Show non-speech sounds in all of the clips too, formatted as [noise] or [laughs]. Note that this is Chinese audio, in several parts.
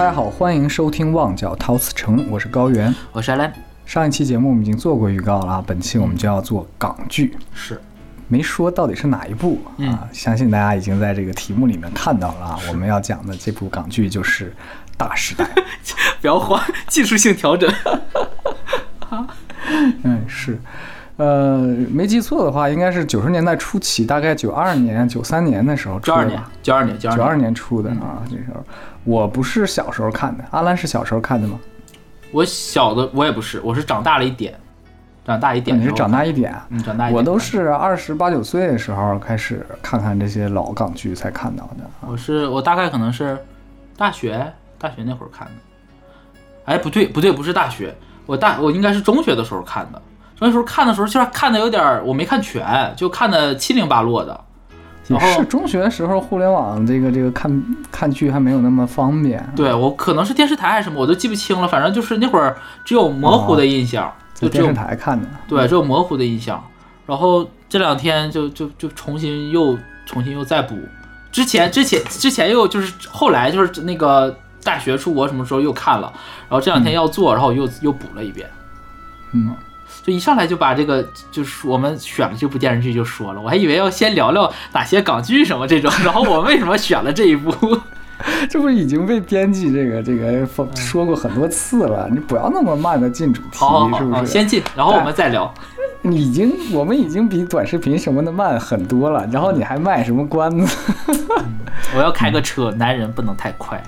大家好，欢迎收听《旺角陶瓷城》，我是高原。我是阿兰，上一期节目我们已经做过预告了啊，本期我们就要做港剧，是没说到底是哪一部嗯啊？相信大家已经在这个题目里面看到了啊。[laughs] 我们要讲的这部港剧就是《大时代》。[laughs] 不要慌，技术性调整。[laughs] 嗯，是，呃，没记错的话，应该是九十年代初期，大概九二年、九三年的时候出九二年的吧。，九二年，九九二二年，年出的啊，这时候我不是小时候看的，阿兰是小时候看的吗？我小的我也不是，我是长大了一点，长大一点。你是长大一点啊，嗯，长大一点。我都，是二十八九岁的时候开始看看这些老港剧才看到的啊。我是我大概可能是大学大学那会儿看的。哎，不对不对，不是大学，我大我应该是中学的时候看的。中学时候看的时候，就是看的有点儿，我没看全，就看的七零八落的。也然后是中学的时候，互联网这个这个看看剧还没有那么方便，对我可能是电视台还是什么，我都记不清了。反正就是那会儿只有模糊的印象，就电视台看的。对，只有模糊的印象。然后这两天就就就重新又重新又再补，之前之前之前又就是后来就是那个大学出国什么时候又看了，然后这两天要做，然后我又又补了一遍。嗯，就一上来就把这个就是我们选了这部电视剧就说了，我还以为要先聊聊哪些港剧什么这种，[laughs] 然后我为什么选了这一部？[laughs] 这不已经被编辑这个这个说说过很多次了？你不要那么慢的进主题，好好好好，是不是？先进，然后我们再聊。你已经我们已经比短视频什么的慢很多了，然后你还卖什么关子？我要开个车，男人不能太快。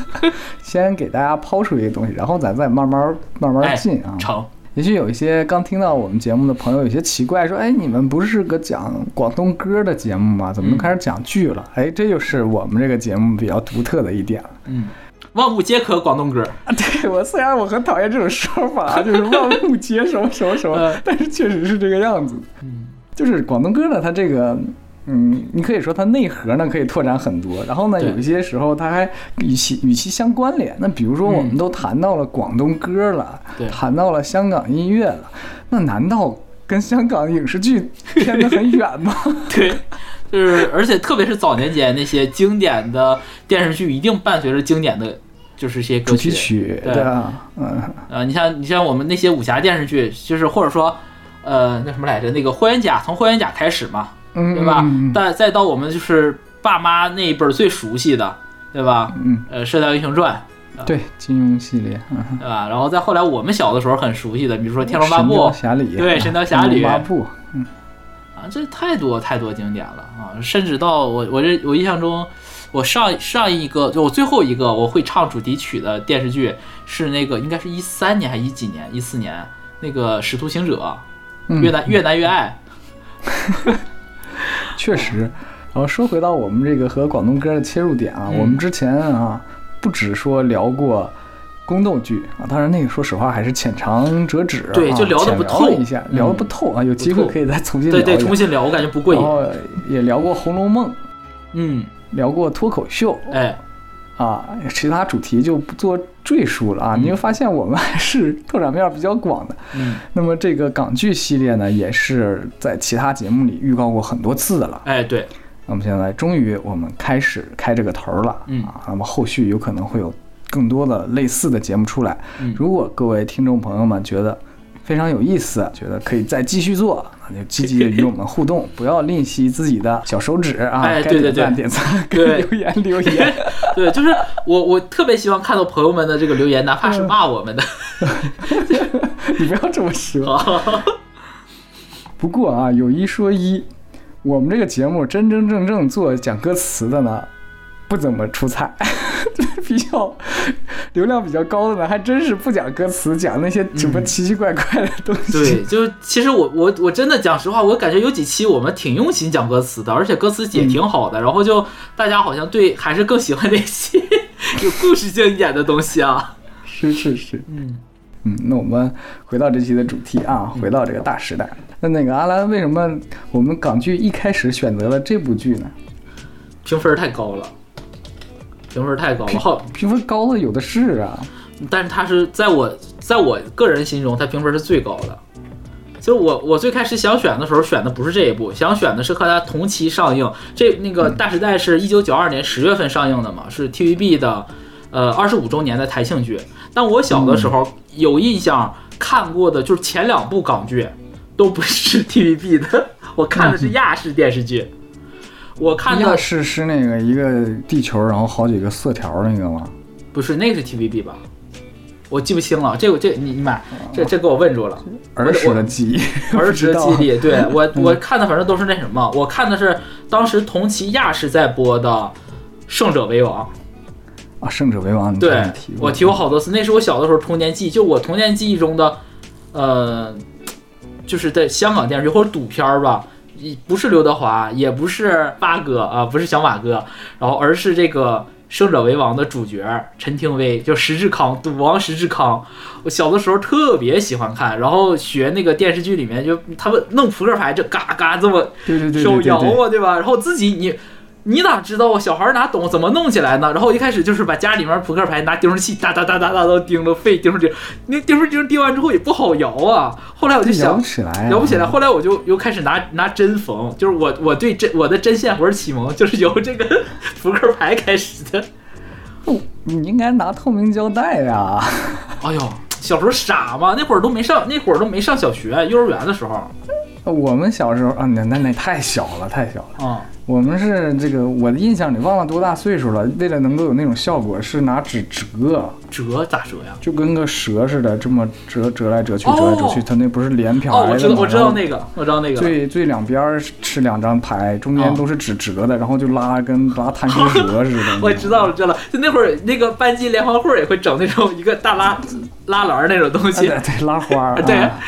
[laughs] 先给大家抛出一个东西，然后咱再慢慢慢慢哎进啊。成，也许有一些刚听到我们节目的朋友有些奇怪，说：“哎，你们不是个讲广东歌的节目吗？怎么都开始讲剧了？”哎，这就是我们这个节目比较独特的一点了。嗯，万物皆可广东歌。啊，对我虽然我很讨厌这种说法，[laughs] 就是万物皆什么什么什么嗯，但是确实是这个样子。嗯，就是广东歌呢，它这个，嗯，你可以说它内核呢可以拓展很多，然后呢，有一些时候它还与其与其相关联。那比如说，我们嗯都谈到了广东歌了，对。谈到了香港音乐了，那难道跟香港影视剧 [laughs] 偏得很远吗？[laughs] 对，就是而且特别是早年间那些经典的电视剧，一定伴随着经典的就是一些歌主题曲，对。对啊，嗯，呃，你像你像我们那些武侠电视剧，就是或者说呃那什么来着，那个霍元甲从霍元甲开始嘛，嗯，对吧嗯？再再到我们就是爸妈那一辈儿最熟悉的，对吧？嗯，呃，《射雕英雄传对，金庸系列，嗯》，对吧？然后再后来我们小的时候很熟悉的，比如说《天龙八部侠侣，对神雕侠侣八部，嗯啊，这太多太多经典了啊！甚至到我我这我印象中，我上上一个就我最后一个我会唱主题曲的电视剧是那个应该是一三年还一几年一四年那个《使徒行者》，嗯越难越难越爱。[laughs] [laughs] 确实。然后说回到我们这个和广东歌的切入点啊，嗯我们之前啊不止说聊过宫斗剧啊，当然那个说实话还是浅尝辄止啊，对就聊得不浅透了一下，聊得不透啊，有机会可以再重新聊对对，重新聊，我感觉不过瘾。然后也聊过《红楼梦》，嗯，聊过脱口秀哎，啊，其他主题就不做赘述了啊。你会发现我们还是拓展面比较广的。嗯，那么这个港剧系列呢，也是在其他节目里预告过很多次的了。哎，对，那么现在终于我们开始开这个头儿了，嗯啊，那么后续有可能会有更多的类似的节目出来。嗯如果各位听众朋友们觉得非常有意思，觉得可以再继续做，那就积极的与我们互动，[laughs] 不要吝惜自己的小手指啊，该哎对对对点赞，该对留言 [laughs] 留言。对，就是我我特别希望看到朋友们的这个留言，哪怕是骂我们的。[laughs] 你不要这么说。好，不过啊，有一说一，我们这个节目真真正正做讲歌词的呢，不怎么出彩，[laughs] 比较流量比较高的呢，还真是不讲歌词，讲那些什么奇奇怪怪的东西。对，就是其实我我我真的讲实话，我感觉有几期我们挺用心讲歌词的，而且歌词也挺好的，然后就大家好像对还是更喜欢那些 [laughs] 有故事性一点的东西啊。是是是，嗯，嗯，那我们回到这期的主题啊，回到这个大时代。那那个阿兰，为什么我们港剧一开始选择了这部剧呢？评分太高了，评分太高了，好，评分高的有的是啊。但是它是在我在我个人心中，它评分是最高的。就是我我最开始想选的时候选的不是这一部，想选的是和它同期上映。这那个《大时代》是一九九二年十月份上映的嘛，是 TVB 的呃二十五周年的台庆剧。但我小的时候有印象看过的，就是前两部港剧都不是 TVB 的，我看的是亚视电视剧。我看的亚视是那个一个地球，然后好几个色条那个吗？不是那个是 TVB 吧？我记不清了，这个这你你买这这给我问住了。儿时的 [laughs] 记忆，儿时的记忆对 [laughs] 我我看的反正都是那什么，我看的是当时同期亚视在播的《胜者为王》。啊，胜者为王，你对我提过好多次，那是我小的时候童年记忆，就我童年记忆中的，呃，就是在香港电视剧或者赌片儿吧，一不是刘德华，也不是八哥啊，不是小马哥，然后而是这个《胜者为王》的主角陈廷威，就石志康，赌王石志康。我小的时候特别喜欢看，然后学那个电视剧里面就他们弄扑克牌，就嘎嘎这么手摇对对，啊，对吧？然后自己你 [clears throat] 你咋知道啊？小孩哪懂怎么弄起来呢？然后一开始就是把家里面扑克牌拿钉书器哒哒哒哒哒都钉了，废钉钉，那钉书钉钉完之后也不好摇啊。后来我就想不。起来，摇不起来，后来我就又开始拿拿针缝，就是我我对针我的针线活启蒙就是由这个扑克牌开始的。哦你应该拿透明胶带呀。哎呦，小时候傻嘛，那会儿都没上那会儿都没上小学，幼儿园的时候我们小时候啊，那那那太小了，太小了。啊、我们是这个，我的印象里忘了多大岁数了。为了能够有那种效果，是拿纸折，折咋折呀？就跟个蛇似的，这么折折来折去，哦折来折去。它那不是连排哦，我的吗？知道我知道那个，我知道那个。最最两边儿是两张牌，中哦间都是纸折的，然后就拉跟拉贪吃蛇似的。[laughs] 我知道了，知道了。就那会儿，那个班级联欢会也会整那种一个大拉拉篮那种东啊，西。对对，拉花儿，[laughs] 对啊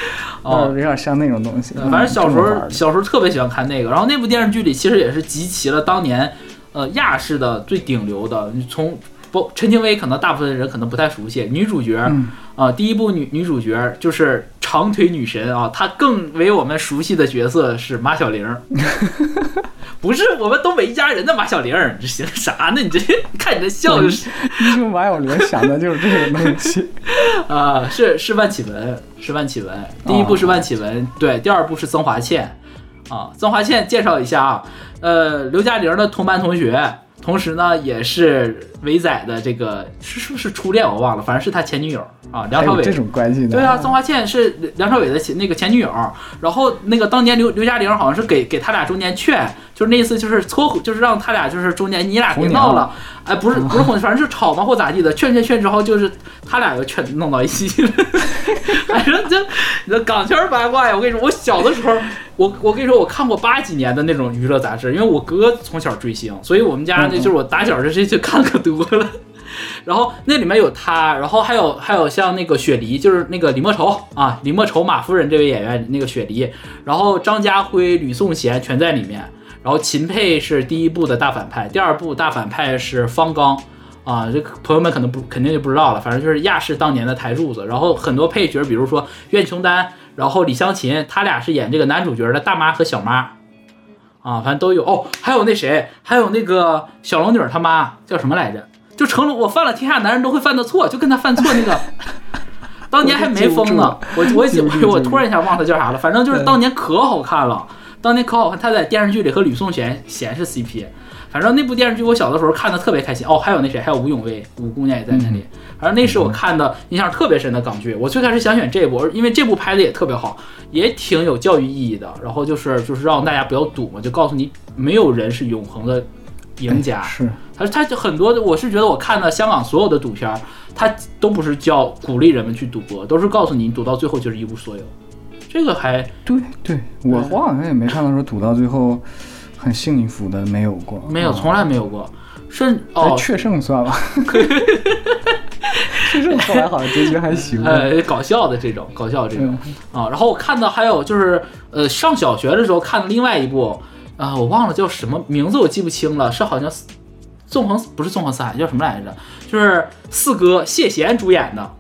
哦有点像那种东西。反正小时候小时候特别喜欢看那个，然后那部电视剧里其实也是集齐了当年呃亚视的最顶流的，你从不陈情薇可能大部分人可能不太熟悉，女主角啊、嗯呃第一部女女主角就是长腿女神啊，她更为我们熟悉的角色是马小玲。[laughs] 不是我们东北一家人的马小玲，你这行啥呢？你这 [laughs] 看你这笑就是一说马小玲想的就是这个东西。[laughs] 啊，是是万绮雯，是万绮雯。第一部是万绮雯，对，第二部是曾华倩。啊，曾华倩介绍一下啊，呃，刘嘉玲的同班同学，同时呢也是伟仔的这个是是不是初恋我忘了，反正是他前女友啊，梁朝伟。这种关系呢？对啊，曾华倩是梁朝伟的前那个前女友，然后那个当年刘刘嘉玲好像是给给他俩中间劝，就是那意思就是撮合，就是让他俩就是中间你俩别闹了，哎，不是不是混，反正就吵嘛或咋地的，劝劝劝之后就是他俩又劝弄到一起了，[laughs] 反正就你这港圈八卦呀，我跟你说，我小的时候，我我跟你说，我看过八几年的那种娱乐杂志，因为我哥从小追星，所以我们家那就是我打小这些就看可多了。[laughs] 然后那里面有他，然后还有还有像那个雪梨，就是那个李莫愁啊，李莫愁马夫人这位演员那个雪梨，然后张家辉、吕颂贤全在里面，然后秦沛是第一部的大反派，第二部大反派是方刚。啊，这朋友们可能不肯定就不知道了，反正就是亚视当年的台柱子，然后很多配角，比如说苑琼丹，然后李香琴，他俩是演这个男主角的大妈和小妈，啊，反正都有。哦，还有那谁，还有那个小龙女儿他妈叫什么来着？就成龙我犯了天下男人都会犯的错，就跟他犯错那个，当年还没疯呢，我我也我我突然一下忘他叫啥了，反正就是当年可好看了，当年可好看，他在电视剧里和吕颂贤贤是 CP。反正那部电视剧我小的时候看的特别开心哦，还有那谁，还有吴永威，吴姑娘也在那里。反正那是我看的印象特别深的港剧。我最开始想选这部，因为这部拍的也特别好，也挺有教育意义的。然后就是就是让大家不要赌嘛，就告诉你没有人是永恒的赢家。是他他就很多的，我是觉得我看的香港所有的赌片儿，他都不是叫鼓励人们去赌博，都是告诉你赌到最后就是一无所有。这个还对对，我我好像也没看到说赌到最后很幸福的，没有过，没有，啊从来没有过。甚哎哦，确胜算了，[laughs] 确胜后来好像结局还行。[laughs] 呃，搞笑的这种，搞笑的这种嗯啊。然后我看到还有就是，呃，上小学的时候看的另外一部，啊、我忘了叫什么名字，我记不清了，是好像纵横不是纵横四海，叫什么来着？就是四哥谢贤主演的，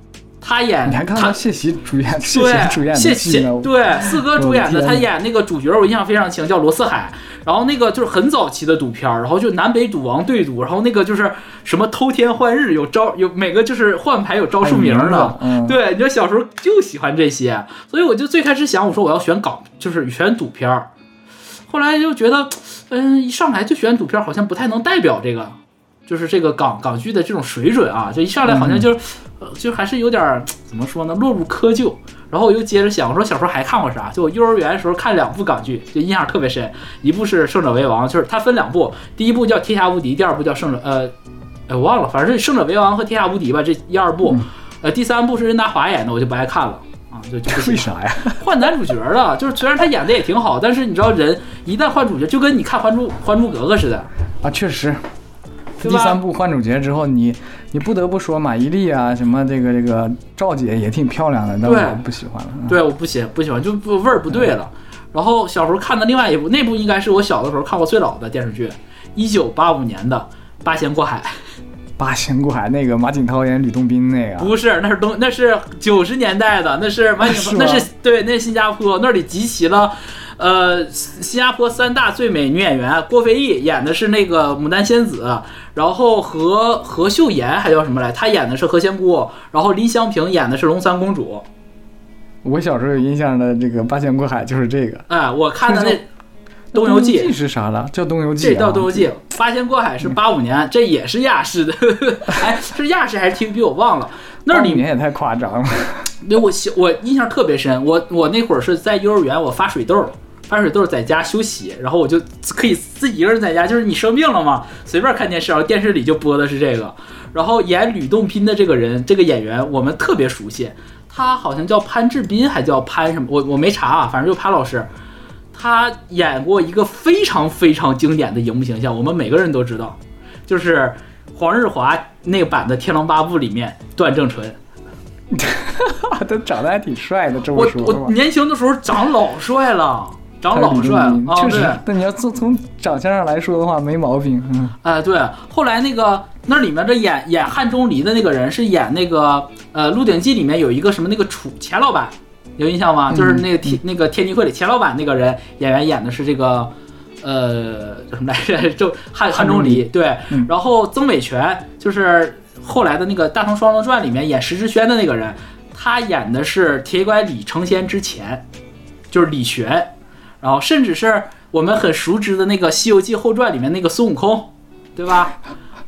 他演你还看他到谢贤主演，谢对贤主演谢贤？对四哥主演的，他演那个主角，我印象非常清，叫罗四海。然后那个就是很早期的赌片儿，然后就南北赌王对赌，然后那个就是什么偷天换日，有招有每个就是换牌有招数名儿的。嗯，对，你说小时候就喜欢这些，所以我就最开始想，我说我要选港，就是选赌片儿。后来就觉得，嗯，一上来就选赌片儿，好像不太能代表这个就是这个港港剧的这种水准啊，就一上来好像就，呃，就还是有点儿怎么说呢，落入窠臼。然后我又接着想，我说小时候还看过啥？就我幼儿园的时候看两部港剧，就印象特别深。一部是《胜者为王》，就是它分两部，第一部叫《天下无敌》，第二部叫《胜者》。呃，哎，我忘了，反正是《胜者为王》和《天下无敌》吧，这一二部。呃，第三部是任达华演的，我就不爱看了啊，就就为啥呀？换男主角了，就是虽然他演的也挺好，但是你知道人一旦换主角，就跟你看《还珠还珠格格》似的。啊，确实。第三部换主角之后，你你不得不说马伊琍啊，什么这个这个赵姐也挺漂亮的，但我不喜欢了。嗯，对，我不喜不喜欢，就不味儿不对了。然后小时候看的另外一部，那部应该是我小的时候看过最老的电视剧，一九八五年的《八仙过海》。[laughs] 八仙过海那个马景涛演吕洞宾那个，不是，那是东，那是九十年代的，那是马景涛，[laughs] 是那是对，那是新加坡那里集齐了，呃，新加坡三大最美女演员，郭飞毅演的是那个牡丹仙子，然后何何秀妍还叫什么来，她演的是何仙姑，然后林香平演的是龙三公主。我小时候有印象的这个八仙过海就是这个。哎，我看的那那《东游记》是啥了？叫东游记、啊。这叫《东游记》，八仙过海是八五年，这也是亚视的，[laughs] 哎，是亚视还是 TVB 我忘了。那里85年也太夸张了。对我小我印象特别深，我我那会儿是在幼儿园，我发水痘，发水痘在家休息，然后我就可以自己一个人在家，就是你生病了嘛，随便看电视，然后电视里就播的是这个，然后演吕洞宾的这个人，这个演员我们特别熟悉，他好像叫潘志斌，还叫潘什么，我我没查啊，反正就潘老师。他演过一个非常非常经典的荧幕形象，我们每个人都知道，就是黄日华那个版的《天龙八部》里面段正淳。[laughs] 他长得还挺帅的，这么我说我年轻的时候长老帅了，长老帅了啊！确实对，。但你要从从长相上来说的话，没毛病。嗯，哎，对，后来那个那里面的演演汉钟离的那个人是演那个呃《鹿鼎记》里面有一个什么那个楚钱老板，有印象吗？嗯就是那个天、那个天地会里钱老板那个人演员演的是这个呃叫什么来着？[laughs] 就汉汉钟离对，嗯然后曾伟权就是后来的那个《大唐双龙传》里面演石之轩的那个人，他演的是铁拐李成仙之前，就是李玄，然后甚至是我们很熟知的那个《西游记后传》里面那个孙悟空，对吧？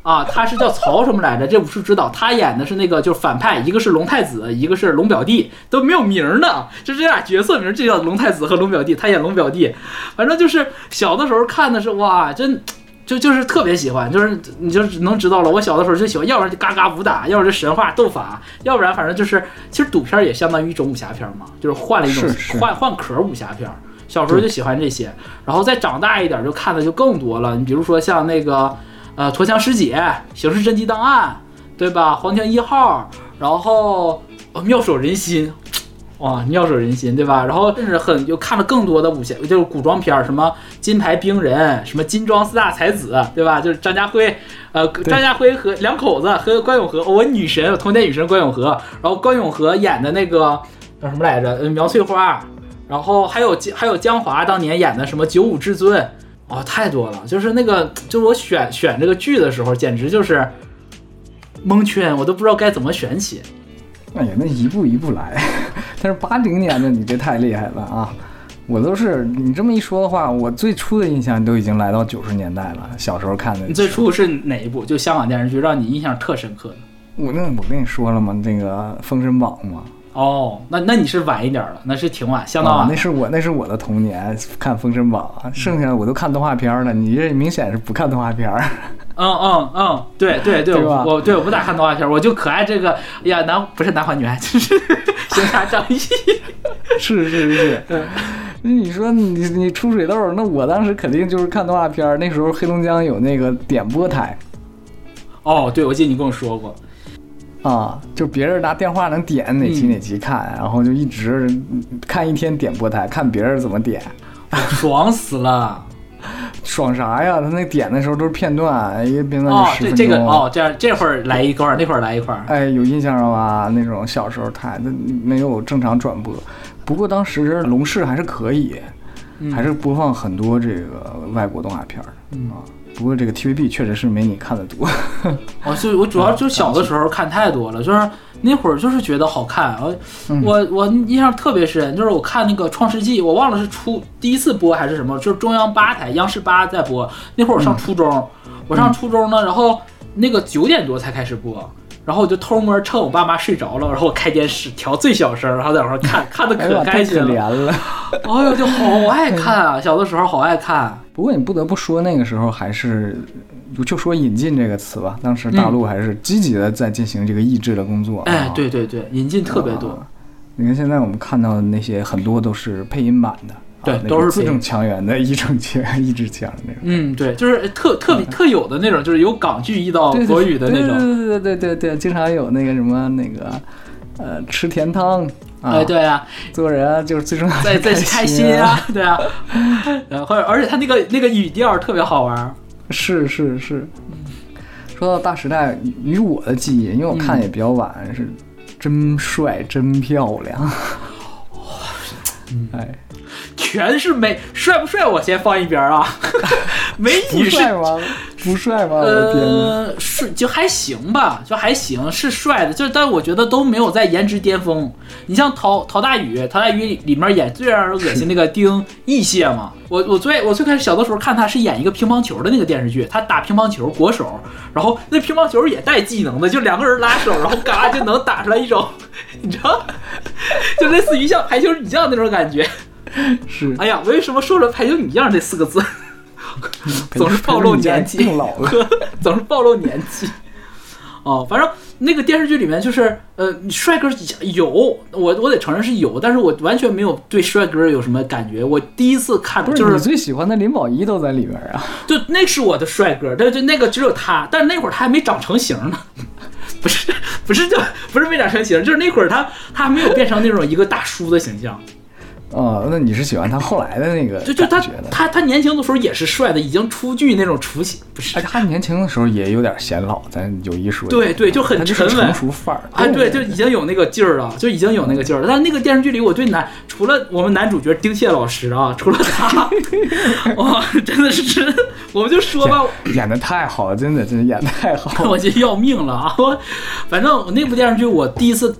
啊，他是叫曹什么来着？这武术指导，他演的是那个就是反派，一个是龙太子，一个是龙表弟，都没有名儿呢，就这俩角色名儿就叫龙太子和龙表弟，他演龙表弟，反正就是小的时候看的是哇，真就就是特别喜欢，就是你就能知道了。我小的时候就喜欢，要不然就嘎嘎武打，要不然就神话斗法，要不然反正就是，其实赌片也相当于一种武侠片嘛，就是换了一种换换壳武侠片。小时候就喜欢这些，然后再长大一点就看的就更多了。你比如说像那个呃《驼枪师姐》《刑事侦缉档案》，对吧？《黄庭一号》，然后、呃妙手仁心。哇，妙手仁心，对吧？然后甚至很就看了更多的武侠，就是古装片儿，什么金牌兵人，什么金装四大才子，对吧？就是张家辉，呃，张家辉和两口子和关咏荷，哦我女神，我童年女神关咏荷，然后关咏荷演的那个叫什么来着？呃，苗翠花，然后还有还有江华当年演的什么九五至尊，哦，太多了。就是那个，就是我选选这个剧的时候，简直就是蒙圈，我都不知道该怎么选起。哎呀，那一步一步来。[laughs] 但是八零年的你这太厉害了啊！我都是你这么一说的话，我最初的印象都已经来到九十年代了。小时候看的，你最初是哪一部？就香港电视剧让你印象特深刻的？我那我跟你说了吗？那个《封神榜》嘛，哦，那那你是晚一点了，那是挺晚，相当晚。啊那是我那是我的童年看《封神榜》，剩下的我都看动画片了。你这明显是不看动画片儿。[laughs] 嗯嗯嗯，对对对，对我对我不咋看动画片，我就可爱这个，哎呀，男不是男欢女爱，就是行侠仗义。是是是，那你说你你出水痘，那我当时肯定就是看动画片儿。那时候黑龙江有那个点播台哦，对，我记得你跟我说过。啊，就别人拿电话能点哪集嗯哪集看，然后就一直看一天点播台，看别人怎么点，爽死了！爽啥呀？他那点的时候都是片段，一个片段哦就，十分钟。这这个哦，这样这会儿来一块儿，那会儿来一块儿。哎，有印象了吧？那种小时候台那没有正常转播，不过当时龙视还是可以，嗯还是播放很多这个外国动画片儿的、嗯啊。不过这个 TVB 确实是没你看的多。[laughs] 哦，就我主要就小的时候看太多了，就是那会儿就是觉得好看。我、嗯我我印象特别深，就是我看那个《创世纪》，我忘了是初第一次播还是什么，就是中央八台央视八在播。那会儿我上初中，我上初中呢，然后那个九点多才开始播，然后我就偷摸趁我爸妈睡着了，然后我开电视调最小声，然后在那看，看的可开心太可怜了。了。[laughs] 哎呦，就好爱看啊！小的时候好爱看。不过你不得不说，那个时候还是就说引进这个词吧，当时大陆还是积极的在进行这个抑制的工作。嗯哎啊，对对对，引进特别多。啊你看现在我们看到的那些很多都是配音版的，对啊都是字正腔圆的一正腔一支腔那种。嗯，对，就是特特别特有的那种，就是由港剧译到对对国语的那种。对对对对对对，经常有那个什么那个呃吃甜汤啊，哎，对啊，做人啊就是最重要的在在开开心啊，啊，[laughs] 对啊，然后而且他那个那个语调特别好玩。是是是。说到大时代，与我的记忆，因为我看也比较晚，是真帅真漂亮。[laughs] 哎，全是美，帅不帅我先放一边啊。[laughs] 美女是帅吗？不帅吗？呃，是就还行吧，就还行，是帅的，就是但我觉得都没有在颜值巅峰。你像陶陶大宇，陶大宇里面演最让人恶心那个丁义谢嘛，我我最我最开始小的时候看他是演一个乒乓球的那个电视剧，他打乒乓球国手，然后那乒乓球也带技能的，就两个人拉手，然后嘎就能打出来一种，你知道，就类似于像排球女将那种感觉。[laughs] 是哎呀，为什么说了排球女样这四个字？总是暴露年纪，老了。[laughs] 总是暴露年纪。哦，反正那个电视剧里面就是，呃，帅哥有，我我得承认是有，但是我完全没有对帅哥有什么感觉。我第一次看就是你最喜欢的林保怡都在里边啊？[laughs] 就那是我的帅哥，但就那个只有他，但是那会儿他还没长成型呢。不是不是就不是没长成型，就是那会儿他他还没有变成那种一个大叔的形象，哦，那你是喜欢他后来的那个就就他？他他年轻的时候也是帅的，已经出剧那种雏形，不是哎，他年轻的时候也有点显老，咱有一说一。对对，就很沉稳成，熟范儿。哎，对，就已经有那个劲儿了，就已经有那个劲儿了。但那个电视剧里，我对男除了我们男主角丁蟹老师啊，除了他，[laughs] 哇，真的是，我们就说吧，演的太好了，真的，真的演的太好了。[laughs] 我就要命了啊！我 [laughs] 反正我那部电视剧，我第一次，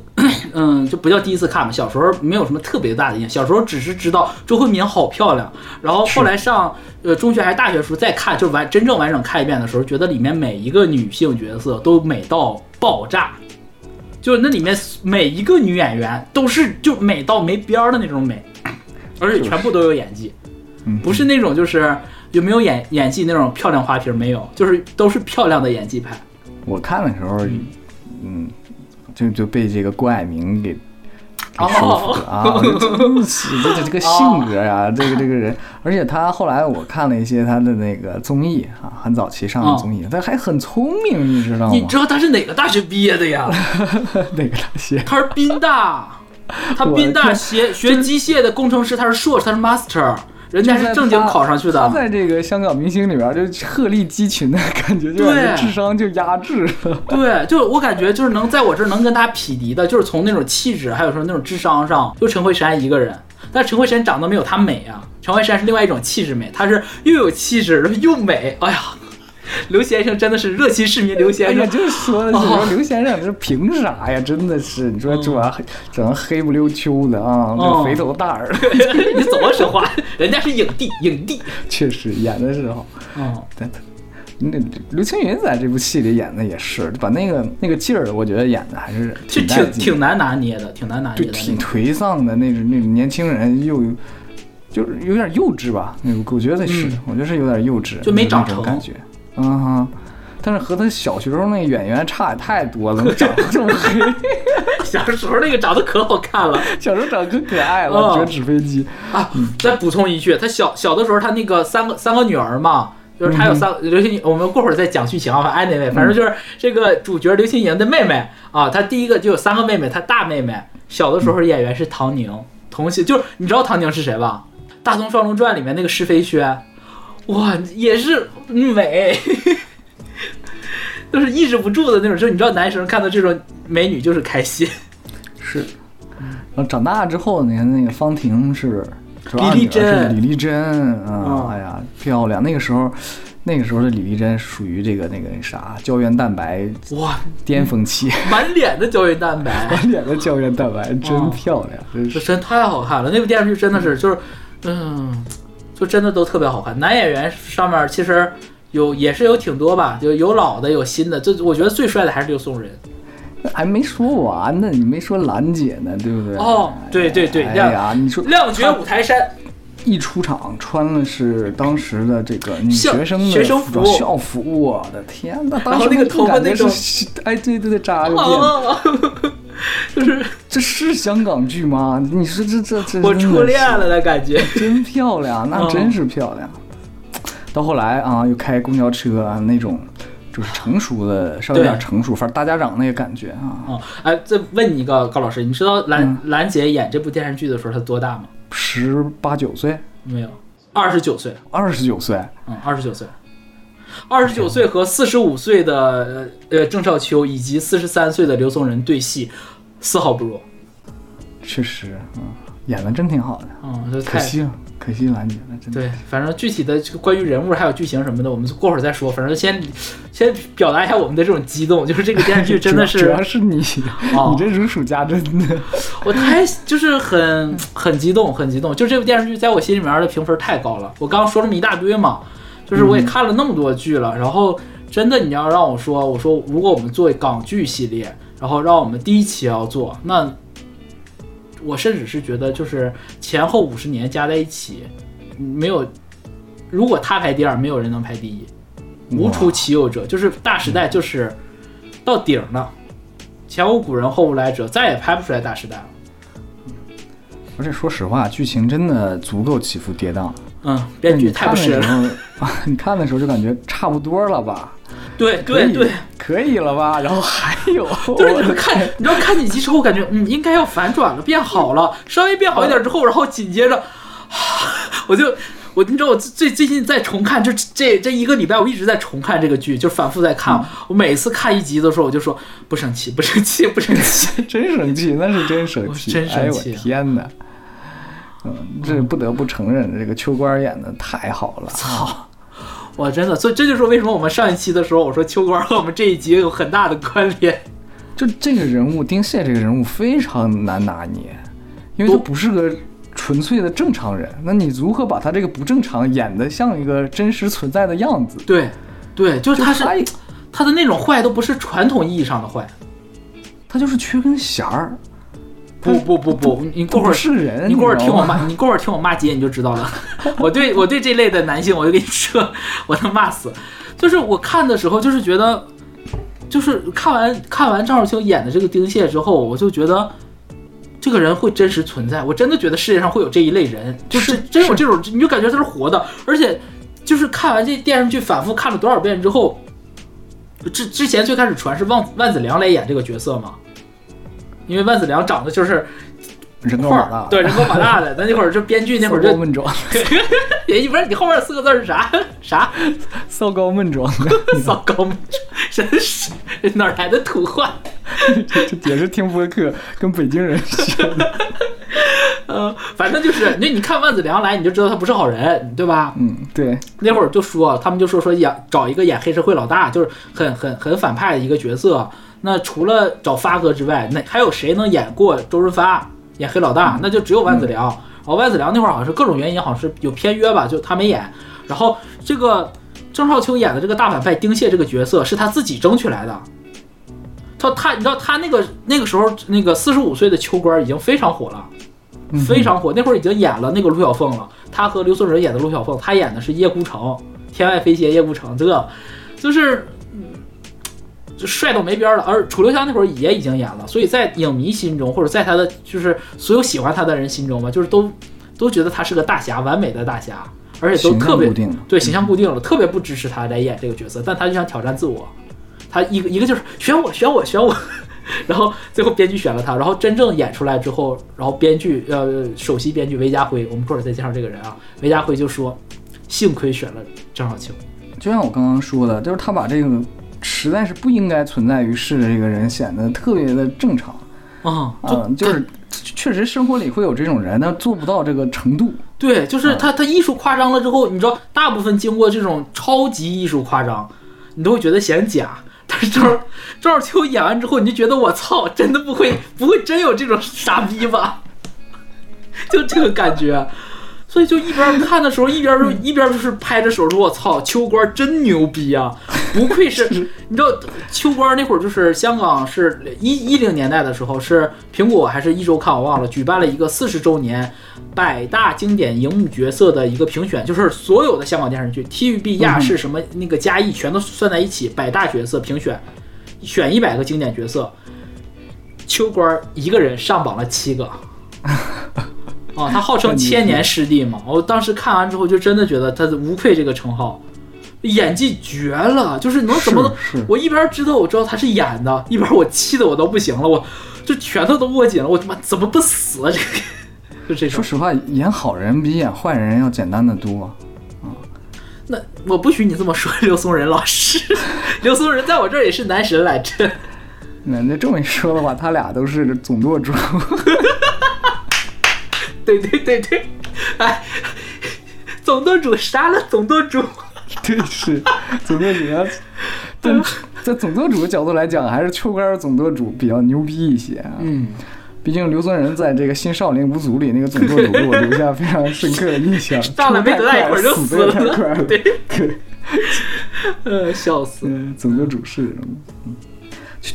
嗯，就不叫第一次看吧。小时候没有什么特别大的印象，小时候只是知道周慧敏好漂亮。然后后来上呃中学还是大学的时候再看，就完真正完整看一遍的时候，觉得里面每一个女性角色都美到爆炸。就是那里面每一个女演员都是就美到没边儿的那种美，[laughs] 而且全部都有演技，嗯，不是那种就是有没有演演技那种漂亮花瓶没有，就是都是漂亮的演技派。我看的时候，嗯，就就被这个郭蔼明给。给哦收服了啊！真是这这这个性格呀、这个这个人，而且他后来我看了一些他的那个综艺啊，很早期上的综艺，他还很聪明，你知道吗？哦你知道他是哪个大学毕业的呀？[laughs] 哪个大学他是宾大，他宾大学学机械的工程师，他是硕士，他是 master，人家是正经考上去的他的。在这个香港明星里边就鹤立鸡群的感觉，就感觉对智商就压制了。[laughs] 对，就我感觉就是能在我这儿能跟他匹敌的，就是从那种气质，还有说那种智商上，就陈慧珊一个人。但陈慧珊长得没有她美啊，陈慧珊是另外一种气质美，她是又有气质又美。哎呀，刘先生真的是热心市民，刘先生。就是说的是哦说刘先生这凭啥呀？真的是，你说这玩意儿整得黑不溜秋的啊，这哦肥头大耳，[laughs] 你怎么说话？人家是影帝，影帝。[laughs] 确实演的是好。哦，[laughs] 但那刘青云在这部戏里演的也是，把那个那个劲儿，我觉得演的还是是带劲挺挺难拿捏的，挺难拿捏的。就挺颓丧的那种那种年轻人又。就是有点幼稚吧，那个我觉得是，嗯我觉得是有点幼稚，就没长成感觉，嗯哼。但是和他小学时候那个演员差也太多了，[laughs] 长得这么黑，小时候那个长得可好看了小时候长得可可爱了，哦折纸飞机。啊！再补充一句，他小小的时候，他那个三个三个女儿嘛，就是他有三，刘青，我们过会儿再讲剧情啊，反正 anyway，反正就是这个主角刘星莹的妹妹啊，她第一个就有三个妹妹，她大妹妹小的时候演员是唐宁，同系就是你知道唐宁是谁吧？《大宋双龙传》里面那个施飞轩，哇，也是美。[laughs] 就是抑制不住的那种，就是你知道，男生看到这种美女就是开心。是，然后长大之后，你看那个方婷是李丽珍李丽珍啊嗯，哎呀漂亮。那个时候，那个时候的李丽珍属于这个那个啥胶原蛋白哇，巅峰期，满脸的胶原蛋白，[laughs] 满脸的胶原蛋白，真哦漂亮，真是。这真太好看了。那部电视剧真的是，就是，嗯，就真的都特别好看。男演员上面其实有也是有挺多吧，就有老的有新的，这我觉得最帅的还是刘松仁。还没说完呢，你没说兰姐呢，对不对？哦对对对哎呀，你说亮绝五台山，一出场穿的是当时的这个女学生的学生服装校服，我的天呐，当然后时那个头发那种是，哎，对对对，扎个辫子，[laughs] 哦，就是这是香港剧吗？你说这这这，我初恋了的感觉。[laughs] 真漂亮，那嗯真是漂亮。到后来啊，又开公交车啊，那种就是成熟的，稍微有点成熟，反正大家长那个感觉啊。哦，哎，再问你一个高老师，你知道兰、嗯兰姐演这部电视剧的时候她多大吗？十八九岁，没有，二十九岁。二十九岁，嗯，二十九岁，二十九岁和四十五岁的呃呃郑少秋以及四十三岁的刘松仁对戏，丝毫不弱。确实，嗯，演的真挺好的。嗯，可惜了，可惜兰姐了，真的。对，反正具体的这个关于人物还有剧情什么的，我们过会儿再说。反正先先表达一下我们的这种激动，就是这个电视剧真的主是要主要是你，哦你这如数家珍的。我太就是很很激动，很激动。就这部电视剧在我心里面的评分太高了。我刚刚说这么一大堆嘛，就是我也看了那么多剧了，然后真的你要让我说，我说如果我们做港剧系列，然后让我们第一期要做，那我甚至是觉得就是前后五十年加在一起，没有，如果他排第二，没有人能排第一，无出其右者，就是大时代就是到顶了。前无古人后无来者，再也拍不出来大时代了。而且说实话，剧情真的足够起伏跌宕。嗯，编剧太不是了。的时候，[laughs] 你看的时候就感觉差不多了吧？对对对，，可以了吧？然后还有，[laughs] 就是你们看，你知道看几集之后，感觉嗯应该要反转了，变好了，稍微变好一点之后，然后紧接着，[laughs] 我就我你知道我最最近在重看，就这这一个礼拜我一直在重看这个剧，就反复在看。我每次看一集的时候，我就说不生气，不生气，不生气。[laughs] 真生气，那是真生气，真生气哎呦我天哪！嗯，这不得不承认，这个秋官演的太好了。操！我真的，所以这就是为什么我们上一期的时候我说秋官和我们这一集有很大的关联。就这个人物，丁蟹这个人物非常难拿捏，因为他不是个纯粹的正常人。那你如何把他这个不正常演得像一个真实存在的样子？对，对，就是他是他他的那种坏都不是传统意义上的坏。他就是缺根弦儿，不不不不，你过会儿是人。你过会儿听我骂，你过会儿听我骂街，你就知道了。我对我对这类的男性，我就给你说，我能骂死。就是我看的时候，就是觉得，就是看完看完张少秋演的这个丁蟹之后，我就觉得这个人会真实存在。我真的觉得世界上会有这一类人，就是是真有这种，你就感觉他是活的。而且就是看完这电视剧，反复看了多少遍之后，之之前最开始传是万万梓良来演这个角色嘛，因为万梓良长得就是人高块马大，，对人高马大的。那那会儿就编剧那会儿就骚高闷壮，[laughs] 也不是你后面四个字是啥啥骚高闷壮的，[laughs] 骚高闷壮，真是哪来的土话？[laughs] 这这也是听播客跟北京人学的。呃，反正就是那你看万梓良来，你就知道他不是好人，对吧？嗯，对，那会儿就说他们就说说演找一个演黑社会老大，就是很很很反派的一个角色。那除了找发哥之外，那还有谁能演过周润发演黑老大？那就只有万梓良。然后万梓良那会儿好像是各种原因，好像是有片约吧，就他没演。然后这个郑少秋演的这个大反派丁蟹这个角色是他自己争取来的。他他你知道他那个那个时候那个四十五岁的秋官已经非常火了，非常火。那会儿已经演了那个陆小凤了，他和刘松仁演的陆小凤，他演的是叶孤城，天外飞仙叶孤城，这个就是。嗯就帅到没边儿了，而楚留香那会儿也已经演了，所以在影迷心中，或者在他的就是所有喜欢他的人心中吧，就是都都觉得他是个大侠，完美的大侠，而且都特别象固定。对形象固定了，特别不支持他来演这个角色，但他就想挑战自我，他一个一个就是选我选我选我，[laughs] 然后最后编剧选了他，然后真正演出来之后，然后编剧呃首席编剧韦家辉，我们一会儿再介绍这个人啊，韦家辉就说，幸亏选了张少秋，就像我刚刚说的，就是他把这个实在是不应该存在于世的这个人显得特别的正常。嗯，嗯，就是确实生活里会有这种人，但做不到这个程度。对，就是他他艺术夸张了之后，你知道，大部分经过这种超级艺术夸张，你都会觉得显假。[laughs] 但是郑少郑少秋演完之后，你就觉得我操，真的不会不会真有这种傻逼吧？[laughs] 就这个感觉。所以就一边看的时候，一边就 [laughs] 一边就是拍着手说：“我操，秋官真牛逼啊！[laughs] 不愧是，你知道秋官那会儿就是香港是一一零年代的时候，是苹果还是一周刊我忘了，举办了一个四十周年百大经典荧幕角色的一个评选，就是所有的香港电视剧 TVB 亚视什么那个嘉义全都算在一起，百大角色评选，选一百个经典角色，秋官一个人上榜了七个。[laughs] ”哦，他号称千年师弟嘛，我当时看完之后就真的觉得他无愧这个称号，演技绝了，就是能怎么能，我一边知道我知道他是演的，一边我气的我都不行了，我就拳头都握紧了，我他妈怎么不死啊？这个就这说实话，演好人比演坏人要简单的多啊。那我不许你这么说，刘松仁老师，刘松仁在我这儿也是男神来着。那那这么一说的话，他俩都是总舵主。[laughs] 对对对对，哎，总舵主杀了总舵主，[laughs] 对是总舵主。但在总舵主的角度来讲，还是秋干总舵主比较牛逼一些啊。嗯，毕竟刘松仁在这个新少林五祖里那个总舵主给我留下非常深刻的印象。[laughs] 上来没多大一会儿就死了，对对，[laughs] 呃，笑死。总舵主是。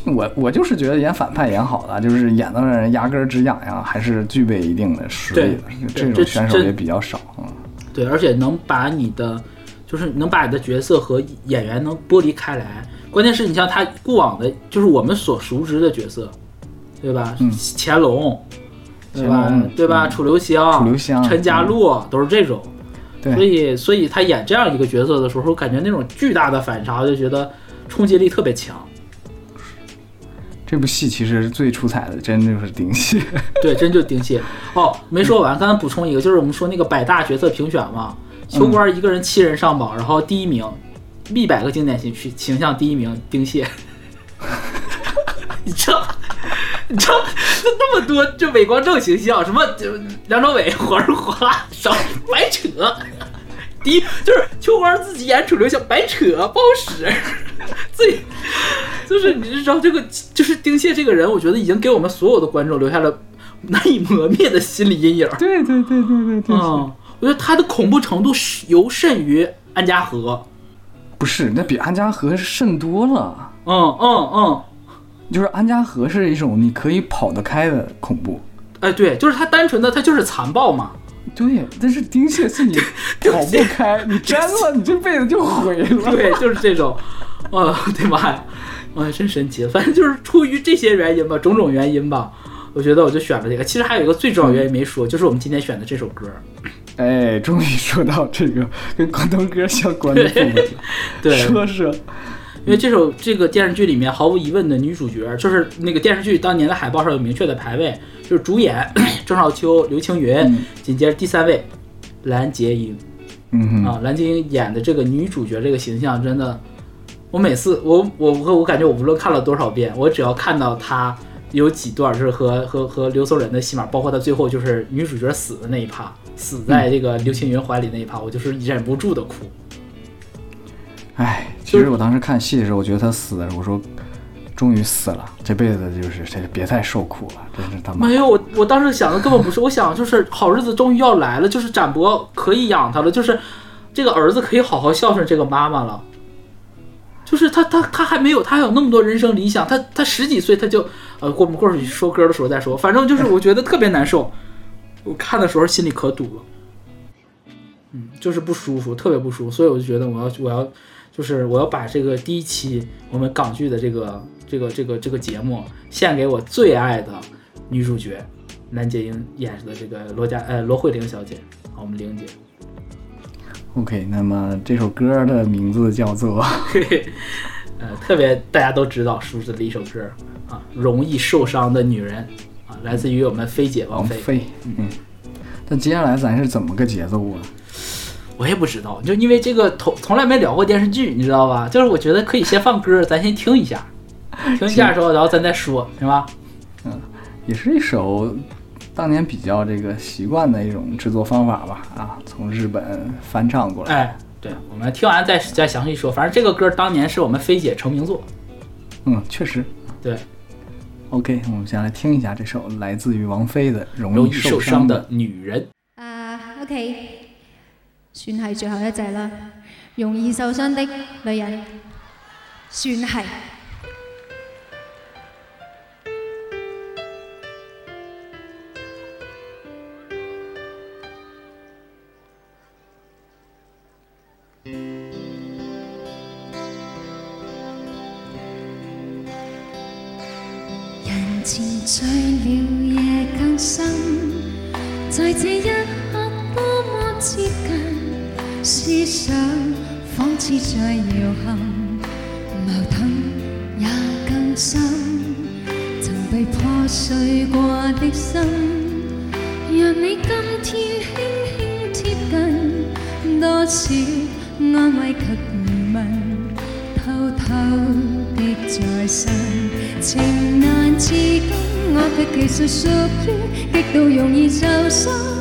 我我就是觉得演反派演好的，就是演的让人牙根直痒痒，还是具备一定的实力的。这种选手也比较少啊。对，而且能把你的，就是能把你的角色和演员能剥离开来。关键是你像他过往的，就是我们所熟知的角色，对吧？嗯。乾隆，对吧？对吧？楚留香、楚留香、陈家洛都是这种。对。所以，所以他演这样一个角色的时候，感觉那种巨大的反差，就觉得冲击力特别强。这部戏其实最出彩的，真就是丁蟹。[laughs] 对，真就是丁蟹。哦，没说完，刚才补充一个，就是我们说那个百大角色评选嘛，秋官一个人七人上榜，然后第一名，一百个经典形形形象第一名丁蟹。[laughs] 你知道，你知道，那那么多就伟光正形象，什么就梁朝伟、黄日华，少白扯。第一就是秋官自己演楚留香，白扯不好使。最就是你知道这个就是丁蟹这个人，我觉得已经给我们所有的观众留下了难以磨灭的心理阴影。对对对对对对。嗯，我觉得他的恐怖程度是尤甚于安家和。不是，那比安家和甚多了。嗯嗯嗯。就是安家和是一种你可以跑得开的恐怖。哎，对，就是他单纯的他就是残暴嘛。对，但是丁蟹是你跑不开，[laughs] 你沾了，你这辈子就毁了。对，就是这种。哦，对妈呀，哇，真神奇！反正就是出于这些原因吧，种种原因吧，我觉得我就选了这个。其实还有一个最重要原因没说，就是我们今天选的这首歌。哎，终于说到这个跟广东歌相关的部分了。[laughs] 对，说说，因为这首这个电视剧里面毫无疑问的女主角，就是那个电视剧当年的海报上有明确的排位，就是主演 [clears throat] 郑少秋、刘青云，紧接着第三位蓝洁瑛。嗯啊，蓝洁瑛演的这个女主角这个形象真的。我每次我我我我感觉我无论看了多少遍，我只要看到她有几段就是和和和刘松仁的戏码，包括她最后就是女主角死的那一趴，死在这个刘青云怀里那一趴，我就是忍不住的哭。哎，其实我当时看戏的时候，我觉得他死的时候，我说终于死了，这辈子就是这别再受苦了，真是他妈。没有，我我当时想的根本不是，我想就是好日子终于要来了，就是展博可以养他了，就是这个儿子可以好好孝顺这个妈妈了。就是他，他，他还没有，他还有那么多人生理想。他，他十几岁他就，呃，过我们过去说歌的时候再说。反正就是我觉得特别难受，我看的时候心里可堵了，嗯，就是不舒服，特别不舒服。所以我就觉得我要，我要，就是我要把这个第一期我们港剧的这个，这个，这个，这个节目献给我最爱的女主角，南洁瑛演的这个罗家，呃，罗慧玲小姐，我们玲姐。OK，那么这首歌的名字叫做，[laughs] 呃，特别大家都知道、熟知的一首歌啊，《容易受伤的女人》啊，来自于我们菲姐王菲。嗯，那接下来咱是怎么个节奏啊？我也不知道，就因为这个。从从来没聊过电视剧，你知道吧？就是我觉得可以先放歌，咱先听一下，[laughs] 听一下之后，然后咱再说，是吧？嗯，也是一首当年比较这个习惯的一种制作方法吧。啊，从日本翻唱过来，哎，对，我们听完再再详细说。反正这个歌当年是我们菲姐成名作。嗯，确实对。OK，我们先来听一下这首来自于王菲的《容易受伤的女人》。啊，OK。算系最后一只啦，容易受伤的女人，算系。人前醉了，夜更深，在这一刻多么接近。思想仿似在摇撼，矛盾也更深。曾被破碎过的心，让你今天轻轻贴近，多少安慰及疑问，偷偷的在生，情难自禁，我却其实属于极度容易受伤。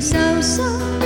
受伤。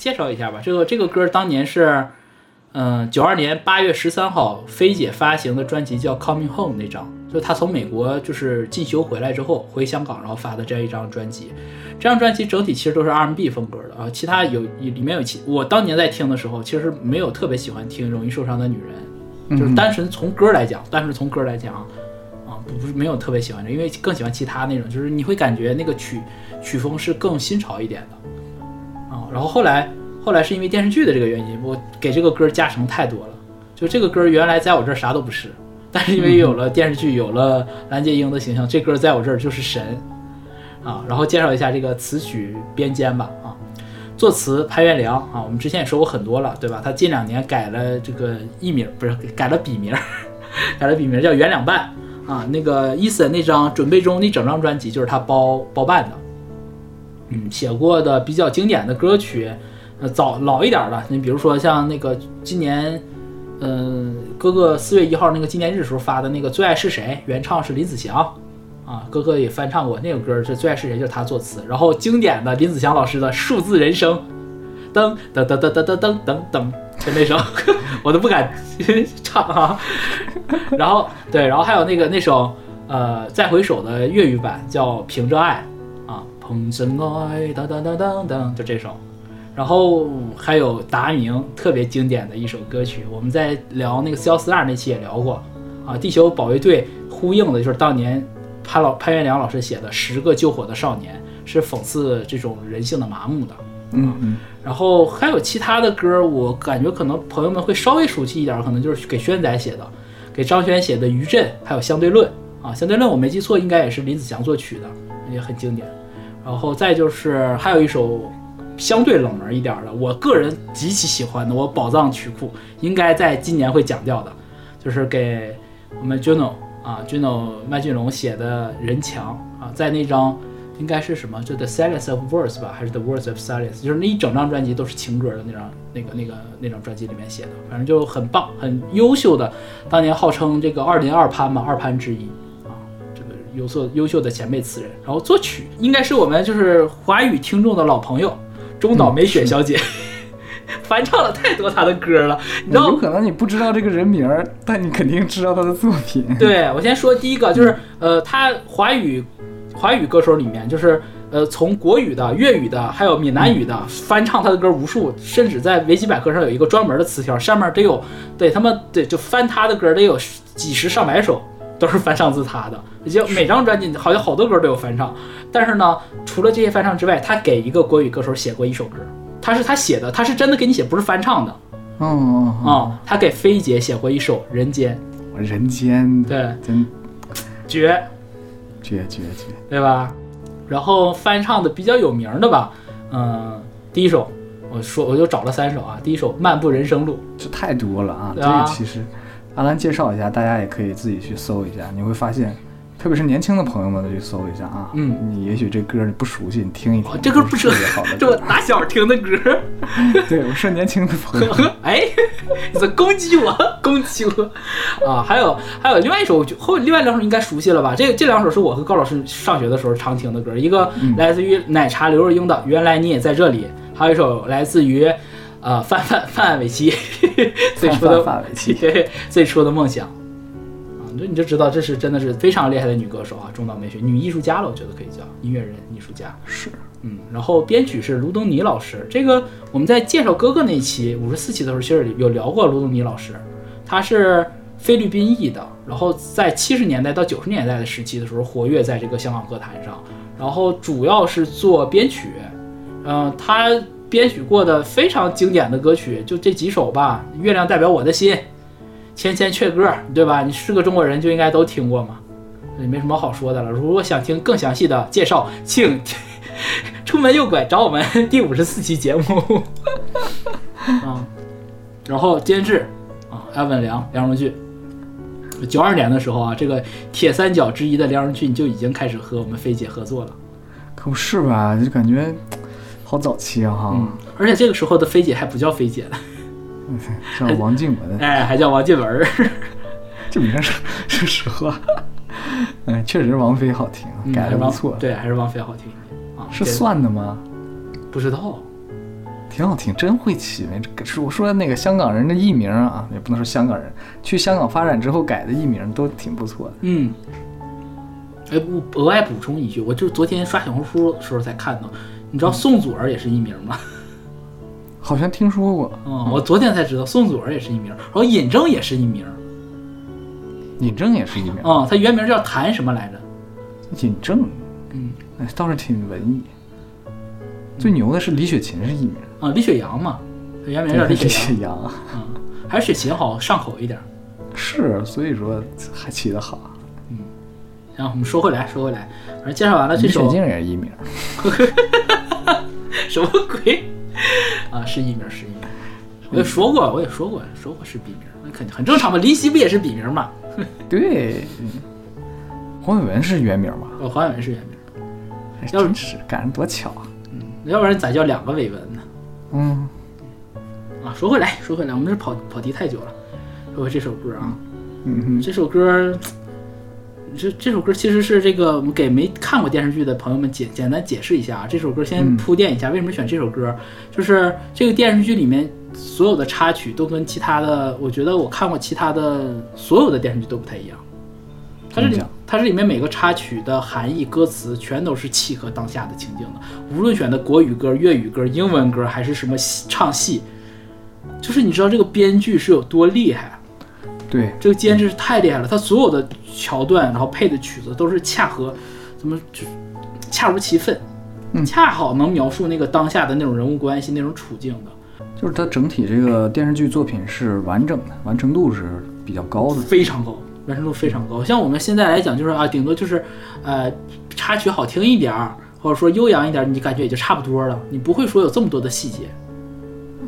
介绍一下吧。这个这个歌当年是，嗯，九二年八月十三号，菲姐发行的专辑叫《Coming Home》那张，就是她从美国就是进修回来之后回香港，然后发的这样一张专辑。这张专辑整体其实都是 R&B 风格的啊，其他有里面有其我当年在听的时候，其实没有特别喜欢听《容易受伤的女人》，就是单纯从歌来讲，单纯从歌来讲啊，不不是没有特别喜欢这，因为更喜欢其他那种，就是你会感觉那个曲曲风是更新潮一点的啊。然后后来后来是因为电视剧的这个原因，我给这个歌加成太多了，就这个歌原来在我这儿啥都不是，但是因为有了电视剧，有了蓝洁瑛的形象，这歌在我这儿就是神啊。然后介绍一下这个词曲编监吧啊。作词潘元良啊，我们之前也说过很多了，对吧？他近两年改了这个艺名，不是改了笔名，改了笔名叫袁两半啊。那个伊森那张准备中那整张专辑就是他包包办的，嗯，写过的比较经典的歌曲，呃，早老一点的，你比如说像那个今年，嗯、哥哥四月一号那个纪念日时候发的那个《最爱是谁》，原唱是林子祥。啊，哥哥也翻唱过那个歌，是《最爱是谁》，就是他作词。然后经典的林子祥老师的《数字人生》，噔噔噔噔噔噔噔噔噔，就那首，[laughs] 我都不敢 [laughs] 唱啊。然后对，然后还有那个那首呃《再回首》的粤语版叫《凭着爱》啊，凭着爱，当当当当当，就这首。然后还有达明特别经典的一首歌曲，我们在聊那个《四幺四二》那期也聊过啊，《地球保卫队》呼应的就是当年潘老潘元良老师写的《十个救火的少年》，是讽刺这种人性的麻木的。嗯嗯，然后还有其他的歌，我感觉可能朋友们会稍微熟悉一点，可能就是给轩仔写的，给张轩写的《余震》，还有《相对论》啊，《相对论》我没记错，应该也是林子祥作曲的，也很经典。然后再就是还有一首相对冷门一点的，我个人极其喜欢的，我宝藏曲库应该在今年会讲掉的，就是给我们 Juno 啊 Juno 麦浚龙写的《人墙》啊，在那张。应该是什么？就 The Silence of Words 吧，还是 The Words of Silence？就是那一整张专辑都是情歌的那张、那个、那个、那张专辑里面写的，反正就很棒、很优秀的。当年号称这个二零二潘嘛，二潘之一，优秀优秀的前辈词人。然后作曲应该是我们就是华语听众的老朋友中岛美雪小姐，[laughs] 翻唱了太多她的歌了。你知道有可能你不知道这个人名儿，但你肯定知道他的作品。[laughs] 对我先说第一个，就是呃，他华语华语歌手里面，就是呃，从国语的、粤语的，还有闽南语的翻唱他的歌无数，甚至在维基百科上有一个专门的词条，上面得有对他们对就翻他的歌得有几十上百首，都是翻唱自他的，就每张专辑好像好多歌都有翻唱。但是呢，除了这些翻唱之外，他给一个国语歌手写过一首歌，他是他写的，他是真的给你写，不是翻唱的哦哦啊、他给菲姐写过一首《人间哦，人间对真》，绝。绝绝绝！对吧？然后翻唱的比较有名的吧，嗯，第一首我说我就找了三首啊，第一首《漫步人生路这太多了啊！这个其实阿兰介绍一下，大家也可以自己去搜一下，你会发现，特别是年轻的朋友们都去搜一下啊。嗯，你也许这歌你不熟悉，你听一听哦，这歌不是是特别好的这我。打小听的歌，[laughs] 对，我说年轻的朋友，[laughs] 哎，你在攻击我，[laughs] 攻击我啊！还有还有另外一首，后另外两首应该熟悉了吧？这这两首是我和高老师上学的时候常听的歌，一个嗯来自于奶茶刘若英的《原来你也在这里》，还有一首来自于呃范范范玮琪最初的范范玮琪。对 [laughs] 最初的梦想。啊，那你就知道这是真的是非常厉害的女歌手啊，中岛美雪，女艺术家了，我觉得可以叫音乐人、艺术家。是。嗯，然后编曲是卢东尼老师，这个我们在介绍哥哥那一期五十四期的时候，其实有聊过卢东尼老师，他是菲律宾裔的，然后在七十年代到九十年代的时期的时候，活跃在这个香港歌坛上，然后主要是做编曲，嗯、他编曲过的非常经典的歌曲就这几首吧，《月亮代表我的心》，《千千阙歌》，对吧？你是个中国人就应该都听过嘛，也没什么好说的了。如果想听更详细的介绍，请 [laughs] 出门右拐找我们第五十四期节目。啊，然后监制啊，艾文良、梁荣俊。九二年的时候啊，这个铁三角之一的梁荣俊就已经开始和我们菲姐合作了。可不是吧？就感觉好早期啊哈，嗯，而且这个时候的菲姐还不叫菲姐了，[laughs] 叫王静文，哎，还叫王静文儿。[laughs] 这名儿是是实话。嗯，确实王菲好听，嗯改的不错。，对，还是王菲好听啊。是算的吗？不知道，挺好听，真会起名。这是我说那个香港人的艺名啊，也不能说香港人，去香港发展之后改的艺名都挺不错的。嗯，哎，我，额外补充一句，我就是昨天刷小红书的时候才看到，你知道宋祖儿也是艺名吗？[laughs] 好像听说过，嗯，我昨天才知道宋祖儿也是艺名，然后尹正也是艺名，尹正也是艺名。啊、他原名叫谭什么来着？尹正，嗯，哎，倒是挺文艺。最牛的是李雪琴是艺名，啊，李雪阳嘛，他原名叫李雪阳，雪阳嗯，还是雪琴好上口一点。是，所以说还起得好。嗯然后我们说回来，说回来，反正介绍完了这李雪首静也是艺名，[laughs] 什么鬼啊？是艺名，是艺名。我也说过，我也说过，说过是笔名，那肯定很正常嘛。林夕不也是笔名嘛？[laughs] 对。黄伟文是原名吧？哦，黄伟文是原名，哎要是真是赶上多巧啊！嗯要不然咋叫两个伟文呢？嗯，啊，说回来，说回来，我们这跑跑题太久了。说回这首歌啊，嗯哼，这首歌，这这首歌其实是这个我们给没看过电视剧的朋友们简简单解释一下啊。这首歌先嗯铺垫一下，为什么选这首歌？就是这个电视剧里面所有的插曲都跟其他的，我觉得我看过其他的所有的电视剧都不太一样。它这里它这里面每个插曲的含义、歌词全都是契合当下的情境的，无论选的国语歌、粤语歌、英文歌还是什么戏唱戏，就是你知道这个编剧是有多厉害啊。对，这个监制是太厉害了，他所有的桥段，然后配的曲子都是恰合，怎么就恰如其分，嗯恰好能描述那个当下的那种人物关系、那种处境的，就是它整体这个电视剧作品是完整的，完成度是比较高的。非常高，完成度非常高。像我们现在来讲，就是啊，顶多就是呃插曲好听一点儿，或者说悠扬一点儿，你感觉也就差不多了，你不会说有这么多的细节。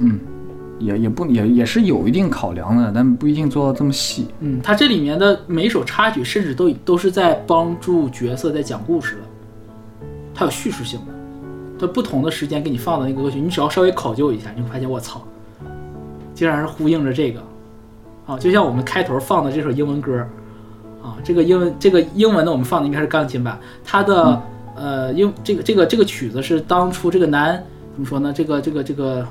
嗯，也也不也也是有一定考量的，但不一定做到这么细。嗯，它这里面的每一首插曲，甚至都都是在帮助角色在讲故事的，它有叙事性的。它不同的时间给你放的那个歌曲，你只要稍微考究一下，你会发现我操，竟然是呼应着这个啊！就像我们开头放的这首英文歌啊，这个英文这个英文的我们放的应该是钢琴版，它的、呃英这个这个这个曲子是当初这个男怎么说呢？这个这个这个。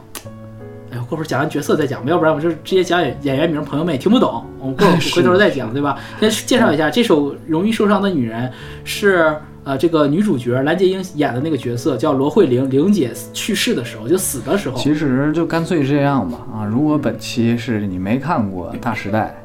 哎呦，过会儿讲完角色再讲吧，要不然我就直接讲演演员名，朋友们也听不懂。我们过会儿 [laughs] 回头再讲，对吧？先介绍一下，这首《容易受伤的女人》是呃这个女主角蓝洁瑛演的那个角色叫罗慧玲，玲姐去世的时候就死的时候，其实就干脆这样吧啊！如果本期是你没看过《大时代》，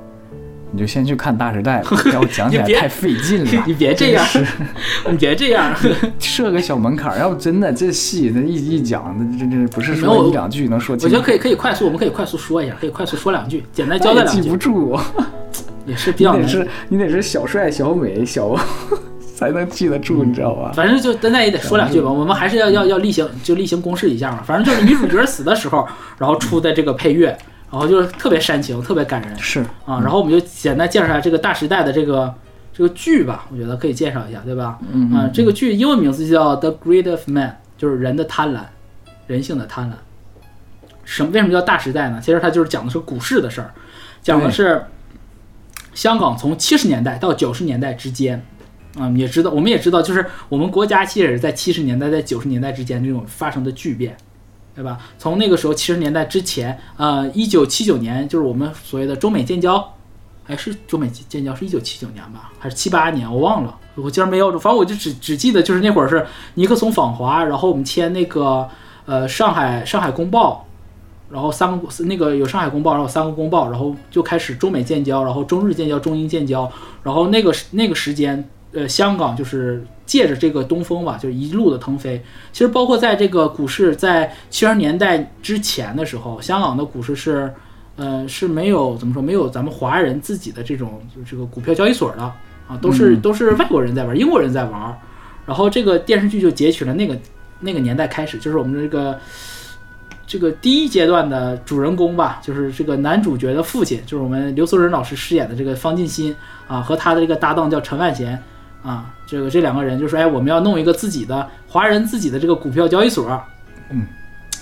你就先去看《大时代》吧，[laughs] 要不讲起来太费劲了。[laughs] 你别这样，[laughs] 你别这样。设个小门槛儿，要不真的这戏那一一讲，那这这不是说一两句能说。我觉得可以可以快速，我们可以快速说一下，可以快速说两句，简单交代两句记不，住，也是比你较难。你得是小帅、小美、小才能记得住，你知道吧？反正就咱那也得说两句吧，我们还是要要要例行就例行公事一下嘛。反正就是女主角死的时候，然后出的这个配乐，然后就是特别煽情，特别感人是啊。然后我们就简单介绍一下这个《大时代》的这个这个剧吧，我觉得可以介绍一下，对吧？嗯啊，这个剧英文名字叫《The Greed of Man》，就是人的贪婪，人性的贪婪。什么？为什么叫大时代呢？其实它就是讲的是股市的事儿，讲的是香港从七十年代到九十年代之间，啊、也知道，我们也知道，就是我们国家其实也是在七十年代在九十年代之间这种发生的巨变，对吧？从那个时候七十年代之前，呃，一九七九年就是我们所谓的中美建交，哎，是中美建交是一九七九年吧，还是七八年？我忘了，我竟然没要住，反正我就只只记得就是那会儿是尼克松访华，然后我们签那个呃上海上海公报。然后三个那个有上海公报，然后三个公报，然后就开始中美建交，然后中日建交，中英建交，然后那个那个时间，呃，香港就是借着这个东风吧，就是一路的腾飞。其实包括在这个股市在七十年代之前的时候，香港的股市是，呃，是没有怎么说，没有咱们华人自己的这种就是这个股票交易所的啊，都是嗯都是外国人在玩，英国人在玩。然后这个电视剧就截取了那个那个年代开始，就是我们这个。这个第一阶段的主人公吧，就是这个男主角的父亲，就是我们刘松仁老师饰演的这个方进新啊，和他的这个搭档叫陈万贤啊，这个这两个人就说，哎，我们要弄一个自己的华人自己的这个股票交易所，嗯，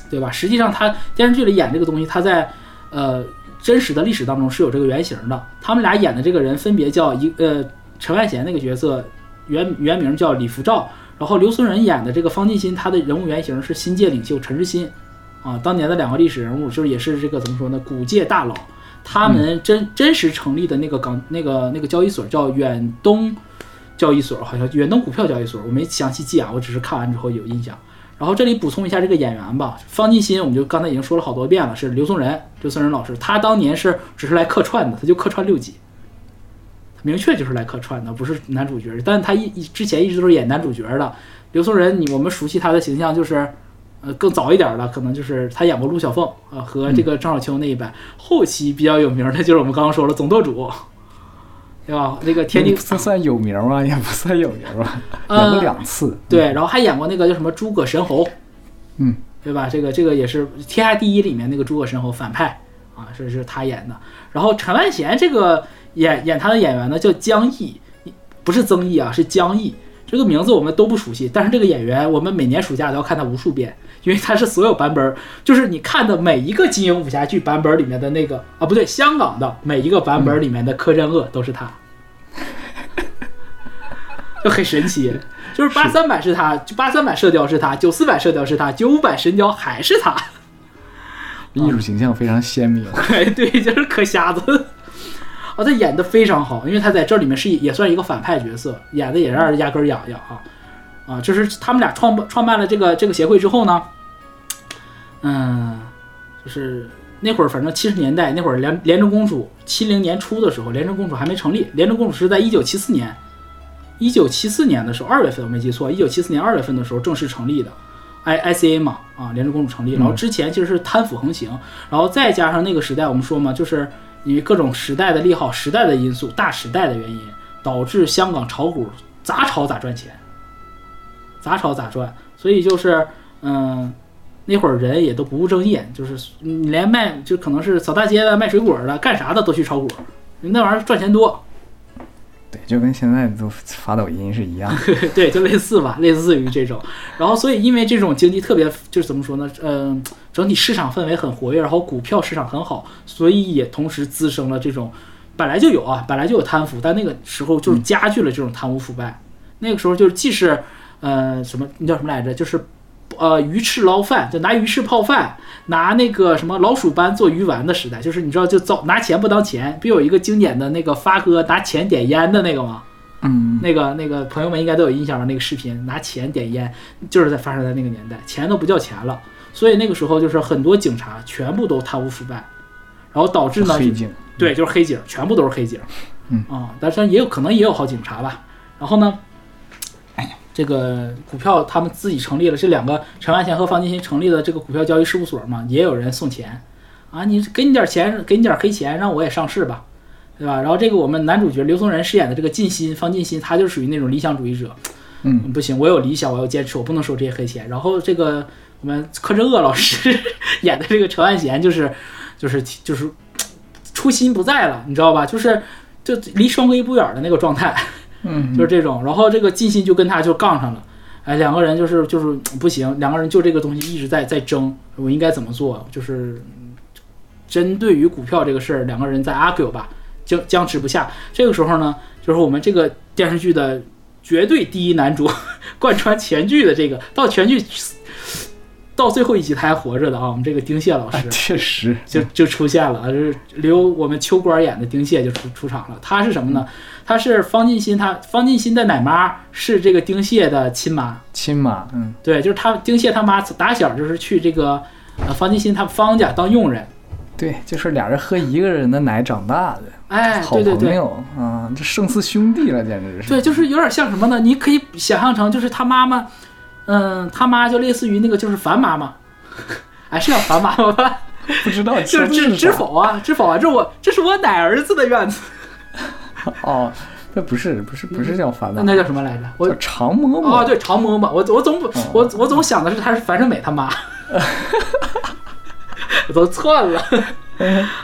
对吧？实际上他电视剧里演这个东西，他在呃真实的历史当中是有这个原型的。他们俩演的这个人分别叫一呃陈万贤那个角色原原名叫李福照，然后刘松仁演的这个方进新，他的人物原型是新界领袖陈志新。啊，当年的两个历史人物，就是也是这个怎么说呢，古界大佬，他们真、真实成立的那个港那个那个交易所叫远东交易所，好像远东股票交易所，我没详细记啊，我只是看完之后有印象。然后这里补充一下这个演员吧，方进新，我们就刚才已经说了好多遍了，是刘松仁，刘松仁老师，他当年是只是来客串的，他就客串六集，明确就是来客串的，不是男主角。但他一一之前一直都是演男主角的。刘松仁，你我们熟悉他的形象就是，呃，更早一点的可能就是他演过陆小凤啊、呃和这个张小秋那一版。后期比较有名的就是我们刚刚说了总舵主，对吧？那个天津这算有名吗？[laughs] 也不算有名吧，呃演过两次。对，然后还演过那个叫什么诸葛神侯，嗯，对吧？这个这个也是《天下第一》里面那个诸葛神侯反派啊，是是他演的。然后陈万贤这个演演他的演员呢叫江毅，不是曾毅啊，是江毅。这个名字我们都不熟悉，但是这个演员我们每年暑假都要看他无数遍，因为它是所有版本儿，就是你看的每一个金庸武侠剧版本里面的那个啊，不对，香港的每一个版本里面的柯镇恶都是他。[laughs] 就很神奇，就是八三版是他，就八三版射雕是他，九四版射雕是他，九五版神雕还是他。艺术形象非常鲜明。[laughs] 哎，对，就是可瞎子。啊，他演的非常好，因为他在这里面是也算一个反派角色，演的也让人压根儿痒痒啊啊！就是他们俩创办创办了这个这个协会之后呢，嗯，就是那会儿反正七十年代那会儿廉廉政公署七零年初的时候，廉政公署还没成立，廉政公署是在一九七四年，一九七四年的时候二月份我没记错，一九七四年二月份的时候正式成立的。I I C A 嘛，啊，廉政公署成立，然后之前其实是贪腐横行，然后再加上那个时代，我们说嘛，就是因为各种时代的利好、时代的因素、大时代的原因，导致香港炒股咋炒咋赚钱，咋炒咋赚，所以就是嗯，那会儿人也都不务正业，就是你连卖就可能是扫大街的、卖水果的、干啥的都去炒股，那玩意儿赚钱多，对，就跟现在都发抖音是一样的。[laughs] 对，就类似吧，类似于这种。然后，所以因为这种经济特别，就是怎么说呢？嗯、整体市场氛围很活跃，然后股票市场很好，所以也同时滋生了这种本来就有啊，本来就有贪腐，但那个时候就是加剧了这种贪污腐败。那个时候就是既是呃什么，那叫什么来着？就是呃鱼翅捞饭，就拿鱼翅泡饭，拿那个什么老鼠斑做鱼丸的时代，就是你知道就造拿钱不当钱，不有一个经典的那个发哥拿钱点烟的那个吗？嗯，那个那个朋友们应该都有印象吧？那个视频拿钱点烟，就是在发生在那个年代，钱都不叫钱了，所以那个时候就是很多警察全部都贪污腐败，然后导致呢，黑警。对，就是黑警，全部都是黑警。嗯啊，但是也有可能也有好警察吧。然后呢，这个股票他们自己成立了，这两个陈万贤和方金新成立的这个股票交易事务所嘛，也有人送钱啊，你给你点钱，给你点黑钱，让我也上市吧，对吧？然后这个我们男主角刘松仁饰演的这个进新方进新，他就属于那种理想主义者，嗯，不行，我有理想，我要坚持，我不能收这些黑钱。然后这个我们柯震恶老师演的这个陈万贤，就是就是就是初心不在了，你知道吧？就是就离双规不远的那个状态，嗯，就是这种。然后这个进新就跟他就杠上了，哎，两个人就是就是不行，两个人就这个东西一直在在争，我应该怎么做？就是针对于股票这个事儿，两个人在 argue 吧，僵僵持不下。这个时候呢，就是我们这个电视剧的绝对第一男主，[laughs] 贯穿全剧的这个到全剧到最后一集他还活着的啊，我们这个丁蟹老师啊，确实，就就出现了，啊，就是留我们秋官演的丁蟹就出出场了。他是什么呢？他是方进新，他方进新的奶妈是这个丁蟹的亲妈，亲妈，嗯，对，就是他丁蟹他妈打小就是去这个呃方进新他方家当佣人，对，就是俩人喝一个人的奶长大的，哎，好对对对。朋友啊，这胜似兄弟了，简直是。对，就是有点像什么呢？你可以想象成就是他妈妈，嗯，他妈就类似于那个就是樊妈妈，[laughs] 哎，是叫樊妈妈吧？[laughs] 不知道就是知说的是啥知否啊，知否啊，这我这是我奶儿子的院子，[laughs] 哦，那不是不是不是叫樊妈，那叫什么来着？我叫常嬷嬷。哦，对，常嬷嬷，我我总不我我总想的是她是樊胜美他妈，我都窜了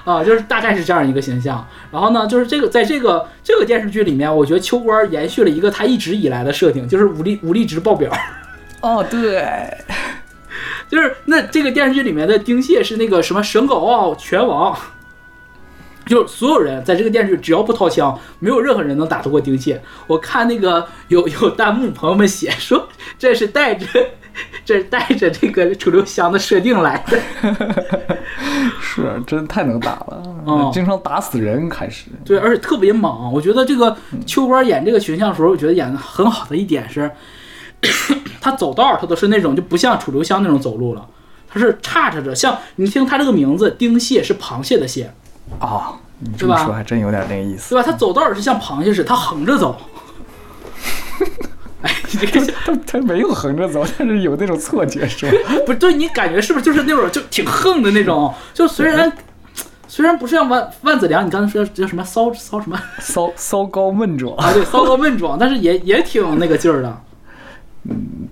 啊，就是大概是这样一个形象。然后呢，就是这个在这个这个电视剧里面，我觉得秋官延续了一个他一直以来的设定，就是武力武力值爆表。哦，对，就是那这个电视剧里面的丁蟹是那个什么神狗傲拳王，就是所有人在这个电视剧只要不掏枪，没有任何人能打得过丁蟹。我看那个有 [laughs] 有弹幕朋友们写说这是带着 [laughs] 这是带着这个楚留香的设定来的。[laughs] 是真太能打了，嗯经常打死人，开始。对，而且特别猛。我觉得这个秋官演这个群像的时候，我觉得演的很好的一点是，他走道儿他都是那种就不像楚留香那种走路了，他是叉叉着，像你听他这个名字丁蟹是螃蟹的蟹，啊，你这么说还真有点那个意思。对吧？他走道儿是像螃蟹似的，他横着走。[laughs] 哎，你这个他他没有横着走，但是有那种错觉，是吧？不是对你感觉是不是就是那种就挺横的那种？就虽然虽然不是像万万子良，你刚才说叫什么骚骚什么骚骚高闷壮，啊？对，骚高闷壮，但是也也挺那个劲儿的。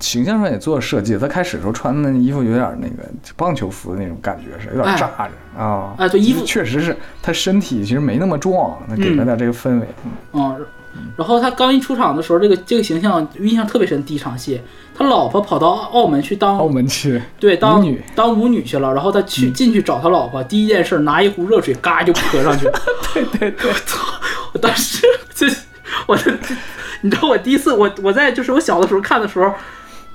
形象上也做了设计。他开始的时候穿的衣服有点那个棒球服的那种感觉，是有点哎炸着啊。哎对衣服确实是他身体其实没那么壮，那给了点这个氛围。嗯，然后他刚一出场的时候，这个这个形象印象特别深。第一场戏，他老婆跑到澳门去当澳门去，对当当舞女去了，然后他去进去找他老婆，第一件事拿一壶热水嘎就泼上去。[laughs] 对对对，[laughs] 我操！我当时就我的，你知道我第一次我我在就是我小的时候看的时候，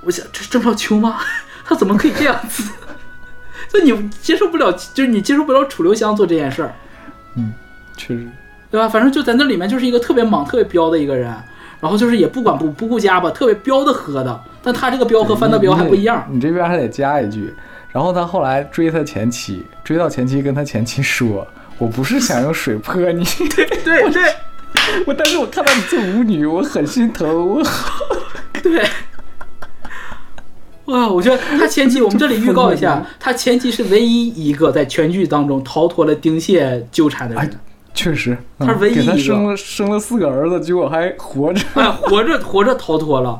我想这是郑少秋吗？[laughs] 他怎么可以这样子？[laughs] 就你接受不了，就是你接受不了楚留香做这件事儿。嗯确实。对吧？反正就在那里面就是一个特别莽、特别彪的一个人，然后就是也不管不不顾家吧，特别彪的喝的。但他这个彪和范德彪还不一样。你这边还得加一句，然后他后来追他前妻，追到前妻跟他前妻说：“我不是想用水泼你，[laughs] 对对对 [laughs] 我但是我看到你做舞女，我很心疼，我对。哇，我觉得他前期，我们这里预告一下，[laughs] 他前期是唯一一个在全剧当中逃脱了丁蟹纠缠的人。哎确实，嗯他是唯一一个生了生了四个儿子，结果还活着。哎，活着活着逃脱了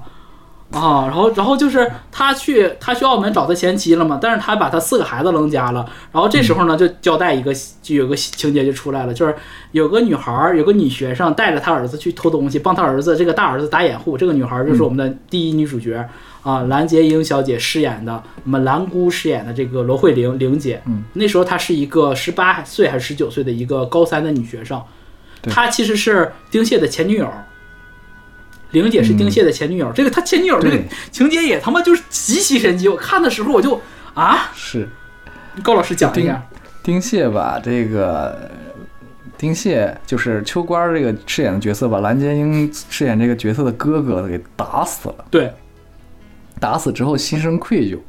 啊！然后然后就是他去他去澳门找他前妻了嘛，但是他把他四个孩子扔家了。然后这时候呢，就交代一个就有个情节就出来了，就是有个女孩儿，有个女学生带着她儿子去偷东西，帮他儿子这个大儿子打掩护。这个女孩儿就是我们的第一女主角。啊，蓝洁瑛小姐饰演的，我们蓝姑饰演的这个罗慧玲玲姐，嗯，那时候她是一个十八岁还是十九岁的一个高三的女学生，她其实是丁蟹的前女友，玲姐是丁蟹的前女友，这个他前女友这个情节也他妈就是极其神奇，我看的时候我就啊，是。高老师讲一下，丁蟹把这个丁蟹就是秋官这个饰演的角色，把蓝洁瑛饰演这个角色的哥哥给打死了。对，打死之后心生愧疚，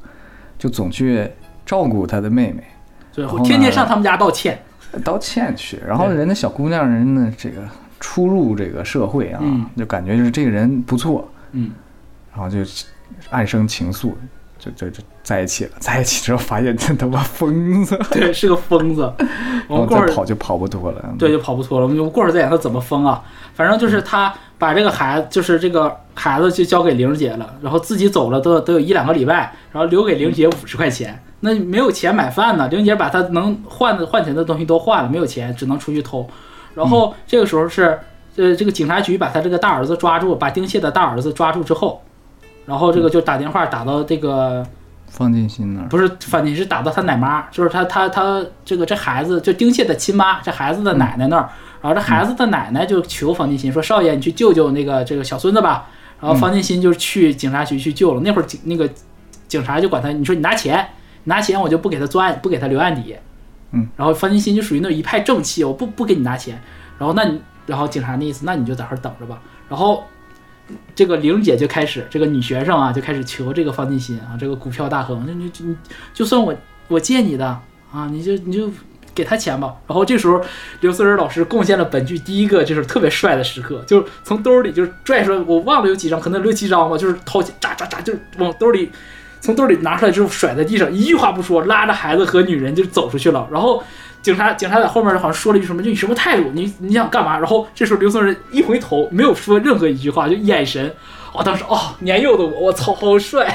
就总去照顾他的妹妹，最，后天天上他们家道歉，道歉去。然后人家小姑娘人呢，这个初入这个社会啊，嗯就感觉就是这个人不错，嗯，然后就暗生情愫，就就就在一起了。[laughs] 在一起之后发现这他妈疯子，[laughs] 对，是个疯子，[laughs] 我们过会儿再跑就跑不脱了。对，就跑不脱了。我们过会儿再讲他怎么疯啊。反正就是他把这个孩子，就是这个孩子就交给玲姐了，然后自己走了都都有一两个礼拜，然后留给玲姐五十块钱。那没有钱买饭呢，玲姐把她能换的换钱的东西都换了，没有钱，只能出去偷。然后这个时候是，呃，这个警察局把他这个大儿子抓住，把丁蟹的大儿子抓住之后，然后这个就打电话打到这个方进心那儿。不是，反正是打到他奶妈，就是他他他这个这孩子就丁蟹的亲妈，这孩子的奶奶那儿，然后这孩子的奶奶就求方进新说：“少爷，你去救救那个这个小孙子吧。”然后方进新就去警察局去救了。那会儿警那个警察就管他，你说你拿钱，拿钱我就不给他作案，不给他留案底。嗯，然后方进新就属于那一派正气，我不不给你拿钱。然后那你，然后警察那意思，那你就在这儿等着吧。然后这个玲姐就开始，这个女学生啊就开始求这个方进新啊，这个股票大亨，那你你就算我我借你的啊，你就你就给他钱吧。然后这时候刘思仁老师贡献了本剧第一个就是特别帅的时刻，就是从兜里就拽出来，我忘了有几张，可能六七张吧，就是掏钱喳喳喳，就往兜里从兜里拿出来之后甩在地上，一句话不说，拉着孩子和女人就走出去了。然后警察警察在后面好像说了一句什么，就你什么态度？你你想干嘛？然后这时候刘松仁一回头，没有说任何一句话，就眼神，我、当时哦，年幼的我，我操，好帅。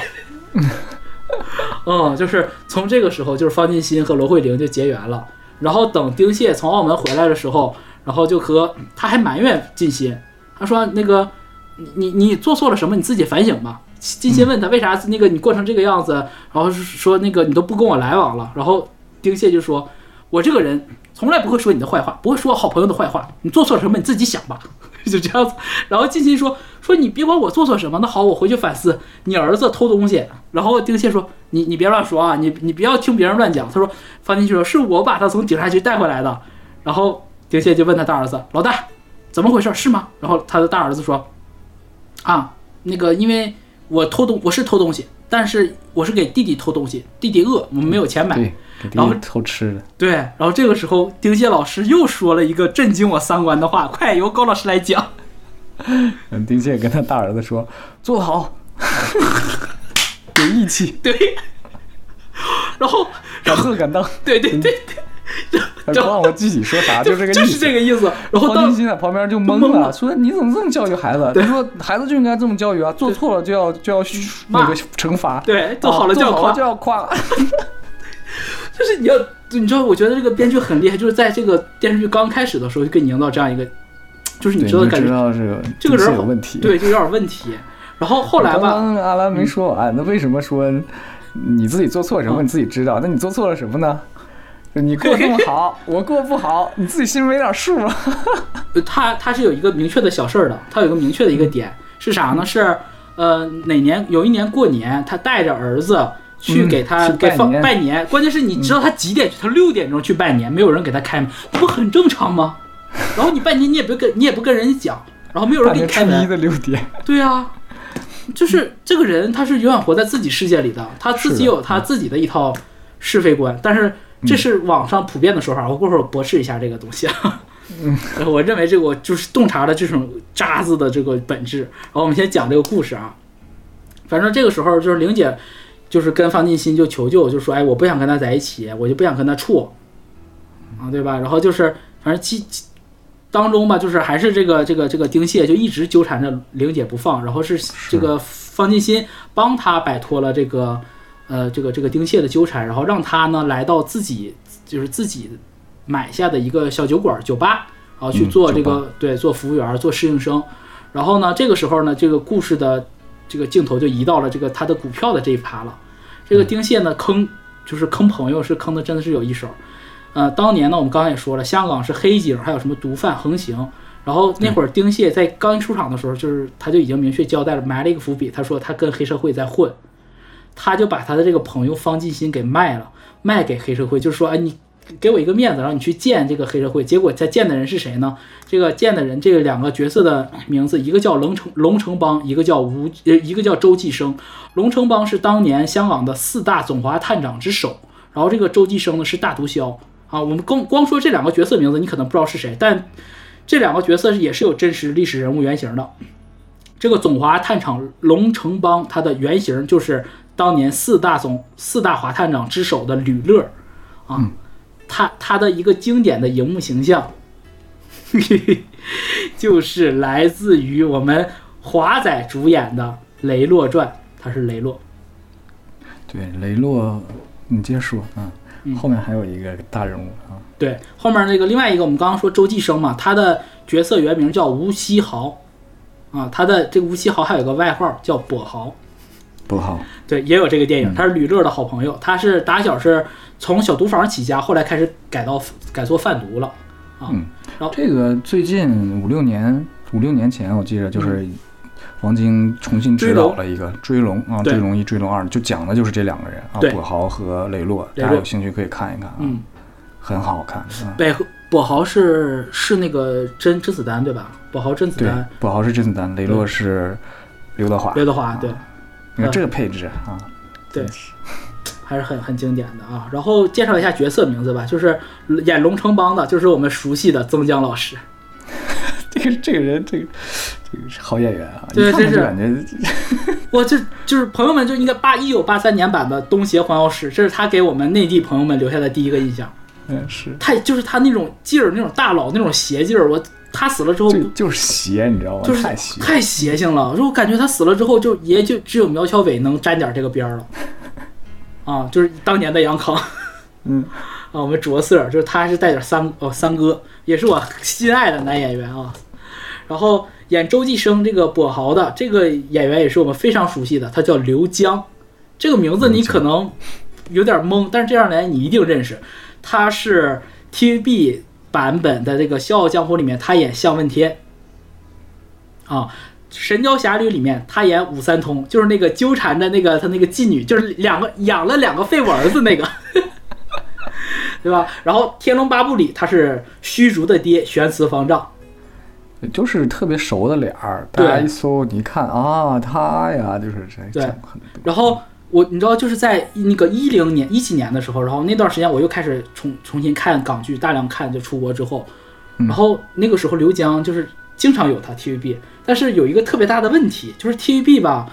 嗯，[laughs] 就是从这个时候，就是方进新和罗慧玲就结缘了。然后等丁蟹从澳门回来的时候，然后就和他还埋怨金鑫，他说那个你你你做错了什么，你自己反省吧。金鑫问他为啥那个你过成这个样子，然后说那个你都不跟我来往了。然后丁蟹就说，我这个人从来不会说你的坏话，不会说好朋友的坏话。你做错什么你自己想吧。[laughs] 就这样子。然后金鑫说说你别管我做错什么，那好，我回去反思。你儿子偷东西，然后丁蟹说你你别乱说啊，你你不要听别人乱讲。他说方进去说是我把他从警察局带回来的。然后丁蟹就问他大儿子老大怎么回事是吗？然后他的大儿子说啊那个因为我偷东我是偷东西，但是我是给弟弟偷东西，弟弟饿，我们没有钱买。然后偷吃的。对，然后这个时候丁蟹老师又说了一个震惊我三观的话，快由高老师来讲。嗯，[laughs] 丁蟹跟他大儿子说：“做得好，[laughs] 有义气，对，然后然后敢当。对对对，”不让我具体说啥，就这个意思。就是这个意思。然后方到金鑫在旁边就懵了，说：“你怎么这么教育孩子？”他说：“孩子就应该这么教育啊，做错了就要就要那个惩罚，对做好了就要夸就要夸。[laughs] 就是你要，你知道，我觉得这个编剧很厉害，就是在这个电视剧刚开始的时候就给你营造这样一个，就是你知知道感觉道这个这个人有问题。对，就有点问题。然后后来吧，刚阿兰没说完，那为什么说你自己做错什么嗯你自己知道？那你做错了什么呢？你过得这么好，我过得不好，你自己心里没点数吗？[laughs] 呃他他是有一个明确的小事儿的，他有一个明确的一个点是啥呢？是呃哪年有一年过年，他带着儿子去嗯给他、去给放拜年，关键是你知道他几点去？他六点钟去拜年，没有人给他开门，这不很正常吗？然后你拜年你也不跟你也不跟人家讲，然后没有人给你开门，初一的六点，对啊，就是这个人他是永远活在自己世界里的，他自己有他自己的一套是非观，但是这是网上普遍的说法，我过会儿驳斥一下这个东西啊。嗯，[laughs] 我认为这个我就是洞察了这种渣子的这个本质。然后我们先讲这个故事啊，反正这个时候就是玲姐，就是跟方进新就求救，就说哎，我不想跟他在一起，我就不想跟他处，啊，对吧？然后就是反正其当中吧，就是还是这个这个这个丁蟹就一直纠缠着玲姐不放，然后是这个方进新帮他摆脱了这个呃这个这个丁蟹的纠缠，然后让他呢来到自己就是自己买下的一个小酒馆酒吧，然后去嗯做这酒个、对做服务员做侍应生，然后呢这个时候呢这个故事的这个镜头就移到了这个他的股票的这一趴了，这个丁蟹呢坑就是坑朋友是坑的真的是有一手。呃，当年呢，我们刚才也说了，香港是黑警，还有什么毒贩横行。然后那会儿丁蟹在刚一出场的时候，就是他就已经明确交代了，埋了一个伏笔。他说他跟黑社会在混，他就把他的这个朋友方进新给卖了，卖给黑社会，就是说，哎，你给我一个面子，让你去见这个黑社会。结果他见的人是谁呢？这个见的人，这两个角色的名字，一个叫龙城龙城邦，一个叫吴，呃，一个叫周继生。龙城邦是当年香港的四大总华探长之首，然后这个周继生呢是大毒枭啊。我们光光说这两个角色名字，你可能不知道是谁，但这两个角色也是有真实历史人物原型的。这个总华探长龙城邦，他的原型就是当年四大总四大华探长之首的吕乐啊，他他的一个经典的荧幕形象，[laughs] 就是来自于我们华仔主演的《雷洛传》，他是雷洛。对，雷洛，你接着说啊。嗯后面还有一个大人物啊，对，后面那个另外一个，我们刚刚说周继生嘛，他的角色原名叫吴锡豪，啊，他的这个吴锡豪还有个外号叫跛豪，不好，对，也有这个电嗯。影，他是吕乐的好朋友，他是打小是从小毒房起家，后来开始改到改做贩毒了，啊，嗯然后这个最近五六年五六年前，我记得就是王晶重新指导了一个《追龙》啊，《追龙一》《追龙二》，就讲的就是这两个人啊，对。跛豪和雷洛，大家有兴趣可以看一看啊，嗯，很好看啊。北跛豪是是那个甄甄子丹对吧？跛豪甄子丹，，跛豪是甄子丹，雷洛是刘德华。刘德华对。你看这个配置啊，对 [laughs] 还是很很经典的啊。然后介绍一下角色名字吧，就是演龙城帮的，就是我们熟悉的曾江老师。[laughs] 这个这个人，这个这个是好演员啊，对一看真就是感觉 [laughs] 我这就是朋友们就应该八一九八三年版的《东邪环药师》，这是他给我们内地朋友们留下的第一个印象。嗯是，他就是他那种劲儿，那种大佬那种邪劲儿。我他死了之后就就是邪，你知道吗？就是太邪，太邪性了，我感觉他死了之后就也就只有苗侨伟能沾点这个边儿了。[laughs] 啊，就是当年的杨康。嗯，[laughs] 啊，我们着色儿就是他是带点三哦三哥，也是我心爱的男演员啊。然后演周继生这个跛豪的这个演员也是我们非常熟悉的，他叫刘江，这个名字你可能有点懵，但是这样来你一定认识，他是 TVB 版本的这个《笑傲江湖》里面他演向问天，啊，《神雕侠侣》里面他演武三通，就是那个纠缠着那个他那个妓女，就是两个养了两个废物儿子那个，[laughs] 对吧？然后《天龙八部》里他是虚竹的爹玄慈方丈，就是特别熟的脸儿，大家一搜，你一看啊，他呀，就是这对。然后我你知道就是在那个一零年一几年的时候，然后那段时间我又开始重重新看港剧，大量看就出国之后，嗯然后那个时候刘江就是经常有他 TVB，但是有一个特别大的问题，就是 TVB 吧，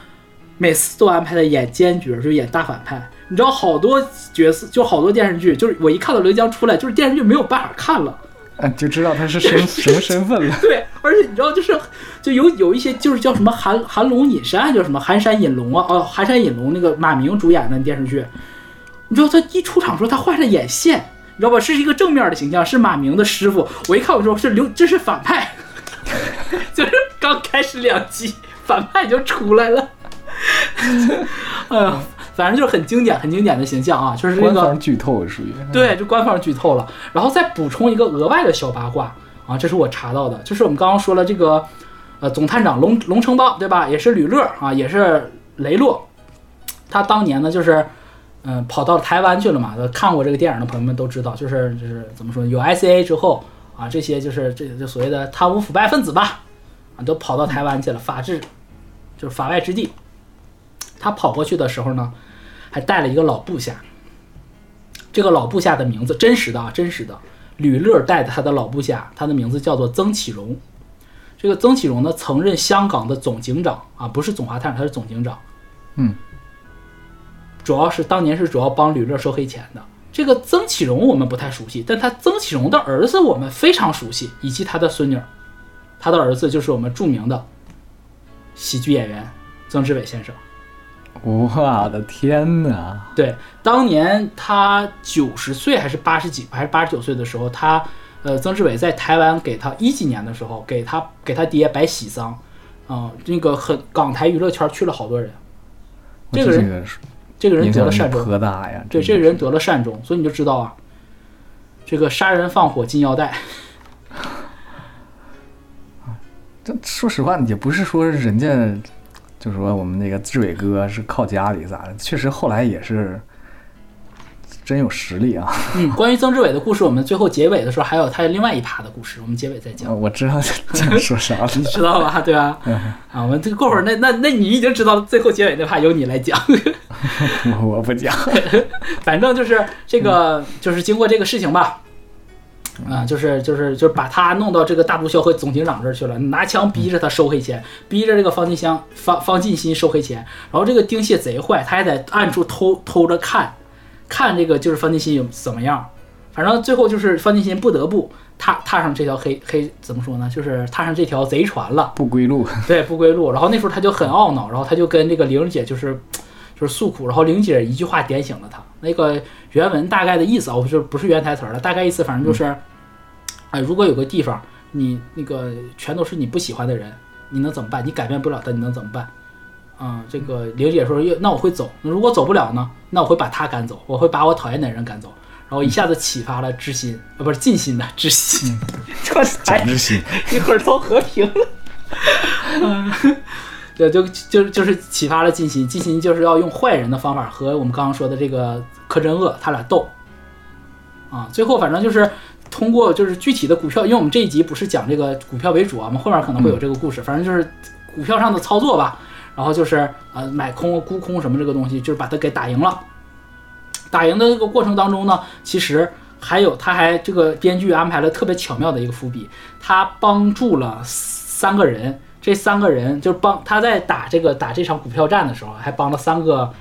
每次都安排他演奸角，就演大反派。你知道好多角色，就好多电视剧，就是我一看到刘江出来，就是电视剧没有办法看了。啊，就知道他是身 [laughs] 什么身份了。对，而且你知道，就是就有有一些就是叫什么韩韩龙隐山，叫什么寒山隐龙啊，哦，寒山隐龙那个马明主演的电视剧，你知道他一出场的时候他画上眼线，你知道吧？是一个正面的形象，是马明的师傅。我一看我说是刘，这是反派，[laughs] 就是刚开始两集反派就出来了，[laughs] 哎呀，反正就是很经典很经典的形象啊，就是这个官方剧透属于。对，就官方剧透了。然后再补充一个额外的小八卦啊，这是我查到的，就是我们刚刚说了这个，呃，总探长龙龙城邦对吧？也是吕乐啊，也是雷洛，他当年呢就是，嗯、跑到台湾去了嘛。看过这个电影的朋友们都知道，就是就是怎么说，有 ICA 之后啊，这些就是这这所谓的贪污腐败分子吧，啊，都跑到台湾去了，法治就是法外之地。他跑过去的时候呢，还带了一个老部下。这个老部下的名字真实的啊，真实的，吕乐带的他的老部下，他的名字叫做曾启荣。这个曾启荣呢，曾任香港的总警长啊，不是总华探长，他是总警长。嗯，主要是当年是主要帮吕乐收黑钱的。这个曾启荣我们不太熟悉，但他曾启荣的儿子我们非常熟悉，以及他的孙女儿。他的儿子就是我们著名的喜剧演员曾志伟先生。我的天哪！对，当年他九十岁还是八十几还是八十九岁的时候，他呃曾志伟在台湾给他一几年的时候给他给他爹摆喜丧，啊、那个很港台娱乐圈去了好多人，这个人这个人得了善终，颇大呀。对，这个人得了善终，所以你就知道啊，这个杀人放火金腰带，[laughs] 这说实话，也不是说人家，就说我们那个志伟哥是靠家里咋的，确实后来也是真有实力啊。嗯，[laughs] 关于曾志伟的故事，我们最后结尾的时候还有他另外一趴的故事，我们结尾再讲。我知道想 [laughs] 说啥了。你知道吧？对吧？啊，我们这个过会儿那那那你已经知道最后结尾那趴由你来讲。我 [laughs] 我不讲。反正就是这个，就是经过这个事情吧，啊，就是就是就是把他弄到这个大毒枭和总警长这儿去了，拿枪逼着他收黑钱，逼着这个方进香方方进新收黑钱，然后这个丁蟹贼坏，他还在暗处偷偷着看，看这个就是方进新有怎么样，反正最后就是方进新不得不踏踏上这条黑黑怎么说呢，就是踏上这条贼船了。不归路，对，不归路。然后那时候他就很懊恼，然后他就跟这个玲姐就是就是诉苦，然后玲姐一句话点醒了他。那个原文大概的意思啊，我就不是原台词儿了，大概意思反正就是，哎，如果有个地方你那个全都是你不喜欢的人，你能怎么办？你改变不了他，你能怎么办？嗯，这个玲姐说，那我会走。如果走不了呢？那我会把他赶走，我会把我讨厌的人赶走。然后一下子启发了知心，啊，不是尽心的知心，[laughs] 这才蒋之心。一会儿都和平了。[laughs] [laughs] 嗯，对，就就就是启发了金心，金心就是要用坏人的方法和我们刚刚说的这个柯镇恶他俩斗。啊，最后反正就是通过就是具体的股票，因为我们这一集不是讲这个股票为主啊，我们后面可能会有这个故事，反正就是股票上的操作吧。然后就是呃买空沽空什么这个东西，就是把它给打赢了。打赢的这个过程当中呢，其实还有他还这个编剧安排了特别巧妙的一个伏笔，他帮助了三个人，这三个人就是帮他在打这个打这场股票战的时候，还帮了三个，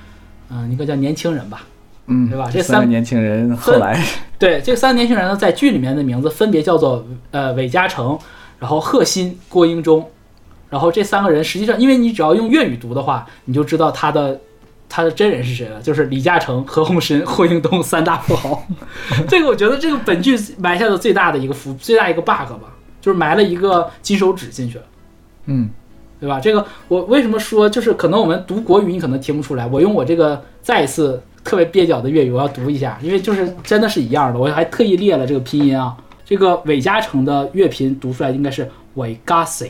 嗯、一个叫年轻人吧，嗯，对吧这三三个年轻人后来 [laughs] [laughs] 对，这三个年轻人呢，在剧里面的名字分别叫做呃韦嘉诚，然后贺新、郭英忠，然后这三个人实际上，因为你只要用粤语读的话，你就知道他的他的真人是谁了，就是李嘉诚、何鸿燊、霍英东三大富豪。[laughs] 这个我觉得这个本剧埋下的最大的一个伏，最大一个 bug 吧，就是埋了一个金手指进去了。嗯，对吧？这个我为什么说，就是可能我们读国语你可能听不出来，我用我这个再一次特别蹩脚的粤语我要读一下，因为就是真的是一样的，我还特意列了这个拼音啊。这个韦嘉诚的粤拼读出来应该是韦嘉诚，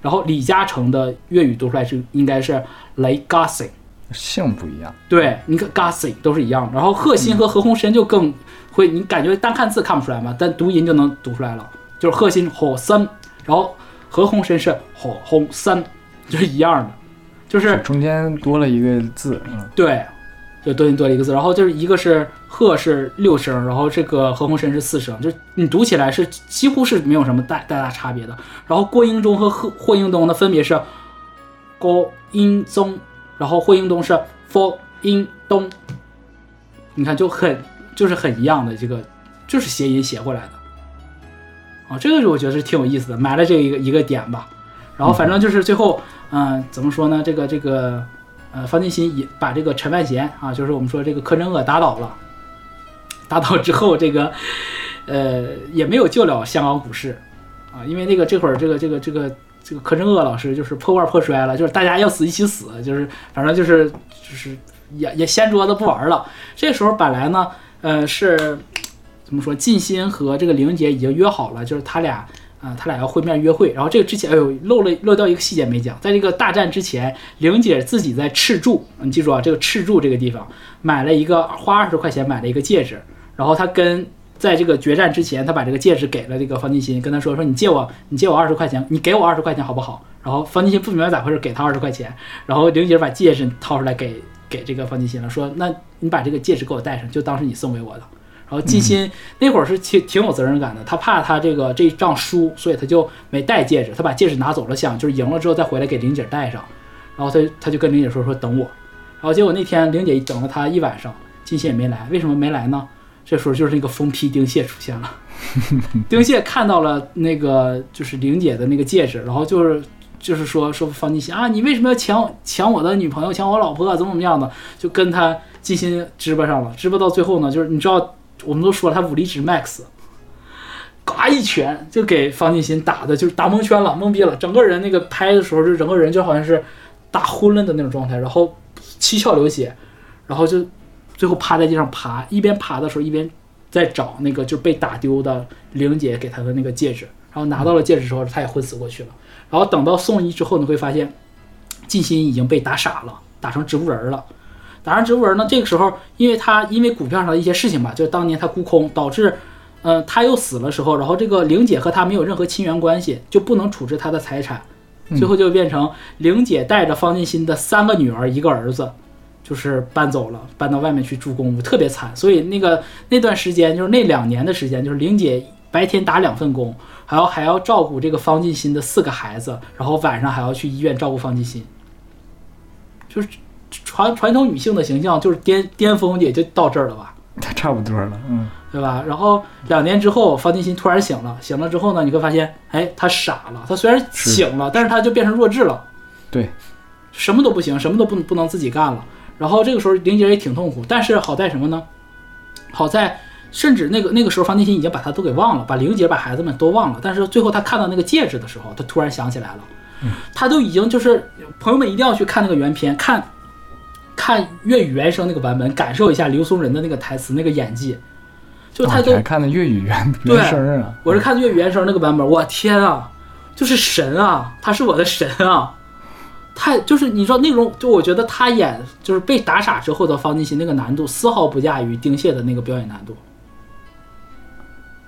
然然后李嘉诚的粤语读出来是应该是雷 Gassing。姓不一样，对，你看 Gassing 都是一样的。然后贺新和何鸿燊就更会，你感觉单看字看不出来嘛，但读音就能读出来了。就是贺新火森，然后何鸿燊是火红三，[laughs] 就是一样的，就是中间多了一个字，嗯，对，就多音多了一个字。然后就是一个是鹤是六声，然后这个何鸿燊是四声，就是你读起来是几乎是没有什么大大大差别的。然后郭英中和贺霍英东呢，分别是郭英宗，然后霍英东是 for 英东，你看就很就是很一样的这个，就是谐音写过来的。啊，这个是我觉得是挺有意思的，埋了这一个一个点吧。然后反正就是最后，嗯、怎么说呢？这个这个，呃，方进新也把这个陈万贤啊，就是我们说这个柯镇恶打倒了。打倒之后，这个呃也没有救了香港股市啊，因为那个这会儿这个这个这个这个柯镇恶老师就是破罐破摔了，就是大家要死一起死，就是反正就是就是也也掀桌子不玩了。这时候本来呢，呃是怎么说？靳心和这个玲姐已经约好了，就是他俩啊、他俩要会面约会。然后这个之前，哎呦，漏了漏掉一个细节没讲，在这个大战之前，玲姐自己在赤柱，你记住啊，这个赤柱这个地方买了一个花二十块钱买了一个戒指，然后她跟在这个决战之前，她把这个戒指给了这个方进新，跟他说说你借我你借我二十块钱，你给我二十块钱好不好？然后方进新不明白咋回事，给他二十块钱，然后玲姐把戒指掏出来给给这个方进新了，说那你把这个戒指给我戴上，就当是你送给我的。然后金鑫那会儿是挺挺有责任感的，他怕他这个这一仗输，所以他就没戴戒指，他把戒指拿走了，想就是赢了之后再回来给玲姐戴上。然后他他就跟玲姐说说等我，然后结果那天玲姐等了他一晚上，金鑫也没来，为什么没来呢？这时候就是那个疯批丁蟹出现了，[laughs] 丁蟹看到了那个就是玲姐的那个戒指，然后就是就是说说方金鑫啊，你为什么要抢抢我的女朋友，抢我老婆，怎么怎么样的，就跟他金鑫支巴上了，支巴到最后呢，就是你知道。我们都说了，他武力值 max，嘎一拳就给方进新打的，就是打蒙圈了，懵逼了，整个人那个拍的时候，就整个人就好像是打昏了的那种状态，然后七窍流血，然后就最后趴在地上爬，一边爬的时候一边在找那个就被打丢的玲姐给他的那个戒指，然后拿到了戒指之后，他也昏死过去了。然后等到送医之后，你会发现进新已经被打傻了，打成植物人了。打上植物人呢，这个时候，因为他因为股票上的一些事情吧，就当年他沽空，导致，呃，他又死了时候，然后这个玲姐和他没有任何亲缘关系，就不能处置他的财产，最后就变成玲姐带着方进新的三个女儿一个儿子，就是搬走了，搬到外面去住公屋，特别惨。所以那个那段时间，就是那两年的时间，就是玲姐白天打两份工，还要还要照顾这个方进新的四个孩子，然后晚上还要去医院照顾方进新，就是。传传统女性的形象就是巅巅峰也就到这儿了吧，[laughs] 差不多了，嗯，对吧？然后两年之后，方金心突然醒了，醒了之后呢，你会发现，哎，他傻了，他虽然醒了，但是他就变成弱智了，对，什么都不行，什么都不不能自己干了。然后这个时候玲姐也挺痛苦，但是好在什么呢？好在甚至那个那个时候，方进新已经把他都给忘了，把玲姐把孩子们都忘了。但是最后他看到那个戒指的时候，他突然想起来了，嗯他都已经就是朋友们一定要去看那个原片，看。看粤语原声那个版本，感受一下刘松仁的那个台词、那个演技，就他都、还看的粤语原原声啊！我是看粤语原声那个版本，我天啊，就是神啊，他是我的神啊！太就是你知道那种，就我觉得他演就是被打傻之后的方进新那个难度，丝毫不亚于丁蟹的那个表演难度。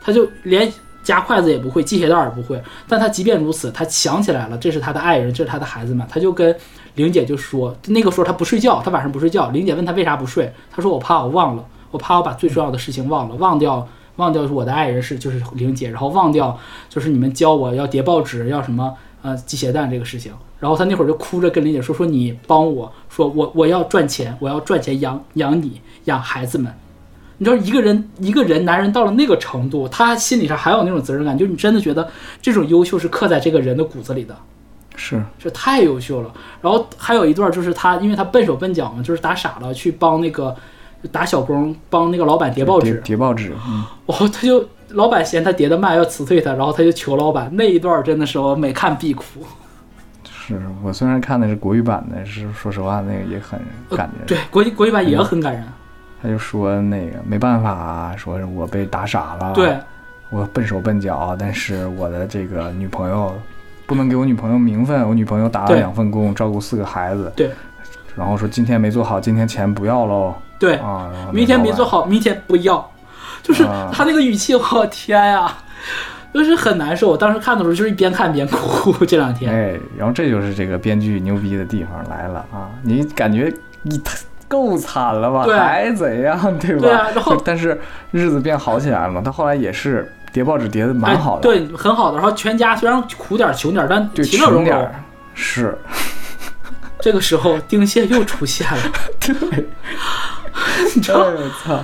他就连夹筷子也不会，系鞋带也不会，但他即便如此，他想起来了，这是他的爱人，这是他的孩子们，他就跟。玲姐就说：“那个时候她不睡觉，她晚上不睡觉。玲姐问她为啥不睡，她说：我怕我忘了，我怕我把最重要的事情忘了，忘掉，忘掉我的爱人是就是玲姐，然后忘掉就是你们教我要叠报纸，要什么呃系鞋带这个事情。然后她那会儿就哭着跟玲姐说：说你帮我说我我要赚钱，我要赚钱养养你养孩子们。你知道一个人一个人男人到了那个程度，他心理上还有那种责任感，就是你真的觉得这种优秀是刻在这个人的骨子里的。”是，这太优秀了。然后还有一段就是他，因为他笨手笨脚嘛，就是打傻了，去帮那个打小工，帮那个老板叠报纸。叠报纸，嗯。哦，他就老板嫌他叠的慢，要辞退他，然后他就求老板。那一段真的是我每看必哭。是我虽然看的是国语版的，是说实话那个也很感人。对，国国语版也很感人。他就说那个没办法，啊说我被打傻了。对，我笨手笨脚，但是我的这个女朋友。不能给我女朋友名分，我女朋友打了两份工，照顾四个孩子。对。然后说今天没做好，今天钱不要喽。对，啊，明天没。做好，明天不要，就是啊他那个语气，我天呀，就是很难受。我当时看的时候就是一边看边哭，这两天。哎，然后这就是这个编剧牛逼的地方来了啊！你感觉你够惨了吧？对还怎样，对吧？对啊然后但是日子变好起来了嘛。他后来也是叠报纸叠的蛮好的，哎，对，很好的。然后全家虽然苦点儿穷点儿，但对，其乐融融。是，[laughs] 这个时候，丁蟹又出现了，[laughs] 对，[laughs] 你知道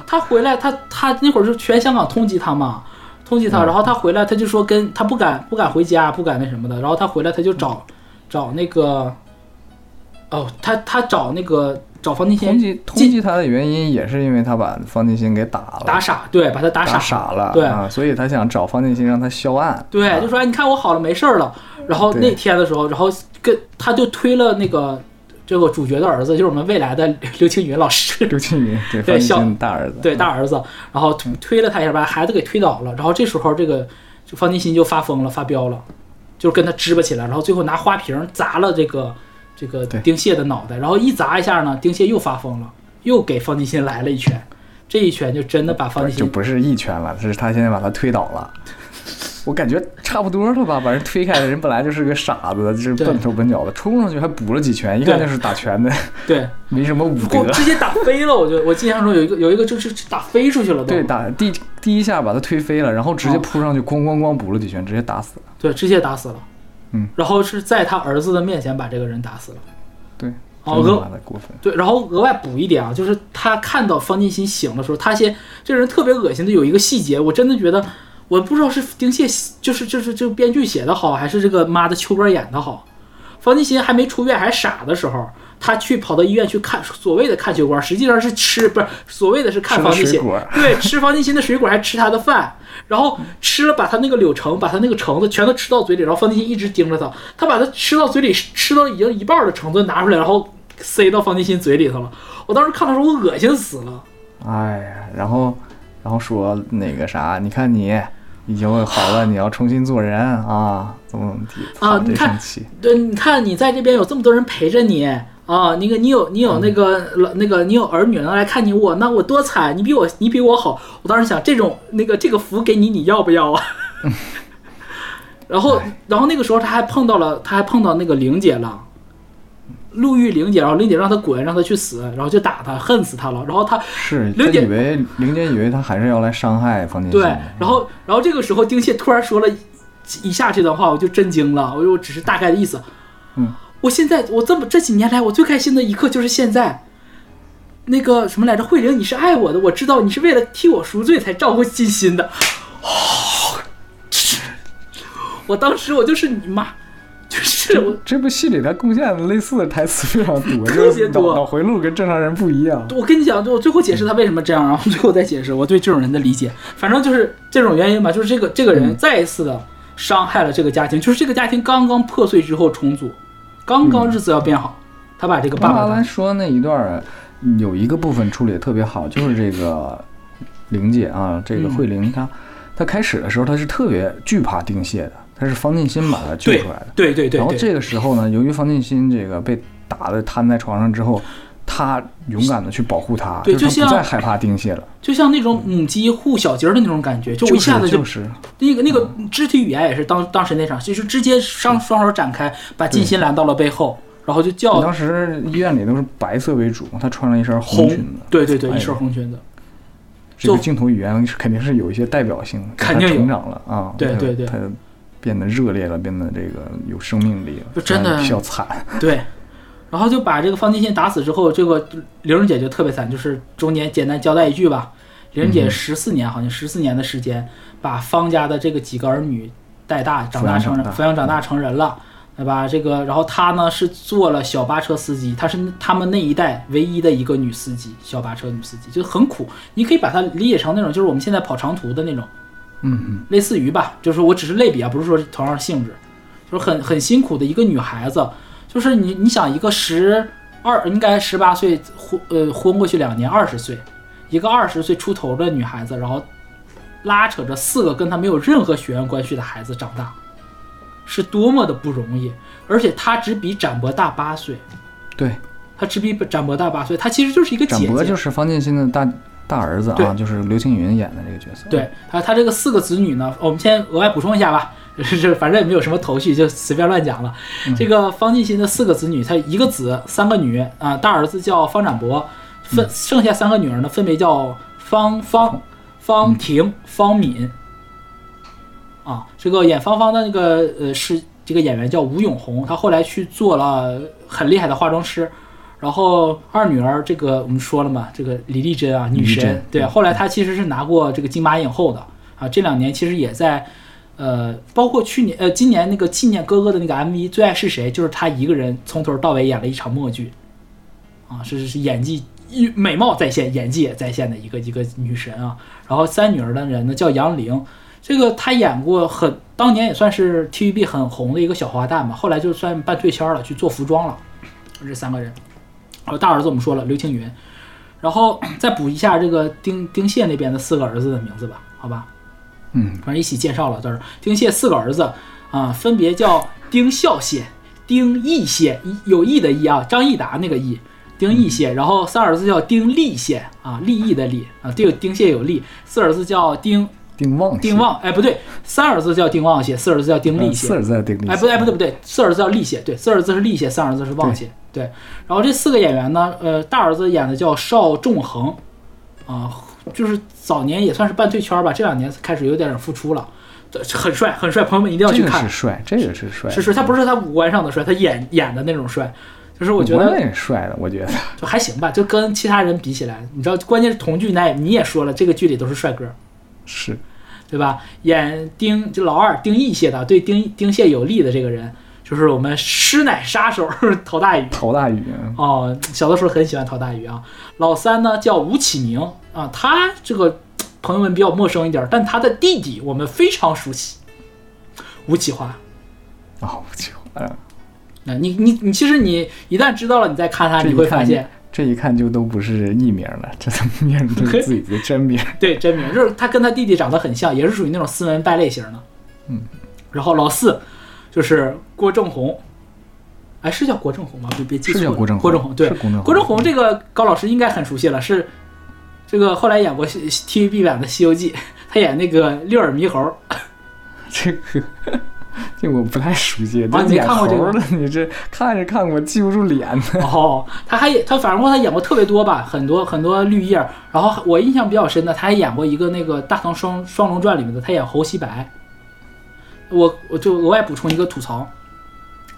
他回来，他他那会儿是全香港通缉他嘛，通缉他，嗯然后他回来，他就说跟他不敢不敢回家，不敢那什么的，然后他回来他就找找那个，哦，他他找那个找方金通仙缉通缉他的原因也是因为他把方进新给打了，打傻，对，把他打傻，打傻了，对啊，所以他想找方进新让他销案，对，啊就说哎，你看我好了，没事儿了。然后那天的时候，然后跟他就推了那个这个主角的儿子，就是我们未来的刘青云老师，[laughs] 刘青云对对小方进新的大儿子，对大儿子，然后推推了他一下，把孩子给推倒了。然后这时候这个就方金心就发疯了，发飙了，就是跟他支吧起来，然后最后拿花瓶砸了这个这个对丁蟹的脑袋，然后一砸一下呢，丁蟹又发疯了，又给方金鑫来了一拳，这一拳就真的把方金鑫不是就不是一拳了，是他现在把他推倒了。[laughs] 我感觉差不多了吧，把人推开的人本来就是个傻子，就是笨手笨脚的，冲上去还补了几拳，一看就是打拳的，对，没什么武德。直接打飞了，我就我印象中有一个有一个就是打飞出去了，对，打第第一下把他推飞了，然后直接哦扑上去，咣咣咣补了几拳，直接打死了。对，直接打死了。嗯，然后是在他儿子的面前把这个人打死了。对，哦，真他额妈的过分。对，然后额外补一点啊，就是他看到方进新醒的时候，他先这人特别恶心的有一个细节，我真的觉得我不知道是丁蟹就是就是这个编剧写的好，还是这个妈的秋波演的好。方进新还没出院还傻的时候，他去跑到医院去看所谓的看秋官，实际上是吃不是所谓的是看方进新，对，吃方进新的水果还吃他的饭，然后吃了把他那个柳橙，把他那个橙子全都吃到嘴里，然后方进新一直盯着他，他把他吃到嘴里，吃到已经一半的橙子拿出来，然后塞到方进新嘴里头了。我当时看的时候，我恶心死了。哎呀，然后然后说那个啥，你看你已经好了，你要重新做人啊，怎么怎么地，啊你看。对，你看你在这边有这么多人陪着你啊，那个你有你有那个老那个你有儿女能来看你我，那我多惨，你比我你比我好。我当时想，这种那个这个福给你，你要不要啊？然后然后那个时候他还碰到了，他还碰到那个玲姐了。路遇玲姐，然后玲姐让他滚，让他去死，然后就打他，恨死他了。然后他是玲姐以为玲姐以为他还是要来伤害方进新对，，然后然后这个时候丁蟹突然说了一下这段话，我就震惊了，我就只是大概的意思。嗯，我现在我这么这几年来，我最开心的一刻就是现在。那个什么来着，慧玲，你是爱我的，我知道你是为了替我赎罪才照顾金鑫的。我当时我就是你妈，就是我这部戏里他贡献的类似的台词非常多，特就是别多脑脑回路跟正常人不一样。我跟你讲，我最后解释他为什么这样，然后最后再解释我对这种人的理解。反正就是这种原因吧，就是这个这个人嗯再一次的伤害了这个家庭，就是这个家庭刚刚破碎之后重组，刚刚日子要变好，他把这个爸王阿兰爸打说那一段儿有一个部分处理的特别好，就是这个玲姐啊，这个嗯。慧玲她她开始的时候她是特别惧怕丁蟹的，她是方进新把她救出来的。对对对对，然后这个时候呢，由于方进新这个被打的瘫在床上之后，他勇敢的去保护她，对就不再害怕丁蟹了，就像那种母鸡护小鸡儿的那种感觉，就一下子就就是。那个那个肢体语言也是当当时那场，就是直接双双手展开，把金鑫拦到了背后，然后就叫当时医院里都是白色为主，他穿了一身红红裙子，，对对对，哎一身红裙子。这个镜头语言是肯定是有一些代表性的，肯定成长了啊，对对对。他变得热烈了，变得这个有生命力了，就真的比较惨，[laughs] 对，然后就把这个方金信打死之后，这个玲儿姐就特别惨，就是中间简单交代一句吧，玲儿姐十四年，好像十四年的时间，把方家的这个几个儿女带大，长大成人，抚抚养长大养长大成人了。对吧？这个，然后她呢是做了小巴车司机，她是他们那一代唯一的一个女司机，小巴车女司机，就很苦。你可以把它理解成那种，就是我们现在跑长途的那种，嗯嗯，类似于吧，就是我只是类比啊，不是说同样性质，就是很很辛苦的一个女孩子，就是你你想一个十二应该十八岁婚呃婚过去两年二十岁，一个二十岁出头的女孩子，然后拉扯着四个跟她没有任何血缘关系的孩子长大，是多么的不容易，而且她只比展博大八岁，对，她只比展博大八岁，她其实就是一个姐姐。展博就是方进新的大大儿子啊，对就是刘青云演的这个角色。对他，他这个四个子女呢，我们先额外补充一下吧，就 [laughs] 是反正也没有什么头绪，就随便乱讲了。这个方进新的四个子女，他一个子三个女啊、大儿子叫方展博，分、剩下三个女儿呢，分别叫方方、方婷、方敏。啊，这个演方方的那个呃是这个演员叫吴永红，他后来去做了很厉害的化妆师。然后二女儿这个我们说了嘛，这个李丽珍啊，女神对，嗯后来她其实是拿过这个金马影后的啊，这两年其实也在，呃，包括去年呃今年那个纪念哥哥的那个 MV《最爱是谁》，就是她一个人从头到尾演了一场默剧，啊，是是是演技美貌在线，演技也在线的一个一个女神啊。然后三女儿的人呢叫杨玲，这个她演过很当年也算是 TVB 很红的一个小花旦吧，后来就算半退圈了，去做服装了。这三个人，然后大儿子我们说了刘青云，然后再补一下这个丁丁蟹那边的四个儿子的名字吧，好吧？嗯，反正一起介绍了，就是丁蟹四个儿子啊，分别叫丁孝蟹、丁义蟹，有义的义啊，张益达那个义，丁义蟹，然后三儿子叫丁立蟹啊，利益的利啊，这个丁蟹有利，四儿子叫丁丁旺，丁，旺，哎不对，三儿子叫丁旺蟹，四儿子叫丁立蟹，四儿子叫丁立，哎，不对，哎，不对，不对，四儿子叫力蟹，对，四儿子是力蟹，三儿子是旺蟹，对。然后这四个演员呢，呃，大儿子演的叫邵仲恒，啊，就是早年也算是半退圈吧，这两年开始有点点复出了，对很帅，很帅，朋友们一定要这个去看是。帅，这个是帅，是是，他不是他五官上的帅，他演演的那种帅，就是我觉我得也帅的，我觉得就还行吧，就跟其他人比起来，你知道，关键是同剧那你也说了，这个剧里都是帅哥，是对吧？演丁就老二丁义谢的，对丁丁谢有利的这个人，就是我们师奶杀手 [laughs] 陶大宇。陶大宇，哦，小的时候很喜欢陶大宇啊。老三呢叫吴启明啊，他这个朋友们比较陌生一点，但他的弟弟我们非常熟悉，吴启华。哦，吴启华。那你你你，其实你一旦知道了，你再看他，你会发现，这一看就都不是艺名了，这都名儿都是自己的真名。对真名就是他跟他弟弟长得很像，也是属于那种斯文败类型的。嗯，然后老四就是郭正红，哎，是叫郭正红吗？别别记错了，是叫郭正红郭正红对郭正红郭正红这个高老师应该很熟悉了，是这个后来演过 TVB 版的《西游记》，他演那个六耳猕猴。[laughs] 这个这我不太熟悉，啊你没这看过这个，你这看着看我记不住脸呢。哦，他还演他反正说他演过特别多吧，很多很多绿叶儿。然后我印象比较深的，他还演过一个那个《大唐双双龙传》里面的，他演侯西白。我我就额外补充一个吐槽，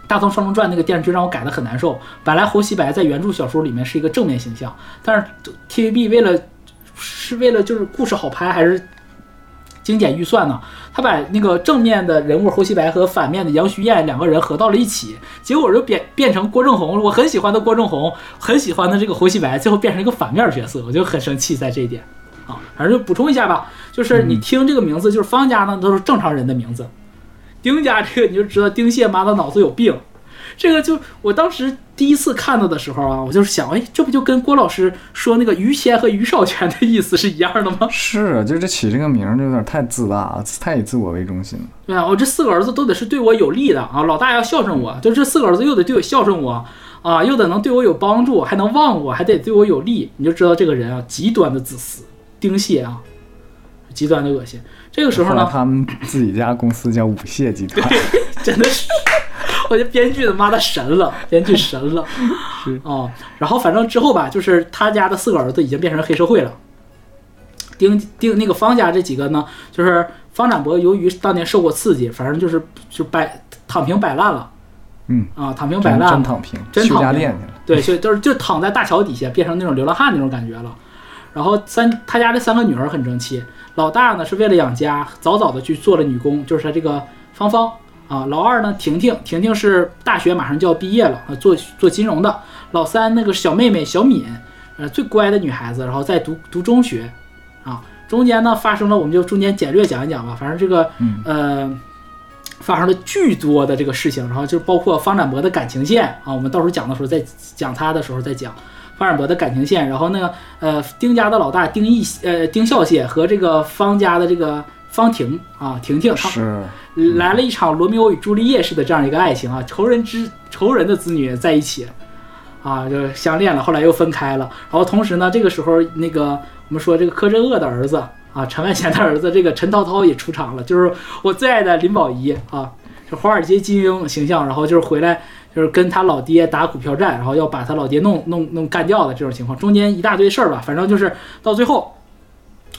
《大唐双龙传》那个电视剧让我改的很难受。本来侯西白在原著小说里面是一个正面形象，但是 TVB 为了是为了就是故事好拍还是精简预算呢？他把那个正面的人物侯熙白和反面的杨徐燕两个人合到了一起，结果就变变成郭正红，我很喜欢的郭正红，很喜欢的这个侯熙白，最后变成一个反面角色，我就很生气在这一点。啊，反正就补充一下吧，就是你听这个名字，就是方家呢都是正常人的名字，丁家这个你就知道丁蟹妈的脑子有病。这个就我当时第一次看到的时候啊，我就是想，哎，这不就跟郭老师说那个于谦和于少泉的意思是一样的吗？[laughs] 是，就这起这个名儿就有点太自大了，太以自我为中心了。对啊，我这四个儿子都得是对我有利的啊，老大要孝顺我，就这四个儿子又得对我孝顺我啊，又得能对我有帮助，还能忘我，还得对我有利，你就知道这个人啊，极端的自私，丁蟹啊，极端的恶心。这个时候呢，他们自己家公司叫五蟹集团，[laughs] 真的是，[laughs] 我觉得编剧他妈的神了，[laughs] 编剧神了，是哦。然后反正之后吧，就是他家的四个儿子已经变成黑社会了。丁丁那个方家这几个呢，就是方展博，由于当年受过刺激，反正就是就摆躺平摆烂了嗯，啊，躺平摆烂，真躺平，真躺平。对，就就是就躺在大桥底下，变成那种流浪汉那种感觉了。然后三他家这三个女儿很争气，老大呢是为了养家，早早的去做了女工，就是他这个芳芳啊。老二呢婷婷，婷婷是大学马上就要毕业了啊，做做金融的。老三那个小妹妹小敏，呃最乖的女孩子，然后在读读中学啊。中间呢发生了，我们就中间简略讲一讲吧。反正这个嗯呃。发生了巨多的这个事情，然后就包括方展博的感情线啊，我们到时候讲的时候再讲他的时候再讲方展博的感情线，然后那个呃丁家的老大丁义呃丁孝蟹和这个方家的这个方婷啊，婷婷，她是来了一场罗密欧与朱丽叶式的这样一个爱情啊，仇人之仇人的子女在一起，啊，就相恋了，后来又分开了。然后同时呢，这个时候那个我们说这个柯震恶的儿子啊，陈万贤的儿子这个陈涛涛也出场了，就是我最爱的林保怡啊，就华尔街精英形象，然后就是回来就是跟他老爹打股票战，然后要把他老爹弄弄弄干掉的这种情况，中间一大堆事儿吧，反正就是到最后，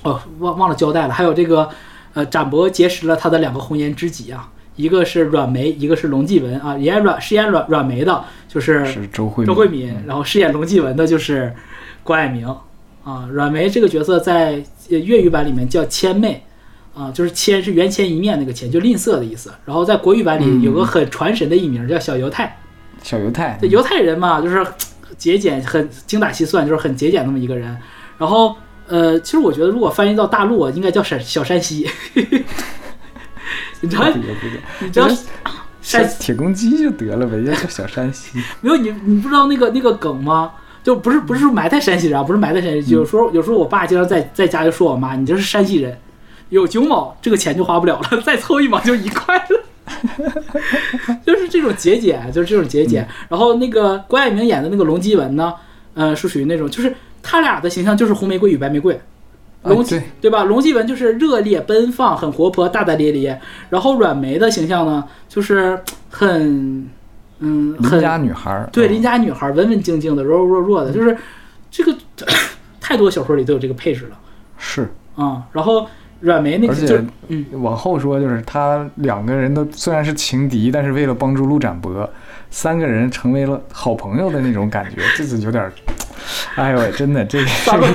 哦，忘忘了交代了，还有这个。呃，展博结识了他的两个红颜知己啊，一个是阮梅，一个是龙继文啊。演阮饰演阮阮梅的，就是是周慧周慧敏，然后饰演龙继文的就是关爱明啊。阮梅这个角色在粤语版里面叫千妹啊，就是千是缘钱一面那个千，就吝啬的意思。然后在国语版里有个很传神的艺名叫小犹太，小犹太，这犹太人嘛，就是 [tsk] 节俭，很精打细算，就是很节俭那么一个人。然后。呃，其实我觉得，如果翻译到大陆啊，应该叫陕小山西。[laughs] 你知道？你知道山铁公鸡就得了呗，叫小山西。没有你，你不知道那个那个梗吗？就不是不是埋汰山西人啊，不是埋汰山西。有时候有时候我爸经常在在家就说我妈，你这是山西人，有九毛这个钱就花不了了，[laughs] 再凑一毛就一块了。[laughs] 就是这种节俭，就是这种节俭。然后那个关爱明演的那个龙基文呢，呃，是属于那种就是。他俩的形象就是红玫瑰与白玫瑰，龙对对吧？龙继文就是热烈奔放、很活泼、大大咧咧，然后阮梅的形象呢，就是很嗯，邻家女孩儿，对邻家女孩儿，文文静静的、柔柔弱弱的，就是这个 [clears throat] 太多小说里都有这个配置了，是啊。然后阮梅那个就嗯，往后说就是他两个人都虽然是情敌，但是为了帮助陆展博，三个人成为了好朋友的那种感觉，这是有点。[laughs] 哎呦喂，真的，这个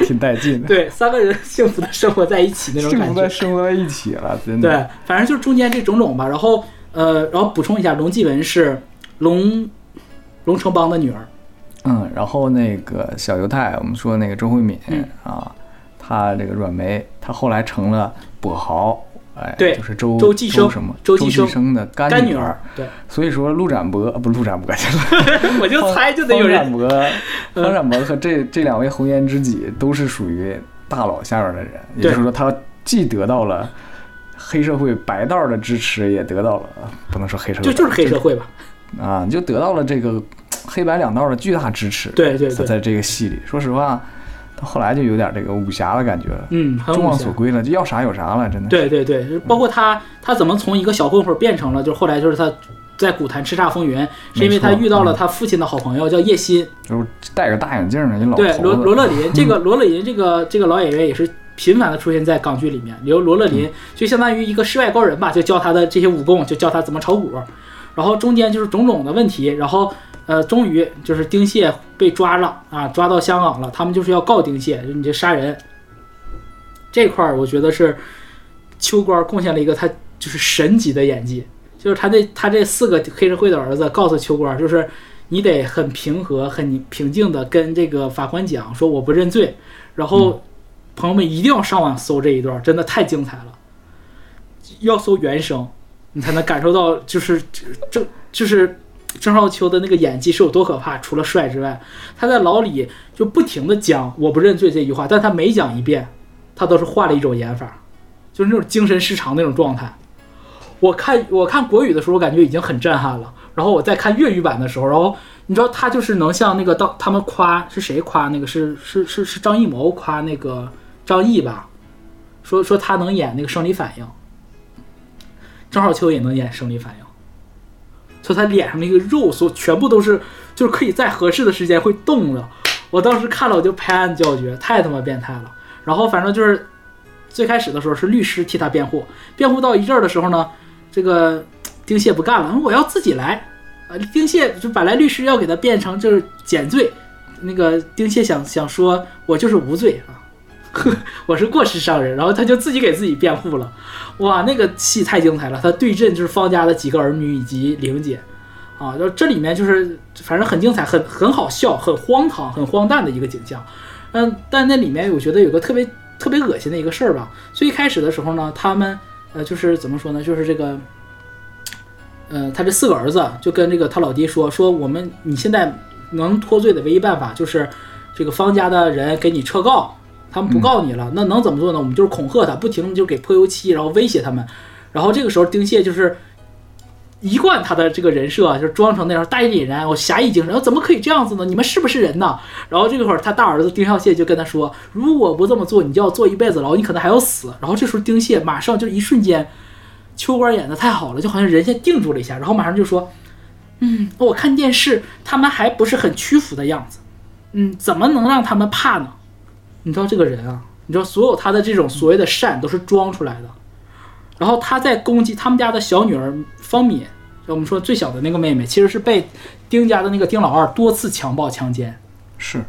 挺带劲的。对，三个人幸福的生活在一起那种感觉。幸福的生活在一起了，真的。对，反正就是中间这种种吧。然后，呃，然后补充一下，龙继文是龙龙城邦的女儿。嗯，然后那个小犹太，我们说那个周慧敏啊，她这个阮梅，她后来成了跛豪。哎，对，就是周周继生什么？周继生的干女儿。对，所以说陆展博不，陆展博去了。[laughs] 我就猜就得有人。方展博、方展博和这这两位红颜知己都是属于大佬下边的人，也就是说，他既得到了黑社会白道的支持，也得到了不能说黑社会，就就是黑社会吧。啊，就得到了这个黑白两道的巨大支持。对对对，在这个戏里，说实话。后来就有点这个武侠的感觉了，嗯，众望所归了，就要啥有啥了，真的。对对对，包括他，他怎么从一个小混混变成了，就是后来就是他在古坛叱咤风云，是因为他遇到了他父亲的好朋友叫叶欣，就是戴个大眼镜的一老对罗罗乐林，这个罗乐林这个这个老演员也是频繁的出现在港剧里面，刘罗乐林就相当于一个世外高人吧，就教他的这些武功，就教他怎么炒股，然后中间就是种种的问题，然后。呃，终于就是丁蟹被抓了啊，抓到香港了。他们就是要告丁蟹，就你这杀人这块儿，我觉得是秋官贡献了一个他就是神级的演技。就是他这他这四个黑社会的儿子告诉秋官，就是你得很平和、很平静的跟这个法官讲，说我不认罪。然后朋友们一定要上网搜这一段，真的太精彩了。要搜原声，你才能感受到，就是这就是。郑少秋的那个演技是有多可怕？除了帅之外，他在牢里就不停的讲“我不认罪”这句话，但他每讲一遍，他都是换了一种演法，就是那种精神失常那种状态。我看我看国语的时候，我感觉已经很震撼了。然后我在看粤语版的时候，然后你知道他就是能像那个当他们夸是谁夸那个是是是是张艺谋夸那个张译吧，说说他能演那个生理反应，郑少秋也能演生理反应。就他脸上那个肉，所全部都是，就是可以在合适的时间会动的。我当时看了，我就拍案叫绝，太他妈变态了。然后反正就是最开始的时候是律师替他辩护，辩护到一阵儿的时候呢，这个丁蟹不干了，我要自己来。啊，丁蟹就本来律师要给他变成就是减罪，那个丁蟹想想说，我就是无罪啊，我是过失伤人，然后他就自己给自己辩护了。哇，那个戏太精彩了！他对阵就是方家的几个儿女以及玲姐，啊，就这里面就是反正很精彩，很很好笑，很荒唐，很荒诞的一个景象。嗯，但那里面我觉得有个特别特别恶心的一个事儿吧。最开始的时候呢，他们呃就是怎么说呢，就是这个，呃，他这四个儿子就跟这个他老爹说说，我们你现在能脱罪的唯一办法就是这个方家的人给你撤告，他们不告你了，那能怎么做呢？我们就是恐吓他，不停的就给泼油漆，然后威胁他们。然后这个时候，丁蟹就是一贯他的这个人设啊，就是装成那样大义凛然，我侠义精神，我怎么可以这样子呢？你们是不是人呢？然后这会儿他大儿子丁孝谢就跟他说，如果不这么做，你就要坐一辈子牢，你可能还要死。然后这时候丁蟹马上就一瞬间，秋官演的太好了，就好像人先定住了一下，然后马上就说，嗯，我看电视，他们还不是很屈服的样子，嗯，怎么能让他们怕呢？你知道这个人啊，你知道所有他的这种所谓的善都是装出来的。然后他在攻击他们家的小女儿方敏，就我们说最小的那个妹妹，其实是被丁家的那个丁老二多次强暴强奸。是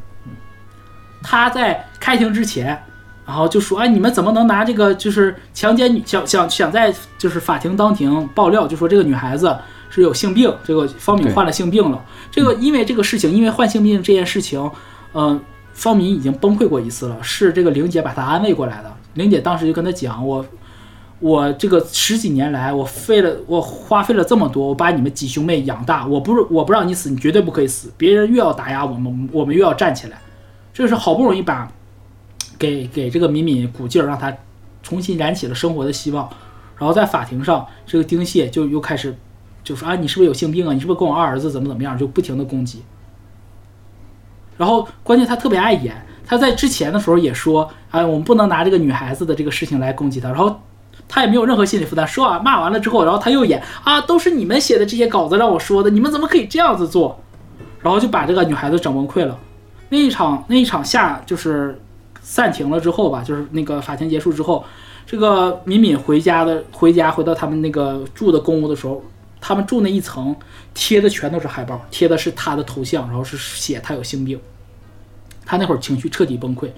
他在开庭之前，然后就说：“哎，你们怎么能拿这个就是强奸女想想想在就是法庭当庭爆料，就说这个女孩子是有性病，这个方敏患了性病了。这个因为这个事情，因为患性病这件事情，嗯、方敏已经崩溃过一次了，是这个玲姐把她安慰过来的。玲姐当时就跟他讲，我我这个十几年来，我费了我花费了这么多，我把你们几兄妹养大，我不是我不让你死，你绝对不可以死。别人越要打压我们，我们越要站起来。这是好不容易把给给这个敏敏鼓劲儿，让她重新燃起了生活的希望。然后在法庭上，这个丁蟹就又开始就说啊，你是不是有性病啊？你是不是跟我二儿子怎么怎么样？就不停的攻击。然后关键他特别爱演，他在之前的时候也说，哎，我们不能拿这个女孩子的这个事情来攻击她。然后他也没有任何心理负担，说啊骂完了之后，然后他又演啊，都是你们写的这些稿子让我说的，你们怎么可以这样子做？然后就把这个女孩子整崩溃了。那一场那一场下就是散庭了之后吧，就是那个法庭结束之后，这个敏敏回家的回家回到他们那个住的公屋的时候，他们住那一层贴的全都是海报，贴的是他的头像，然后是写他有性病。他那会儿情绪彻底崩溃，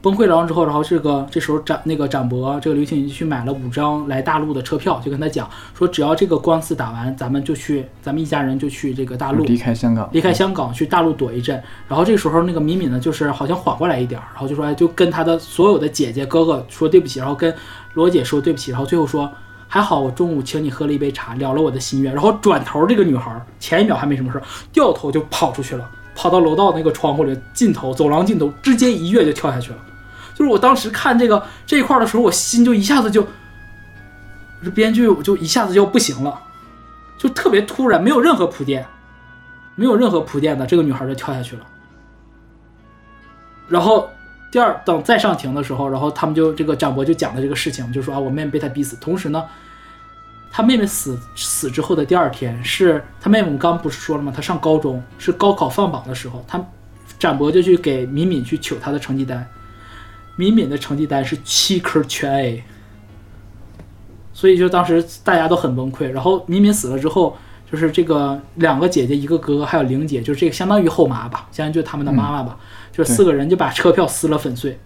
崩溃了之后，然后这个这时候展那个展博这个刘青云去买了五张来大陆的车票，就跟他讲说，只要这个官司打完，咱们就去，咱们一家人就去这个大陆离开香港，离开香港去大陆躲一阵。然后这时候那个敏敏呢，就是好像缓过来一点儿，然后就说，哎，就跟他的所有的姐姐哥哥说对不起，然后跟罗姐说对不起，然后最后说。还好我中午请你喝了一杯茶，了了我的心愿。然后转头，这个女孩前一秒还没什么事，掉头就跑出去了，跑到楼道那个窗户里尽头，走廊尽头，直接一跃就跳下去了。就是我当时看这个这一块的时候，我心就一下子就，这编剧我就一下子就不行了，就特别突然，没有任何铺垫，没有任何铺垫的，这个女孩就跳下去了。然后第二等再上庭的时候，然后他们就这个展博就讲的这个事情，就说啊，我妹妹被他逼死。同时呢，他妹妹死死之后的第二天，是他妹妹我们刚不是说了吗？她上高中是高考放榜的时候，他展博就去给敏敏去取她的成绩单，敏敏的成绩单是七科全 A，所以就当时大家都很崩溃。然后敏敏死了之后，就是这个两个姐姐一个哥哥还有玲姐，就是这个相当于后妈吧，相当于就他们的妈妈吧，就四个人就把车票撕了粉碎，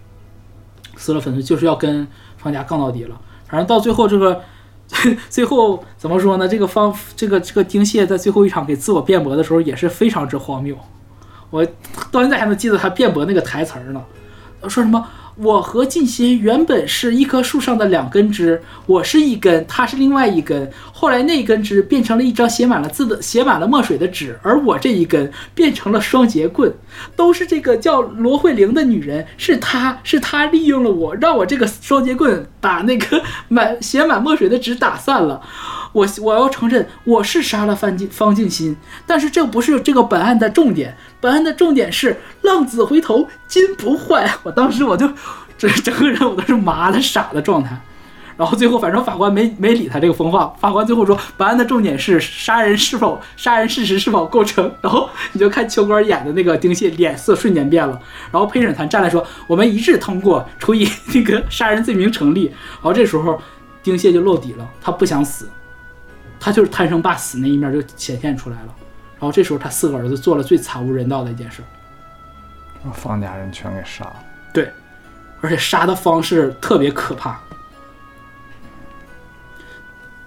撕了粉碎，就是要跟方家杠到底了。反正到最后这个。[laughs] 最后怎么说呢？这个方这个这个丁蟹在最后一场给自我辩驳的时候也是非常之荒谬，我到现在还能记得他辩驳那个台词儿呢，说什么我和静心原本是一棵树上的两根枝，我是一根，他是另外一根，后来那一根枝变成了一张写满了字的写满了墨水的纸，而我这一根变成了双节棍，都是这个叫罗慧玲的女人，是她是她利用了我，让我这个双节棍把那个满写满墨水的纸打散了。我我要承认我是杀了方静方静心，但是这不是这个本案的重点，本案的重点是浪子回头金不换。我当时我就这整个人我都是麻的傻的状态。然后最后，反正法官没没理他这个疯话。法官最后说，本案的重点是杀人是否杀人事实是否构成。然后你就看秋官演的那个丁蟹脸色瞬间变了。然后陪审团站来说，我们一致通过，处以那个杀人罪名成立。然后这时候丁蟹就露底了，他不想死，他就是贪生怕死那一面就显现出来了。然后这时候他四个儿子做了最惨无人道的一件事，把方家人全给杀了。对，而且杀的方式特别可怕。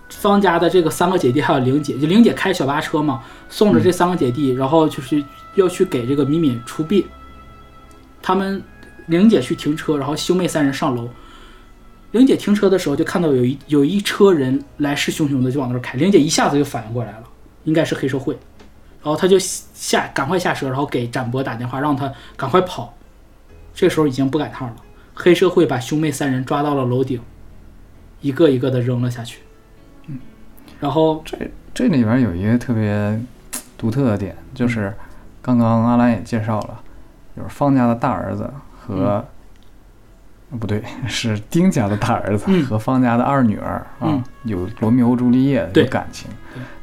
方家的这个三个姐弟还有玲姐，就玲姐开小巴车嘛，送着这三个姐弟，然后就是要去给这个敏敏出殡。他们玲姐去停车，然后兄妹三人上楼。玲姐停车的时候就看到有一有一车人来势汹汹的就往那儿开，玲姐一下子就反应过来了，应该是黑社会，然后他就下赶快下车，然后给展博打电话让他赶快跑。这时候已经不赶趟了，黑社会把兄妹三人抓到了楼顶，一个一个的扔了下去。嗯，然后这这里边有一个特别独特的点，就是刚刚阿兰也介绍了，就是方家的大儿子和、呃不对，是丁家的大儿子嗯和方家的二女儿啊，嗯有罗密欧朱丽叶对有感情，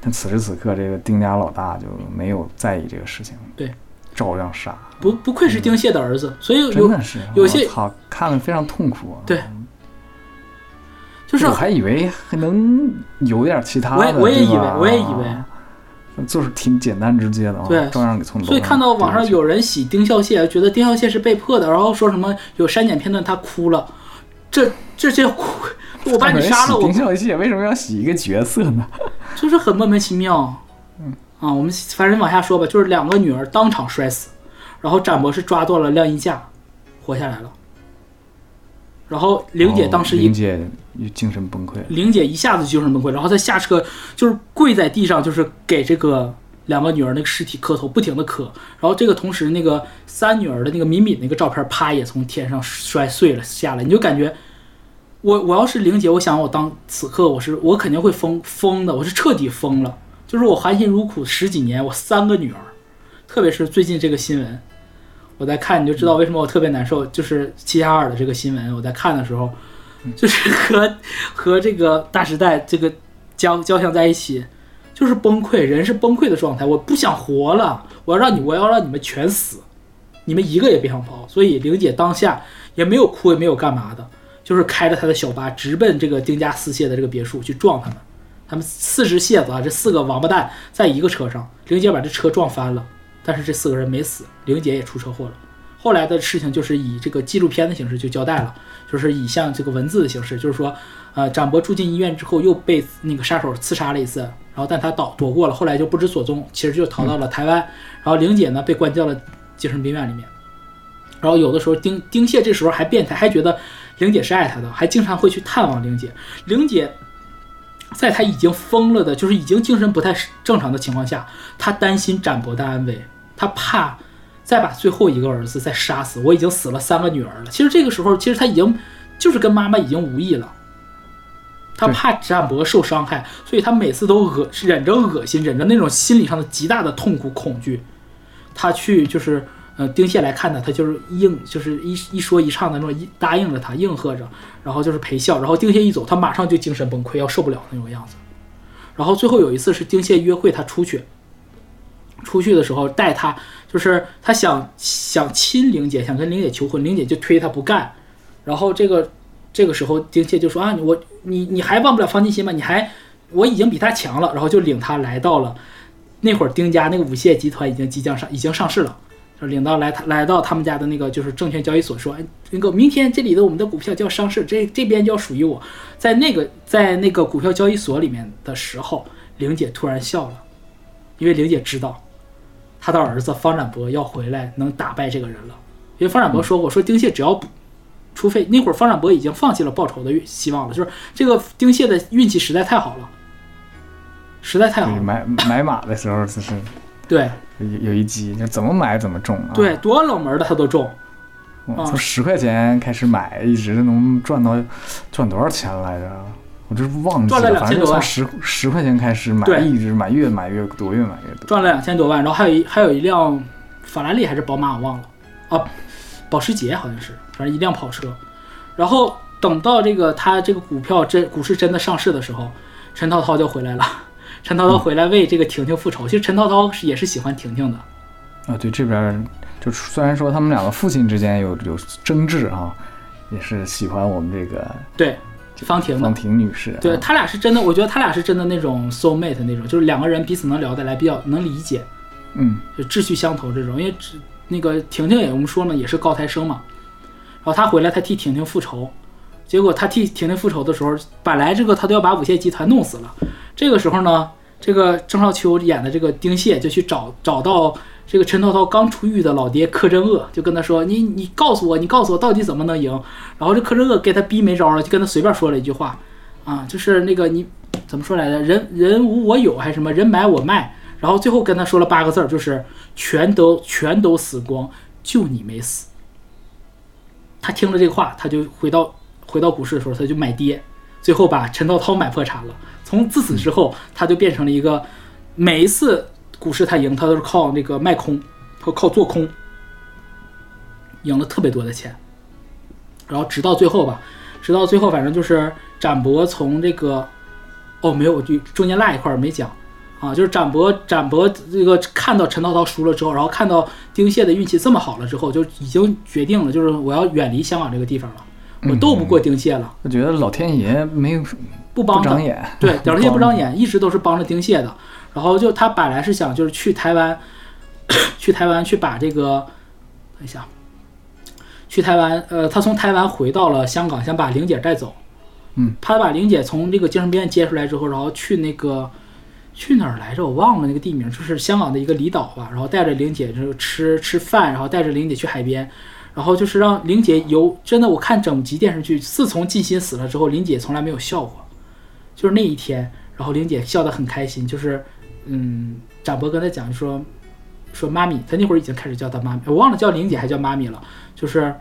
但此时此刻这个丁家老大就没有在意这个事情，对，照样杀，不不愧是丁蟹的儿子，所以有真的是有些我操，看了非常痛苦啊。对就是我还以为还能有点其他的，我也我也以为我也以为。就是挺简单直接的啊，对照样给从楼所以看到网上有人洗丁孝谢，觉得丁孝谢是被迫的，然后说什么有删减片段他哭了，这这这哭，我把你杀了，我丁孝谢为什么要洗一个角色呢？[laughs] 就是很莫名其妙。嗯啊，我们反正往下说吧，就是两个女儿当场摔死，然后展博士抓到了晾衣架，活下来了。然后玲姐当时一哦玲姐精神崩溃，玲姐一下子精神崩溃，然后她下车就是跪在地上，就是给这个两个女儿那个尸体磕头，不停的磕。然后这个同时，那个三女儿的那个敏敏那个照片，啪也从天上摔碎了下来，你就感觉。我我要是玲姐，我想我当此刻我是我肯定会疯疯的，我是彻底疯了。就是我含辛茹苦十几年，我三个女儿，特别是最近这个新闻，我在看你就知道为什么我特别难受。就是齐齐哈尔的这个新闻，我在看的时候，就是和和这个大时代这个交交相在一起，就是崩溃，人是崩溃的状态。我不想活了，我要让你，我要让你们全死，你们一个也别想跑。所以玲姐当下也没有哭，也没有干嘛的，就是开着她的小巴直奔这个丁家四蟹的这个别墅去撞他们。他们四只蟹子啊，这四个王八蛋在一个车上，玲姐把这车撞翻了，但是这四个人没死，玲姐也出车祸了。后来的事情就是以这个纪录片的形式就交代了，就是以像这个文字的形式，就是说，呃，展博住进医院之后又被那个杀手刺杀了一次，然后但他躲躲过了，后来就不知所踪，其实就逃到了台湾。然后玲姐呢被关到了精神病院里面。然后有的时候丁丁蟹这时候还变态，还觉得玲姐是爱他的，还经常会去探望玲姐。玲姐在他已经疯了的，就是已经精神不太正常的情况下，他担心展博的安危，他怕再把最后一个儿子再杀死。我已经死了三个女儿了。其实这个时候，其实他已经就是跟妈妈已经无异了。他怕展博受伤害，所以他每次都恶忍着恶心，忍着那种心理上的极大的痛苦恐惧，他去就是呃丁蟹来看他，他就是应就是一一说一唱的那种一答应着他，应和着，然后就是陪笑，然后丁蟹一走，他马上就精神崩溃，要受不了那种样子。然后最后有一次是丁蟹约会他出去，出去的时候带他，就是他想想亲玲姐，想跟玲姐求婚，玲姐就推他不干，然后这个这个时候丁蟹就说啊，我你你还忘不了方金心吗？你还我已经比他强了，然后就领他来到了那会儿丁家那个五蟹集团已经即将上已经上市了。就领到来他来到他们家的那个就是证券交易所，说，哎，那个明天这里的我们的股票就要上市，这这边就要属于我。在那个在那个股票交易所里面的时候，玲姐突然笑了，因为玲姐知道她的儿子方展博要回来能打败这个人了。因为方展博说过，说丁蟹只要不，除非那会儿方展博已经放弃了报仇的希望了，就是这个丁蟹的运气实在太好了，实在太好了。买买马的时候就是 [laughs] 对有有一集，就怎么买怎么中啊。对，多冷门的他都中。从十块钱开始买，一直能赚到赚多少钱来着？我这忘记赚了了，反正2000多万就从十十块钱开始买，一直买，越买越多，越买越多。赚了两千多万，然后还有一还有一辆法拉利还是宝马，我忘了啊，保时捷好像是，反正一辆跑车。然后等到这个他这个股票真股市真的上市的时候，陈涛涛就回来了。陈涛涛回来为这个婷婷复仇。其实陈涛涛是也是喜欢婷婷的，啊，对，这边就虽然说他们两个父亲之间有有争执啊，也是喜欢我们这个对，方婷的方。婷女士、啊。对他俩是真的，我觉得他俩是真的那种 soul mate 那种，就是两个人彼此能聊得来，比较能理解。嗯，就志趣相投这种。因为只那个婷婷也我们说了也是高材生嘛，然后他回来他替婷婷复仇，结果他替婷婷复仇的时候，本来这个他都要把五蟹集团弄死了，这个时候呢，这个郑少秋演的这个丁蟹就去找找到这个陈涛涛刚出狱的老爹柯镇恶，就跟他说：“你你告诉我，你告诉我到底怎么能赢？”然后这柯镇恶给他逼没招了，就跟他随便说了一句话，啊，就是那个你怎么说来着？人人无我有还是什么？人买我卖。然后最后跟他说了八个字儿，就是全都全都死光，就你没死。他听了这话，他就回到回到股市的时候，他就买跌，最后把陈涛涛买破产了。从自此之后，他就变成了一个每一次股市他赢，他都是靠那个卖空和靠做空，赢了特别多的钱。然后直到最后吧，直到最后，反正就是展博从这个，哦，没有，我就中间落一块儿没讲啊，就是展博展博这个看到陈涛涛输了之后，然后看到丁蟹的运气这么好了之后，就已经决定了，就是我要远离香港这个地方了，我斗不过丁蟹了，我觉得老天爷没有不帮不长眼，[laughs] 对，老天爷不长眼，一直都是帮着丁蟹的。然后就他本来是想就是去台湾，[coughs] 去台湾去把这个，等一下，去台湾，呃，他从台湾回到了香港，想把玲姐带走。嗯，他把玲姐从这个精神病院接出来之后，然后去那个去哪儿来着？我忘了那个地名，就是香港的一个离岛吧。然后带着玲姐就是吃吃饭，然后带着玲姐去海边，然后就是让玲姐有真的，我看整集电视剧，自从静心死了之后，玲姐从来没有笑过。就是那一天，然后玲姐笑得很开心，就是嗯，展博跟他讲说说妈咪，他那会儿已经开始叫他妈咪，我忘了叫玲姐还叫妈咪了，就是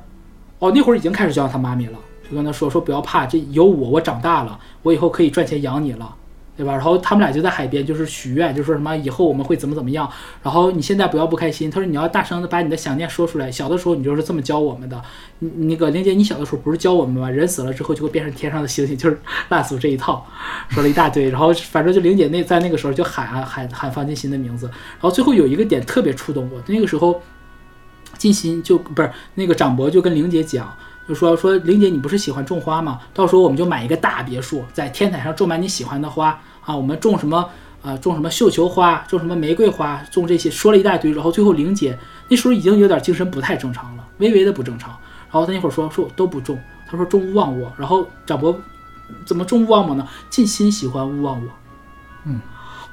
哦那会儿已经开始叫他妈咪了，就跟他说说不要怕，这有我，我长大了，我以后可以赚钱养你了。对吧？然后他们俩就在海边，就是许愿，就说什么以后我们会怎么怎么样。然后你现在不要不开心，他说你要大声的把你的想念说出来。小的时候你就是这么教我们的。你那个玲姐，你小的时候不是教我们吗？人死了之后就会变成天上的星星，就是 [laughs] 烂俗这一套，说了一大堆。然后反正就玲姐那在那个时候就喊啊喊喊方进新的名字。然后最后有一个点特别触动我，那个时候进新就不是那个长博就跟玲姐讲。就说说玲姐，你不是喜欢种花吗？到时候我们就买一个大别墅，在天台上种满你喜欢的花啊！我们种什么啊？种什么绣球花，种什么玫瑰花，种这些，说了一大堆。然后最后玲姐那时候已经有点精神不太正常了，微微的不正常。然后她那会儿说说我都不种，她说种勿忘我。然后展博怎么种勿忘我呢？尽心喜欢勿忘我。嗯，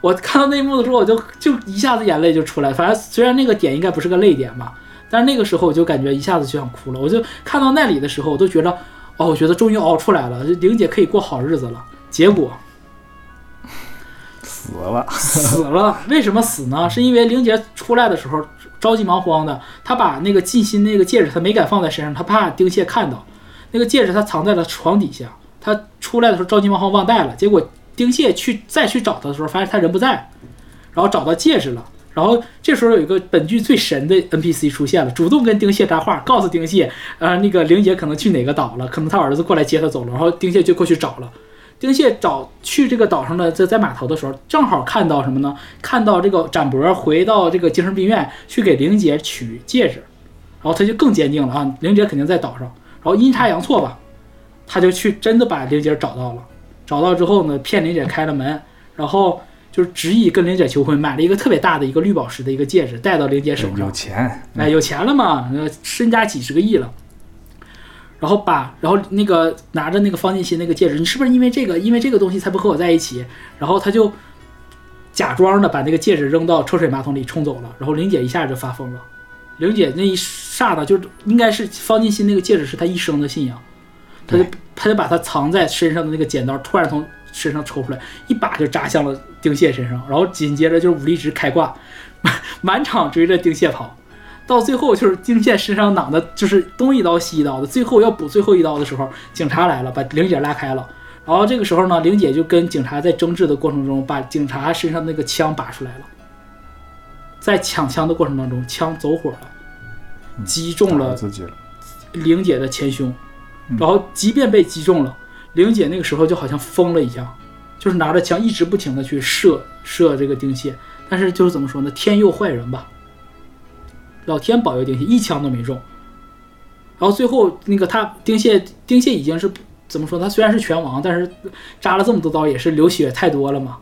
我看到那一幕的时候，我就就一下子眼泪就出来。反正虽然那个点应该不是个泪点吧。但是那个时候我就感觉一下子就想哭了，我就看到那里的时候，我都觉得，哦，我觉得终于熬出来了，玲姐可以过好日子了。结果死了，死了，为什么死呢？是因为玲姐出来的时候着急忙慌的，她把那个静心那个戒指，她没敢放在身上，她怕丁蟹看到。那个戒指她藏在了床底下，她出来的时候着急忙慌忘带了。结果丁蟹去再去找她的时候，发现她人不在，然后找到戒指了。然后这时候有一个本剧最神的 NPC 出现了，主动跟丁蟹搭话，告诉丁蟹，呃，那个玲姐可能去哪个岛了，可能他儿子过来接她走了。然后丁蟹就过去找了。丁蟹找去这个岛上的，在在码头的时候，正好看到什么呢？看到这个展博回到这个精神病院去给玲姐取戒指，然后他就更坚定了啊，玲姐肯定在岛上。然后阴差阳错吧，他就去真的把玲姐找到了。找到之后呢，骗玲姐开了门，然后。就是执意跟玲姐求婚，买了一个特别大的一个绿宝石的一个戒指，戴到玲姐手上。有钱，哎，有钱了嘛？那身家几十个亿了。然后把，然后那个拿着那个方进新那个戒指，你是不是因为这个，因为这个东西才不和我在一起？然后他就假装的把那个戒指扔到抽水马桶里冲走了。然后玲姐一下就发疯了。玲姐那一刹那，就应该是方进新那个戒指是他一生的信仰，他就他就把它藏在身上的那个剪刀突然从。身上抽出来，一把就扎向了丁蟹身上，然后紧接着就是武力值开挂，满 [laughs] 满场追着丁蟹跑，到最后就是丁蟹身上挡的，就是东一刀西一刀的，最后要补最后一刀的时候，警察来了，把玲姐拉开了，然后这个时候呢，玲姐就跟警察在争执的过程中，把警察身上那个枪拔出来了，在抢枪的过程当中，枪走火了，击中了自己了，玲姐的前胸，然后即便被击中了。玲姐那个时候就好像疯了一样，就是拿着枪一直不停的去射射这个丁蟹，但是就是怎么说呢，天佑坏人吧，老天保佑丁蟹一枪都没中。然后最后那个他丁蟹丁蟹已经是怎么说，他虽然是拳王，但是扎了这么多刀也是流血太多了嘛，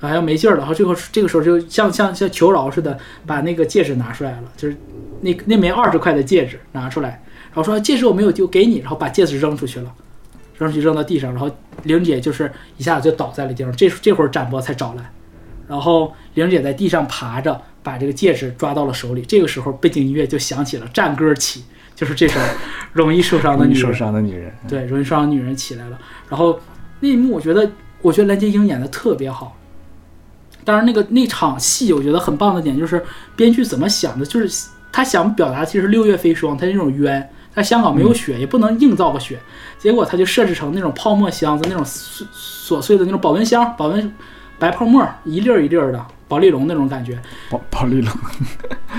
好像没劲儿了。然后最后这个时候就像像像求饶似的，把那个戒指拿出来了，就是那那枚二十块的戒指拿出来，然后说戒指我没有丢给你，然后把戒指扔出去了。扔出去扔到地上，然后玲姐就是一下子就倒在了地上。这这会儿展博才找来，然后玲姐在地上爬着，把这个戒指抓到了手里。这个时候背景音乐就响起了，战歌起，就是这首《容易受伤的女人》。受伤的女人，对，容易受伤的女人起来了。然后那一幕，我觉得，我觉得蓝洁瑛演的特别好。当然，那个那场戏，我觉得很棒的点就是编剧怎么想的，就是他想表达其实六月飞霜，他那种冤。在香港没有雪，也不能硬造个雪，结果他就设置成那种泡沫箱子，那种碎琐碎的那种保温箱，保温白泡沫一粒儿一粒儿的，保丽龙那种感觉保保利龙，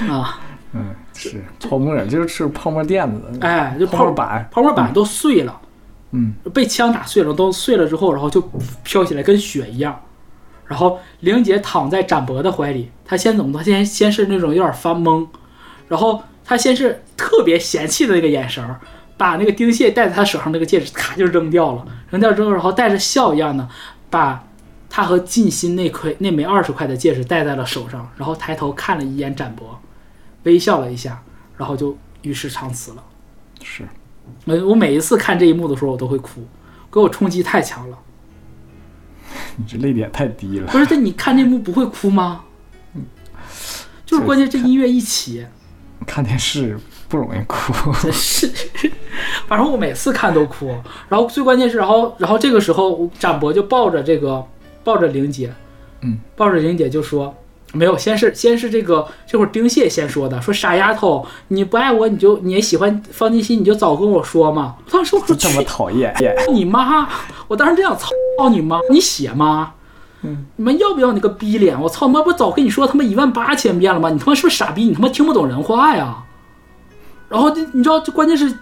啊，[laughs] 嗯，是泡沫，就是泡沫垫子的，哎，就泡泡沫板，泡沫板都碎了。嗯，被枪打碎了，都碎了之后，然后就飘起来，跟雪一样。然后玲姐躺在展博的怀里，她先怎么？她先先是那种有点发懵，然后她先是特别嫌弃的那个眼神儿，把那个丁蟹戴在他手上那个戒指，咔就扔掉了。扔掉之后，然后带着笑一样的把他和静心那块那枚二十块的戒指戴在了手上，然后抬头看了一眼展博，微笑了一下，然后就与世长辞了。是我我每一次看这一幕的时候，我都会哭，给我冲击太强了。[laughs] 你这泪点太低了，不是，这你看这幕不会哭吗？嗯就是关键这音乐一起，看电视不容易哭，真是，反正我每次看都哭。然后最关键是，然后然后这个时候展博就抱着这个抱着玲姐，嗯，抱着玲姐就说。没有，先是先是这个这会儿丁蟹先说的，说傻丫头，你不爱我，你就你也喜欢方金心，你就早跟我说嘛。当时我说这么讨厌，你妈！我当时真想操你妈！你写吗？嗯，你们要不要你个逼脸？我操！妈不早跟你说他妈一万八千遍了吗？你他妈是不是傻逼？你他妈听不懂人话呀？然后这你知道，这关键是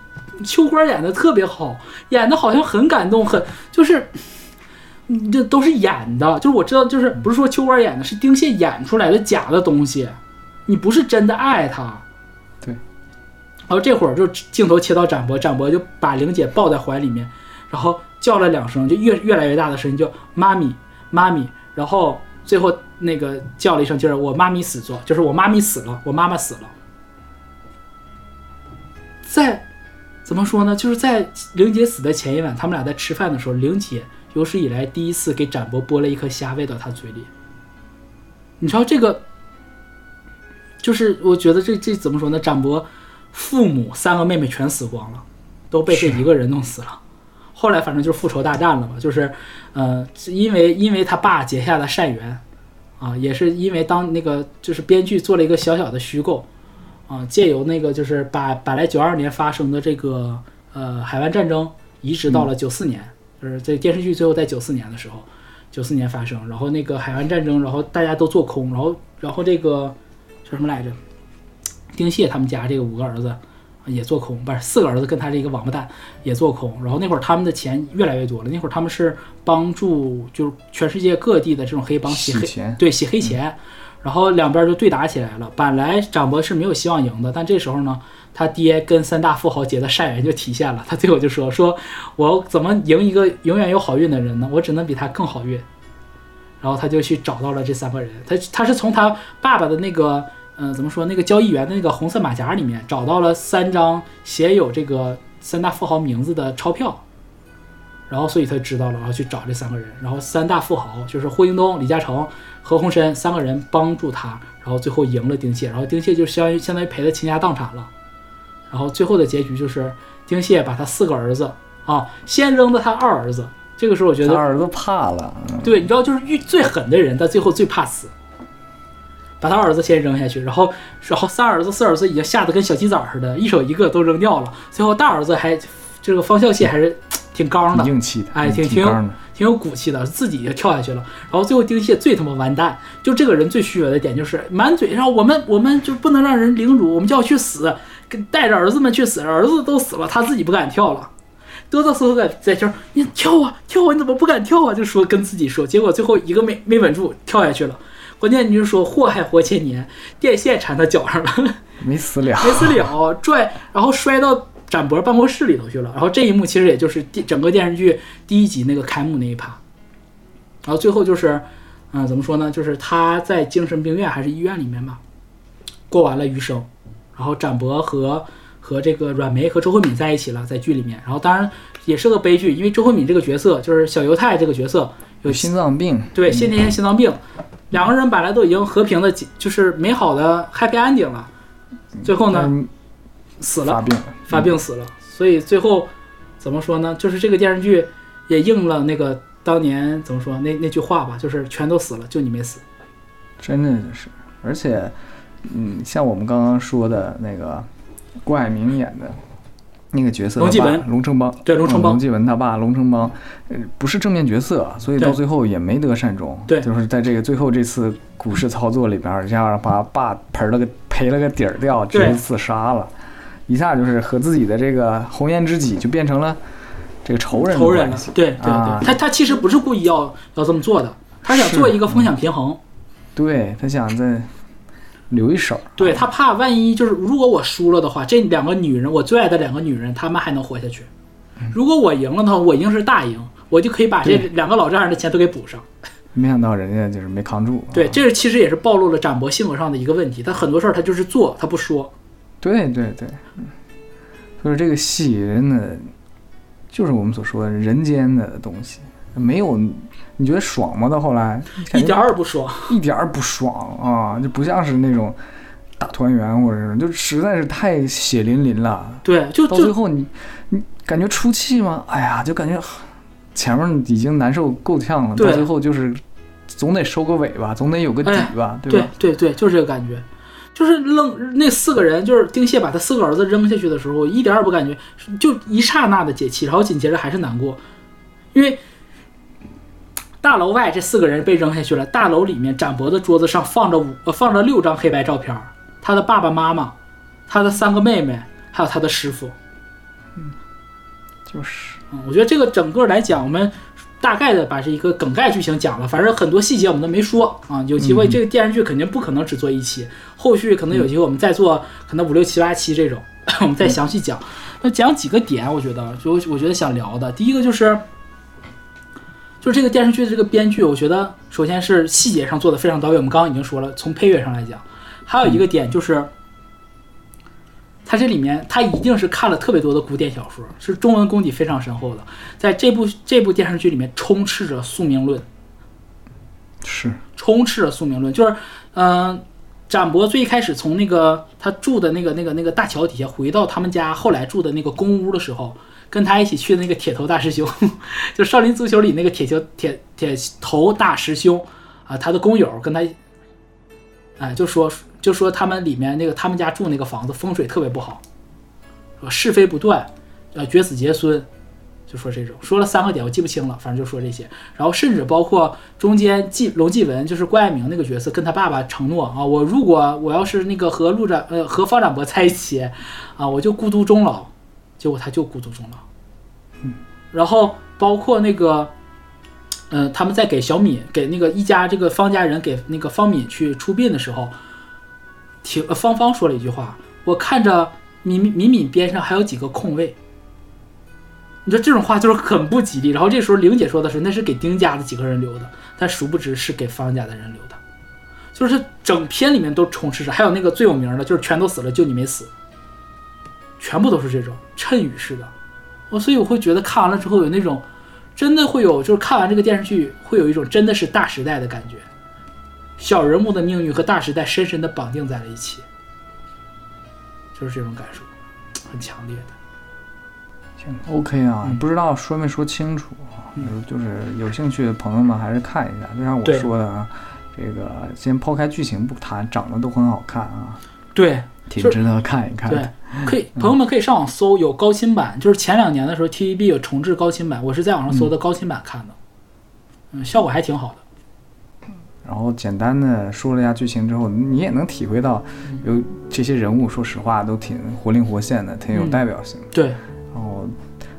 秋官演的特别好，演的好像很感动，很就是，嗯这都是演的。就是我知道，就是不是说秋官演的，是丁蟹演出来的假的东西，你不是真的爱他。对。然后这会儿就镜头切到展博，展博就把玲姐抱在怀里面，然后叫了两声，就越越来越大的声音，就妈咪妈咪，然后最后那个叫了一声，就是我妈咪死作，就是我妈咪死了，我妈妈死了。在怎么说呢？就是在玲姐死的前一晚，他们俩在吃饭的时候，玲姐有史以来第一次给展博剥了一颗虾喂到他嘴里。你知道这个，就是我觉得这这怎么说呢？展博父母三个妹妹全死光了，都被这一个人弄死了。后来反正就是复仇大战了嘛，就是，呃，因为因为他爸结下的善缘，啊，也是因为当那个就是编剧做了一个小小的虚构，啊，借由那个就是把本来九二年发生的这个呃海湾战争移植到了九四年，就是这电视剧最后在九四年的时候，九四年发生，然后那个海湾战争，然后大家都做空，然后然后这个叫什么来着？丁蟹他们家这个五个儿子也做空，不是四个儿子跟他这个王八蛋也做空。然后那会儿他们的钱越来越多了，那会儿他们是帮助就是全世界各地的这种黑帮洗黑洗钱对洗黑钱，然后两边就对打起来了。本来张博是没有希望赢的，但这时候呢，他爹跟三大富豪结的善缘就体现了。他最后就说：“说我怎么赢一个永远有好运的人呢？我只能比他更好运。”然后他就去找到了这三个人，他他是从他爸爸的那个。嗯，怎么说？那个交易员的那个红色马甲里面找到了三张写有这个三大富豪名字的钞票，然后所以他知道了，然后去找这三个人，然后三大富豪就是霍英东、李嘉诚、何鸿燊三个人帮助他，然后最后赢了丁蟹，然后丁蟹就相当于相当于赔的倾家荡产了，然后最后的结局就是丁蟹把他四个儿子啊先扔的他二儿子，这个时候我觉得二儿子怕了，嗯。对，你知道，就是遇最狠的人，他最后最怕死，把他儿子先扔下去，然后，然后三儿子、四儿子已经吓得跟小鸡崽似的，一手一个都扔掉了。最后大儿子还这个方孝谢还是挺刚的，硬气的，哎，嗯挺挺有挺，挺有骨气的，自己就跳下去了。然后最后丁蟹最他妈完蛋，就这个人最虚伪的点就是满嘴上我们我们就不能让人领主，我们就要去死，跟带着儿子们去死，儿子都死了，他自己不敢跳了。哆哆嗦嗦在在这儿，你跳啊跳啊，你怎么不敢跳啊？就说跟自己说，结果最后一个没没稳住，跳下去了。关键你就说祸害活千年，电线缠他脚上了，[laughs] 没死了，[laughs] 没死了，拽，然后摔到展博办公室里头去了。然后这一幕其实也就是第整个电视剧第一集那个开幕那一趴。然后最后就是，嗯、怎么说呢？就是他在精神病院还是医院里面吧，过完了余生。然后展博和和这个阮梅和周慧敏在一起了，在剧里面。然后当然也是个悲剧，因为周慧敏这个角色就是小犹太这个角色有有心脏病，对先天性心脏病，两个人本来都已经和平的，就是美好的 happy ending 了，最后呢嗯死了，发病了，发病死了。所以最后怎么说呢？就是这个电视剧也应了那个当年怎么说那那句话吧，就是全都死了，就你没死。真的是，而且，嗯，像我们刚刚说的那个郭蔼明演的那个角色，龙继文龙城邦，对龙城邦嗯龙继文他爸龙城邦，呃，不是正面角色，所以到最后也没得善终。对就是在这个最后这次股市操作里边儿，这样把爸赔了个赔了个底儿掉，直接自杀了，一下就是和自己的这个红颜知己就变成了这个仇人的仇人了对对对，啊他他其实不是故意要要这么做的，他想做一个风险平衡。对他想再留一手。对他怕万一就是如果我输了的话，这两个女人我最爱的两个女人，她们还能活下去。如果我赢了的话，我一定是大赢，我就可以把这两个老丈人的钱都给补上。没想到人家就是没扛住。对，啊这其实也是暴露了展博性格上的一个问题。他很多事儿他就是做，他不说。对对对，嗯所以这个戏真的就是我们所说的人间的东西，没有你觉得爽吗？到后来一点儿也不爽。一点儿不爽啊，就不像是那种大团圆或者是就实在是太血淋淋了。对，就就到最后你你感觉出气吗？哎呀，就感觉前面已经难受够呛了，到最后就是总得收个尾吧，总得有个底哎吧，对对吧？对对，就是这个感觉。就是扔那四个人，就是丁蟹把他四个儿子扔下去的时候，一点儿也不感觉，就一刹那的解气，然后紧接着还是难过，因为大楼外这四个人被扔下去了，大楼里面展博的桌子上放着五呃放着六张黑白照片儿，他的爸爸妈妈，他的三个妹妹，还有他的师傅。嗯就是嗯，我觉得这个整个来讲，我们大概的把这一个梗概剧情讲了，反正很多细节我们都没说啊。有机会这个电视剧肯定不可能只做一期，后续可能有机会我们再做，可能五六七八期这种，我们再详细讲。那讲几个点，我觉得就我觉得想聊的，第一个就是。就是这个电视剧的这个编剧，我觉得首先是细节上做的非常到位。我们刚刚已经说了，从配乐上来讲，还有一个点就是，他这里面他一定是看了特别多的古典小说，是中文功底非常深厚的。在这部这部电视剧里面充斥着宿命论，是充斥着宿命论，就是嗯、展博最一开始从那个他住的那个那个那个大桥底下回到他们家后来住的那个公屋的时候，跟他一起去的那个铁头大师兄，[laughs] 就少林足球里那个铁球铁铁头大师兄啊，他的工友跟他，哎，就说就说他们里面那个他们家住那个房子风水特别不好，说是非不断，呃，绝子绝孙。就说这种，说了三个点，我记不清了，反正就说这些。然后甚至包括中间纪龙继文，就是关爱明那个角色，跟他爸爸承诺啊，我如果我要是那个和陆展呃和方展博在一起，啊，我就孤独终老。结果他就孤独终老。嗯，然后包括那个，呃，他们在给小敏给那个一家这个方家人给那个方敏去出殡的时候，听呃芳芳说了一句话，我看着敏敏敏敏边上还有几个空位。你说这种话就是很不吉利。然后这时候玲姐说的是那是给丁家的几个人留的，但殊不知是给方家的人留的。就是整篇里面都充斥着，还有那个最有名的，就是全都死了，就你没死，全部都是这种衬语式的。我所以我会觉得看完了之后有那种真的会有，就是看完这个电视剧会有一种真的是大时代的感觉，小人物的命运和大时代深深的绑定在了一起，就是这种感受，很强烈的。行 OK 啊，嗯不知道说没说清楚就是有兴趣的朋友们还是看一下，就像我说的啊，这个先抛开剧情不谈，长得都很好看啊，对，挺值得看一看对的。，可以，朋友们可以上网搜有高清版，就是前两年的时候 TVB 有重置高清版，我是在网上搜的高清版看的，嗯，效果还挺好的。然后简单的说了一下剧情之后，你也能体会到，有这些人物，说实话都挺活灵活现的，挺有嗯代表性的。对，然后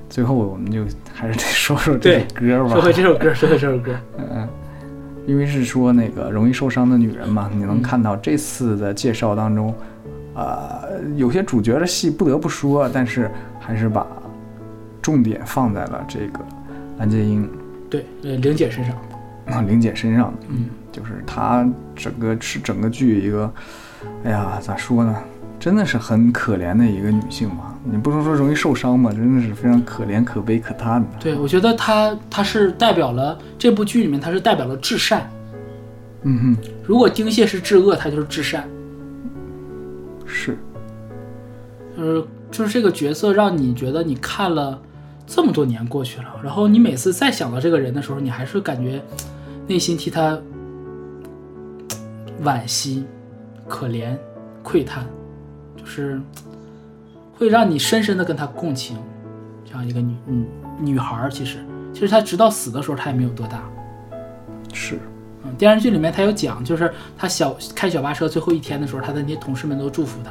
最后我们就还是得 [laughs] 说说这首歌吧说。回这首歌，说回这首歌，嗯，因为是说那个容易受伤的女人嘛，你能嗯看到这次的介绍当中，呃，有些主角的戏不得不说，但是还是把重点放在了这个蓝洁瑛对，呃，玲姐身上，啊玲姐身上，嗯，就是她整个是整个剧一个，哎呀，咋说呢？真的是很可怜的一个女性嘛，你不能说容易受伤嘛，真的是非常可怜、可悲、可叹的。对我觉得她她是代表了这部剧里面，她是代表了至善。嗯哼如果丁蟹是至恶，她就是至善。哼，是，就是就是这个角色让你觉得你看了这么多年过去了，然后你每次再想到这个人的时候，你还是感觉内心替他惋惜、可怜、喟叹，就是会让你深深的跟他共情。这样一个女女女孩儿，其实其实她直到死的时候，她也没有多大。是，嗯，电视剧里面他有讲，就是他小开小巴车最后一天的时候，他的那些同事们都祝福他，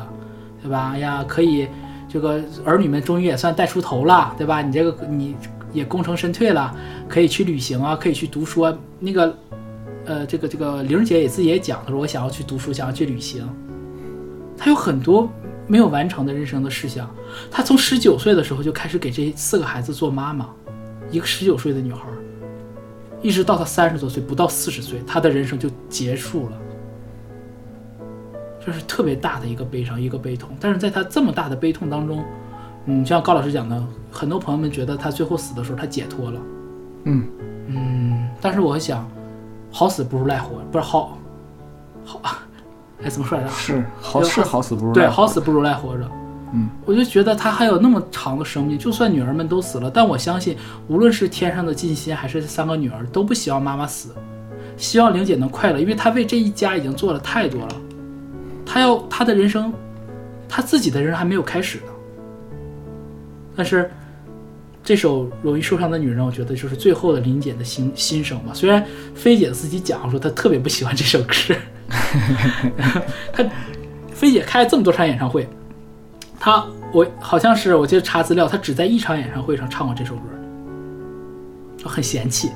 对吧？哎呀，可以，这个儿女们终于也算带出头了，对吧？你这个你也功成身退了，可以去旅行啊，可以去读书啊。那个，呃，这个这个玲姐也自己也讲，她说我想要去读书，想要去旅行。她有很多没有完成的人生的事项。她从十九岁的时候就开始给这四个孩子做妈妈，一个十九岁的女孩。一直到他三十多岁，不到四十岁，他的人生就结束了，这是特别大的一个悲伤，一个悲痛。但是在他这么大的悲痛当中，嗯，像高老师讲的，很多朋友们觉得他最后死的时候他解脱了，嗯嗯，但是我想，好死不如赖活，不是好，好，[laughs] 哎，怎么说来着？是好是好死不如对，赖活好死不如赖活着。嗯，我就觉得他还有那么长的生命，就算女儿们都死了，但我相信，无论是天上的静心还是三个女儿，都不希望妈妈死，希望玲姐能快乐，因为她为这一家已经做了太多了。她要她的人生，她自己的人生还没有开始呢。但是这首《容易受伤的女人》，我觉得就是最后的玲姐的心心声吧。虽然菲姐自己讲说她特别不喜欢这首歌，[laughs] 她菲姐开了这么多场演唱会。他我好像是我记得查资料，他只在一场演唱会上唱过这首歌，很嫌弃，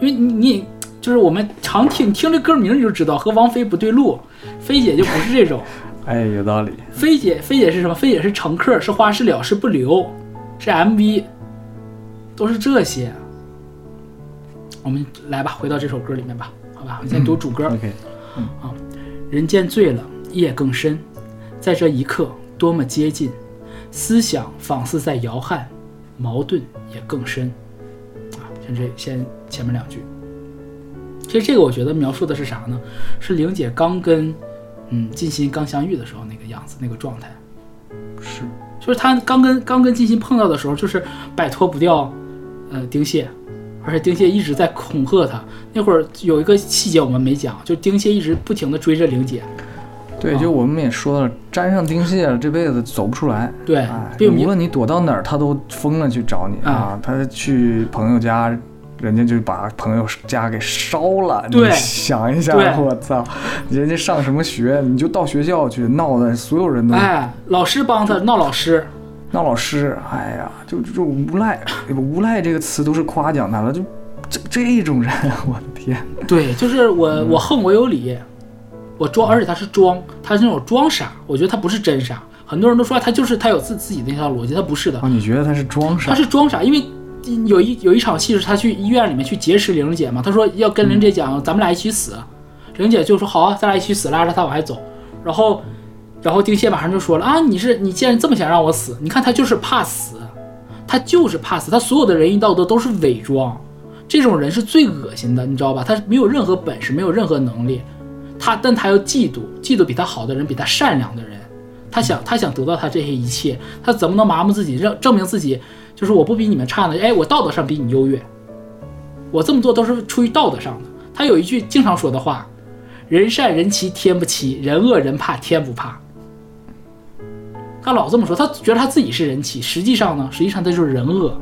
因为你你就是我们常听听这歌名你就知道和王菲不对路，菲姐就不是这种，[laughs] 哎，有道理。菲姐菲姐是什么？菲姐是乘客，是花事了，是不留，是 MV，都是这些。我们来吧，回到这首歌里面吧，好吧，我先读主歌。OK，啊人间醉了，夜更深，在这一刻多么接近，思想仿似在摇撼，矛盾也更深。啊，像这先前面两句。其实这个我觉得描述的是啥呢？是玲姐刚跟嗯金鑫刚相遇的时候那个样子，那个状态。是就是她刚跟刚跟金鑫碰到的时候，就是摆脱不掉呃丁蟹，而且丁蟹一直在恐吓她。那会儿有一个细节我们没讲，就丁蟹一直不停的追着玲姐。对，啊就我们也说了，沾上丁蟹了，这辈子走不出来。对无论你躲到哪儿，他都疯了去找你啊啊！他去朋友家，人家就把朋友家给烧了。对你想一下对，我操，人家上什么学，你就到学校去闹的，所有人都哎，老师帮他闹老师，闹老师。哎呀，就就无赖，无赖这个词都是夸奖他了，就这这种人，[laughs] 我的天！对，就是我我恨我有理，我装，而且他是装，他是那种装傻，我觉得他不是真傻。很多人都说他就是他有自自己的那套逻辑，他不是的啊，，你觉得他是装傻他？是装傻，因为有一有一场戏是他去医院里面去劫持玲姐嘛，他说要跟玲姐讲，咱们俩一起死，玲姐就说好啊，咱俩一起死，拉着他往外走，然后然后丁蟹马上就说了啊，你是你既然这么想让我死，你看他就是怕死，他就是怕死，他所有的仁义道德都是伪装，这种人是最恶心的，你知道吧？他没有任何本事，没有任何能力，他但他又嫉妒，嫉妒比他好的人，比他善良的人。他想，他想得到他这些一切，他怎么能麻木自己，证证明自己就是我不比你们差呢？哎，我道德上比你优越，我这么做都是出于道德上的。他有一句经常说的话：“人善人欺天不欺，人恶人怕天不怕。”他老这么说，他觉得他自己是人欺，实际上呢，实际上他就是人恶，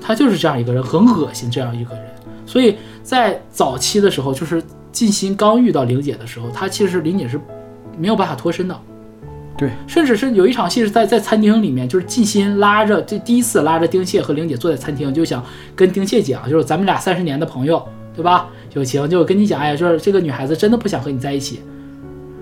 他就是这样一个人，很恶心这样一个人。所以在早期的时候，就是静心刚遇到玲姐的时候，他其实玲姐是没有办法脱身的。对，甚至是有一场戏是在在餐厅里面，就是静心拉着这第一次拉着丁蟹和玲姐坐在餐厅，就想跟丁蟹讲，就是咱们俩三十年的朋友，对吧？友情，就跟你讲，哎呀，就是这个女孩子真的不想和你在一起。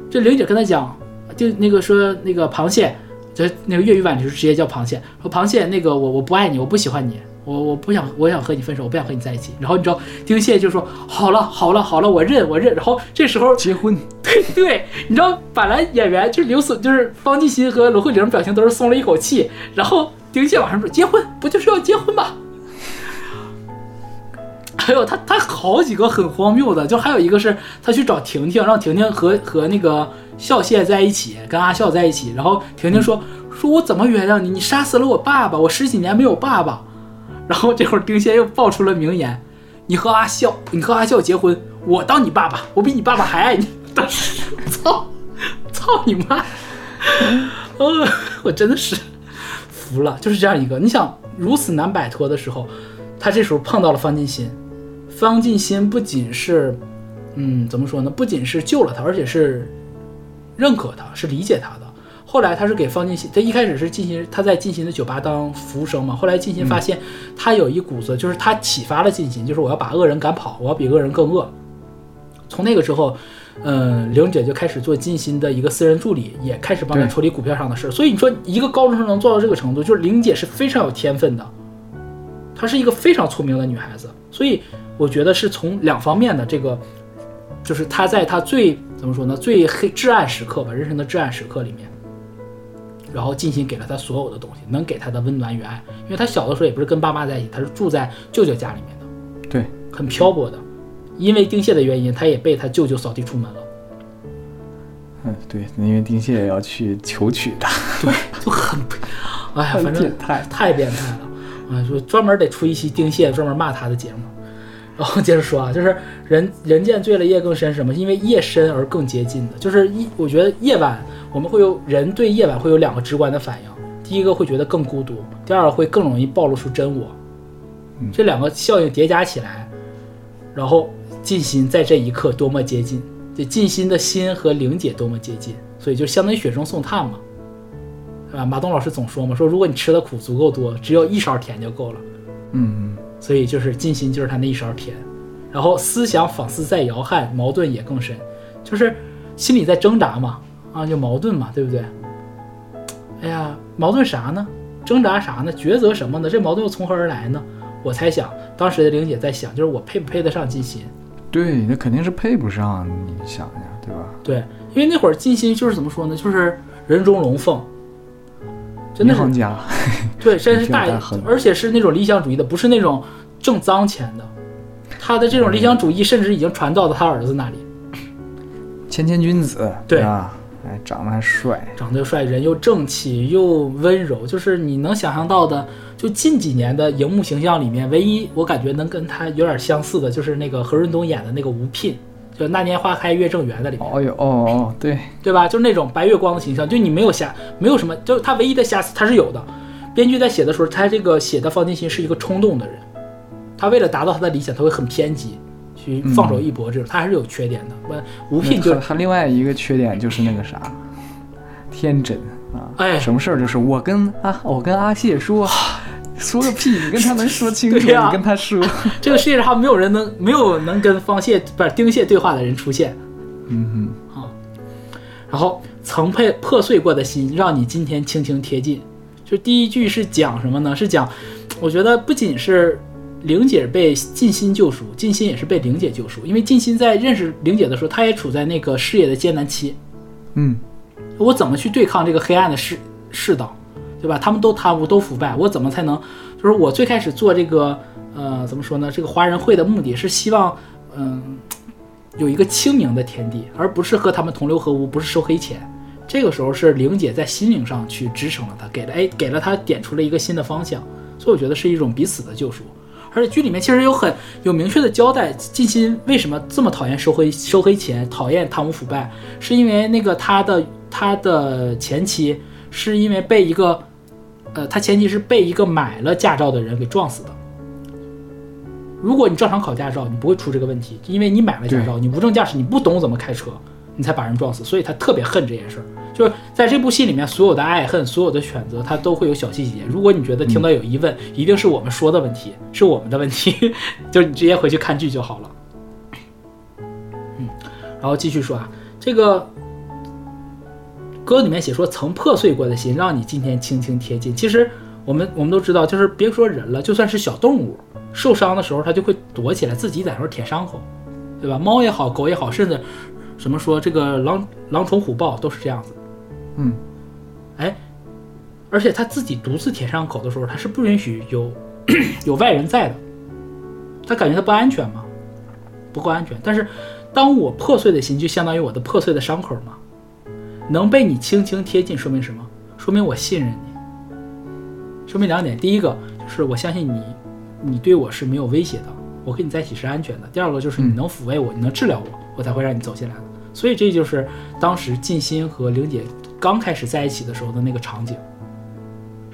这玲姐跟他讲，就那个说那个螃蟹，就那个粤语版就是直接叫螃蟹，说螃蟹那个我我不爱你，我不喜欢你，我我不想我想和你分手，我不想和你在一起。然后你知道丁蟹就说好了好了好了，我认我认。然后这时候结婚，对对，你知道本来演员就是刘所，就是方季新和罗慧玲表情都是松了一口气，然后丁蟹马上说结婚不就是要结婚吗？[laughs] 还有他他好几个很荒谬的，就还有一个是他去找婷婷，让婷婷和和那个笑蟹在一起，跟阿笑在一起，然后婷婷说说我怎么原谅你？你杀死了我爸爸，我十几年没有爸爸。然后这会儿丁蟹又爆出了名言：你和阿笑，你和阿笑结婚，我当你爸爸，我比你爸爸还爱你。当时，操，操你妈！呃，我真的是，服了，就是这样一个。你想如此难摆脱的时候，他这时候碰到了方进新，方进新不仅是，嗯，怎么说呢？不仅是救了他，而且是认可他，是理解他的。后来他是给方进新，他一开始是进行他在进新的酒吧当服务生嘛。后来进新发现他有一股子，就是他启发了进新，就是我要把恶人赶跑，我要比恶人更恶。从那个时候，嗯，玲姐就开始做进新的一个私人助理，也开始帮他处理股票上的事。所以你说一个高中生能做到这个程度，就是玲姐是非常有天分的，她是一个非常聪明的女孩子。所以我觉得是从两方面的这个，就是她在她最怎么说呢，最黑至暗时刻吧，人生的至暗时刻里面。然后尽心给了他所有的东西，能给他的温暖与爱，因为他小的时候也不是跟爸妈在一起，他是住在舅舅家里面的，对，很漂泊的。因为丁蟹的原因，他也被他舅舅扫地出门了，嗯，对，因为丁蟹也要去求娶她，就很，哎呀，反正太太变态了，啊，就专门得出一期丁蟹专门骂他的节目。然后接着说啊，就是人人见醉了夜更深，什么？因为夜深而更接近的，就是一，我觉得夜晚我们会有人对夜晚会有两个直观的反应，第一个会觉得更孤独，第二个会更容易暴露出真我，这两个效应叠加起来，然后静心在这一刻多么接近，这静心的心和灵姐多么接近，所以就相当于雪中送炭嘛，对吧？马东老师总说嘛，说如果你吃的苦足够多，只有一勺甜就够了。嗯，所以就是静心就是他那一勺甜，然后思想仿似在摇撼，矛盾也更深，就是心里在挣扎嘛，啊，就矛盾嘛，对不对？哎呀，矛盾啥呢？挣扎啥呢？抉择什么呢？这矛盾又从何而来呢？我猜想，当时的玲姐在想，就是我配不配得上金鑫？对，那肯定是配不上，你想想，对吧？对，因为那会儿金鑫就是怎么说呢？就是人中龙凤，真的家，[laughs] 对，[laughs] 真是大而且是那种理想主义的，不是那种挣脏钱的。他的这种理想主义甚至已经传到了他儿子那里，谦谦君子，对吧？哎，长得还帅，长得又帅，人又正气又温柔，就是你能想象到的，就近几年的荧幕形象里面，唯一我感觉能跟他有点相似的，就是那个何润东演的那个吴聘，就《那年花开月正圆》的里面，哦哟，哦哦，对，对吧？就是那种白月光的形象，就你没有瑕，没有什么，就他唯一的瑕疵他是有的。编剧在写的时候，他这个写的方进新是一个冲动的人，他为了达到他的理想，他会很偏激，去放手一搏，这种他还是有缺点的。吴吴聘就他他另外一个缺点就是那个啥，天真啊，哎什么事儿就是我跟啊，我跟阿谢说，[laughs] 说个屁，你跟他能说清楚，对呀你跟他说，[laughs] 这个世界上没有人能没有能跟方谢不是丁谢对话的人出现。嗯然后曾被破碎过的心，让你今天轻轻贴近。就第一句是讲什么呢？是讲，我觉得不仅是玲姐被静心救赎，静心也是被玲姐救赎。因为静心在认识玲姐的时候，她也处在那个事业的艰难期。嗯我怎么去对抗这个黑暗的世世道，对吧？他们都贪污，都腐败，我怎么才能？就是我最开始做这个，呃，怎么说呢？这个华人会的目的是希望，嗯、有一个清明的天地，而不是和他们同流合污，不是收黑钱。这个时候是玲姐在心灵上去支撑了他，给了哎给了他点出了一个新的方向，所以我觉得是一种彼此的救赎。而且剧里面其实有很有明确的交代，静心为什么这么讨厌收黑收黑钱，讨厌贪污腐败，是因为那个他的他的前妻是因为被一个，呃，他前妻是被一个买了驾照的人给撞死的。如果你正常考驾照，你不会出这个问题，因为你买了驾照，你无证驾驶，你不懂怎么开车，你才把人撞死，所以他特别恨这件事儿。就是在这部戏里面，所有的爱恨，所有的选择，它都会有小细节。如果你觉得听到有疑问，一定是我们说的问题，是我们的问题，[laughs] 就是你直接回去看剧就好了。嗯，然后继续说啊，这个歌里面写说，曾破碎过的心，让你今天轻轻贴近。其实我们我们都知道，就是别说人了，就算是小动物受伤的时候，它就会躲起来，自己在那儿舔伤口，对吧？猫也好，狗也好，甚至什么说这个狼狼虫虎豹都是这样子。嗯，哎，而且他自己独自舔伤口的时候，他是不允许有 [clears throat] 有外人在的，他感觉他不安全嘛？不够安全。但是当我破碎的心，就相当于我的破碎的伤口嘛，能被你轻轻贴近，说明什么？说明我信任你。说明两点，第一个就是我相信你，你对我是没有威胁的，我跟你在一起是安全的。第二个就是你能抚慰我，你能治疗我，我才会让你走进来的。所以这就是当时静心和玲姐刚开始在一起的时候的那个场景，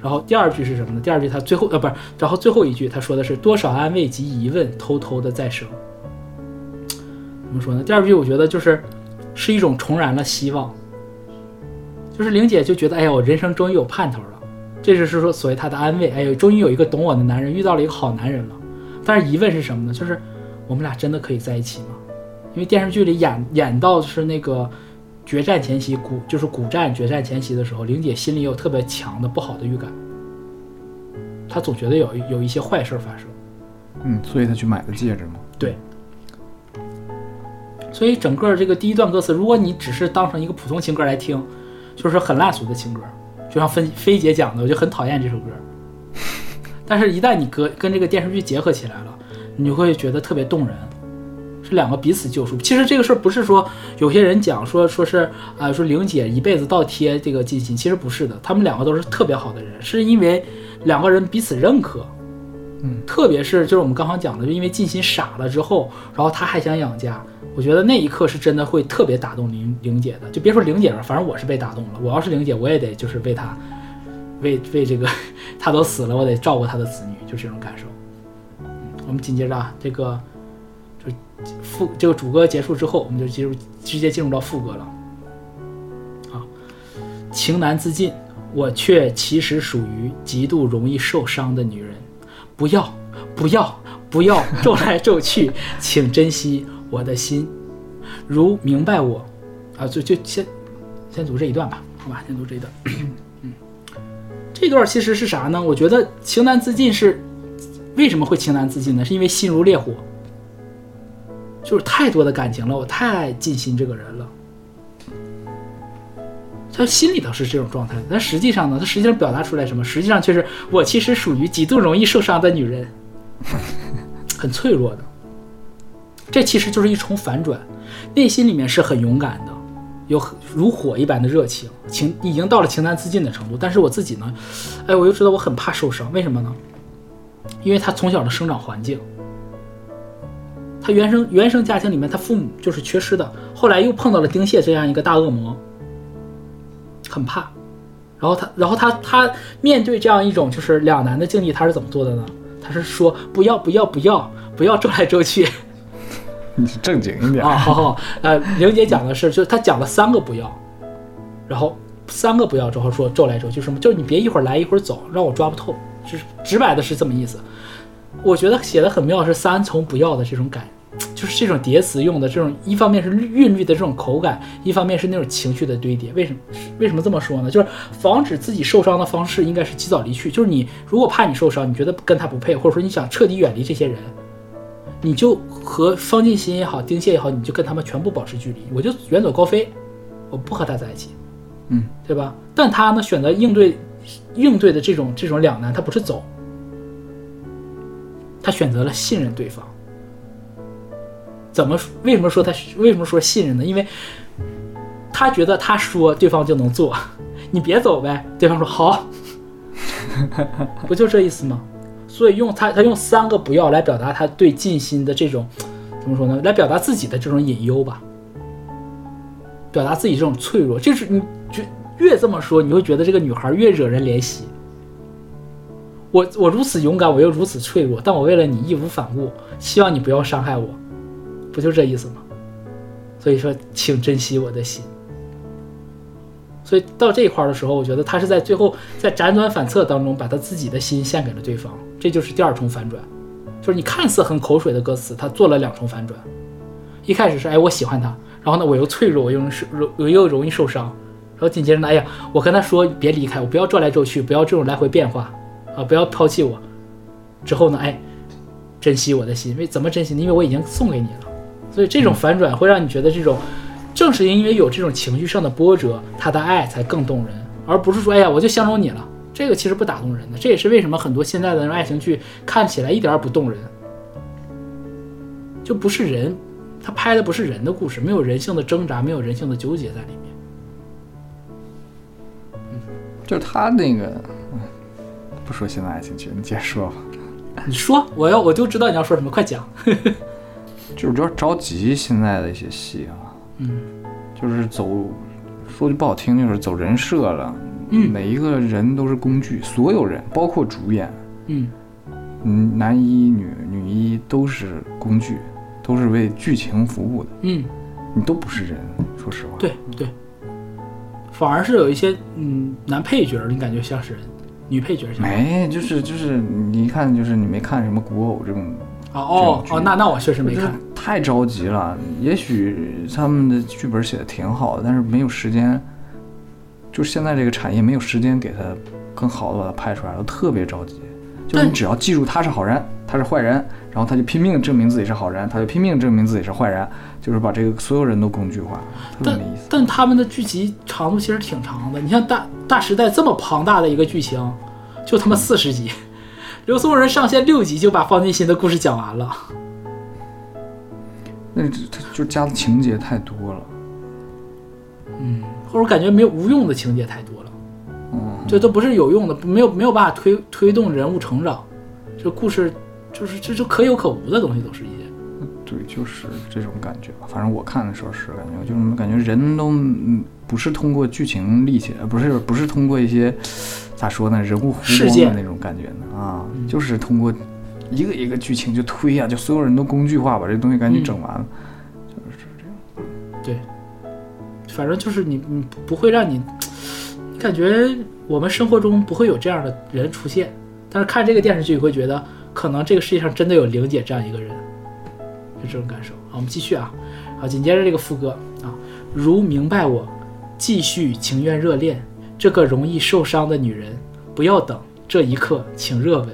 然后第二句是什么呢？第二句他最后呃不是，然后最后一句他说的是多少安慰及疑问偷偷的在生。怎么说呢？第二句我觉得就是是一种重燃了希望，就是玲姐就觉得哎呀，我人生终于有盼头了。这就是说所谓她的安慰，哎呦，终于有一个懂我的男人，遇到了一个好男人了。但是疑问是什么呢？就是我们俩真的可以在一起吗？因为电视剧里演演到是那个决战前夕，古就是古战决战前夕的时候，玲姐心里有特别强的不好的预感，她总觉得有有一些坏事发生。嗯，所以她去买的戒指嘛。对，所以整个这个第一段歌词，如果你只是当成一个普通情歌来听，就是很烂俗的情歌，就像菲菲姐讲的，我就很讨厌这首歌。[laughs] 但是，一旦你跟跟这个电视剧结合起来了，你就会觉得特别动人，是两个彼此救赎。其实这个事儿不是说有些人讲说说是啊、说玲姐一辈子倒贴这个金鑫，其实不是的，他们两个都是特别好的人，是因为两个人彼此认可。嗯，特别是就是我们刚刚讲的，就因为金鑫傻了之后，然后他还想养家，我觉得那一刻是真的会特别打动玲玲姐的。就别说玲姐了，反正我是被打动了。我要是玲姐，我也得就是为他，为为这个 [laughs] 他都死了，我得照顾他的子女，就这种感受。嗯，我们紧接着啊，这个副这个主歌结束之后，我们就进入直接进入到副歌了。啊，情难自禁，我却其实属于极度容易受伤的女人。不要，不要，不要皱来皱去，请珍惜我的心。如明白我，啊，就就先先读这一段吧，好吧，先读这一段。嗯，这段其实是啥呢？我觉得情难自禁是为什么会情难自禁呢？是因为心如烈火，就是太多的感情了，我太爱尽心这个人了。他心里头是这种状态，但实际上呢，他实际上表达出来什么？实际上却是我其实属于极度容易受伤的女人，[laughs] 很脆弱的。这其实就是一重反转，内心里面是很勇敢的，有很如火一般的热情，情已经到了情难自禁的程度。但是我自己呢，哎，我又知道我很怕受伤，为什么呢？因为他从小的生长环境，他原生原生家庭里面，他父母就是缺失的，后来又碰到了丁蟹这样一个大恶魔。很怕，然后他，然后他，他面对这样一种就是两难的境地，他是怎么做的呢？他是说不要，不要，不要，不要周来周去 [laughs] 你正经一点啊！好好，呃，玲姐讲的是，就是他讲了三个不要，然后三个不要之后说周来周去什么，就是你别一会儿来一会儿走，让我抓不透，就是直白的是这么意思。我觉得写的很妙，是三重不要的这种感。就是这种叠词用的这种，一方面是韵律的这种口感，一方面是那种情绪的堆叠。为什么？为什么这么说呢？就是防止自己受伤的方式应该是及早离去。就是你如果怕你受伤，你觉得跟他不配，或者说你想彻底远离这些人，你就和方进新也好，丁蟹也好，你就跟他们全部保持距离，我就远走高飞，我不和他在一起，嗯，对吧？但他呢，选择应对应对的这种这种两难，他不是走，他选择了信任对方。怎么？为什么说他为什么说信任呢？因为他觉得他说对方就能做，你别走呗。对方说好，不就这意思吗？所以用他他用三个不要来表达他对尽心的这种怎么说呢？来表达自己的这种隐忧吧，表达自己这种脆弱。就是你就越这么说，你会觉得这个女孩越惹人怜惜。我我如此勇敢，我又如此脆弱，但我为了你义无反顾，希望你不要伤害我。不就这意思吗？所以说，请珍惜我的心。所以到这一块的时候，我觉得他是在最后在辗转反侧当中，把他自己的心献给了对方，这就是第二重反转。就是你看似很口水的歌词，他做了两重反转。一开始是哎我喜欢他，然后呢我又脆弱，我又受我又容易受伤，然后紧接着呢哎呀我跟他说别离开我，不要转来转去，不要这种来回变化啊，不要抛弃我。之后呢哎珍惜我的心，为怎么珍惜呢？因为我已经送给你了。所以这种反转会让你觉得，这种正是因为有这种情绪上的波折，他的爱才更动人，而不是说，哎呀，我就相中你了。这个其实不打动人的。这也是为什么很多现在的爱情剧看起来一点也不动人，就不是人，他拍的不是人的故事，没有人性的挣扎，没有人性的纠结在里面。嗯就是他那个，不说现在爱情剧，你接着说吧。你说，我要我就知道你要说什么，快讲。就是有点着急，现在的一些戏啊，嗯，就是走说句不好听，就是走人设了。嗯每一个人都是工具，所有人，包括主演，嗯，嗯，男一、女女一都是工具，都是为剧情服务的。嗯，你都不是人，说实话。对对，反而是有一些嗯男配角，你感觉像是人，女配角像没，就是就是你一看就是你没看什么古偶这种，啊哦哦，那那我确实没看。太着急了。也许他们的剧本写的挺好的，但是没有时间，就是现在这个产业没有时间给他更好的把它拍出来，我特别着急。就是你只要记住他是好人，他是坏人，然后他就拼命证明自己是好人，他就拼命证明自己是坏人，就是把这个所有人都工具化，特别没意思。但他们的剧集长度其实挺长的，你像大大时代这么庞大的一个剧情，就他妈四十集，刘松仁上线六集就把方进新的故事讲完了。那这他就加的情节太多了。嗯或者感觉没有无用的情节太多了，嗯，这都不是有用的，没有没有办法推推动人物成长，这故事就是这就可有可无的东西都是一些。对，就是这种感觉吧。反正我看的时候是感觉，就是感觉人都嗯不是通过剧情立起来，不是不是通过一些咋说呢，人物弧事件光的那种感觉呢？啊，就是通过一个一个剧情就推啊，就所有人都工具化，把这东西赶紧整完了。就是这样。对，反正就是你你不会让你，你感觉我们生活中不会有这样的人出现，但是看这个电视剧，你会觉得可能这个世界上真的有玲姐这样一个人，就这种感受。好，我们继续啊，好，紧接着这个副歌啊，如明白我，继续情愿热恋，这个容易受伤的女人，不要等，这一刻请热吻。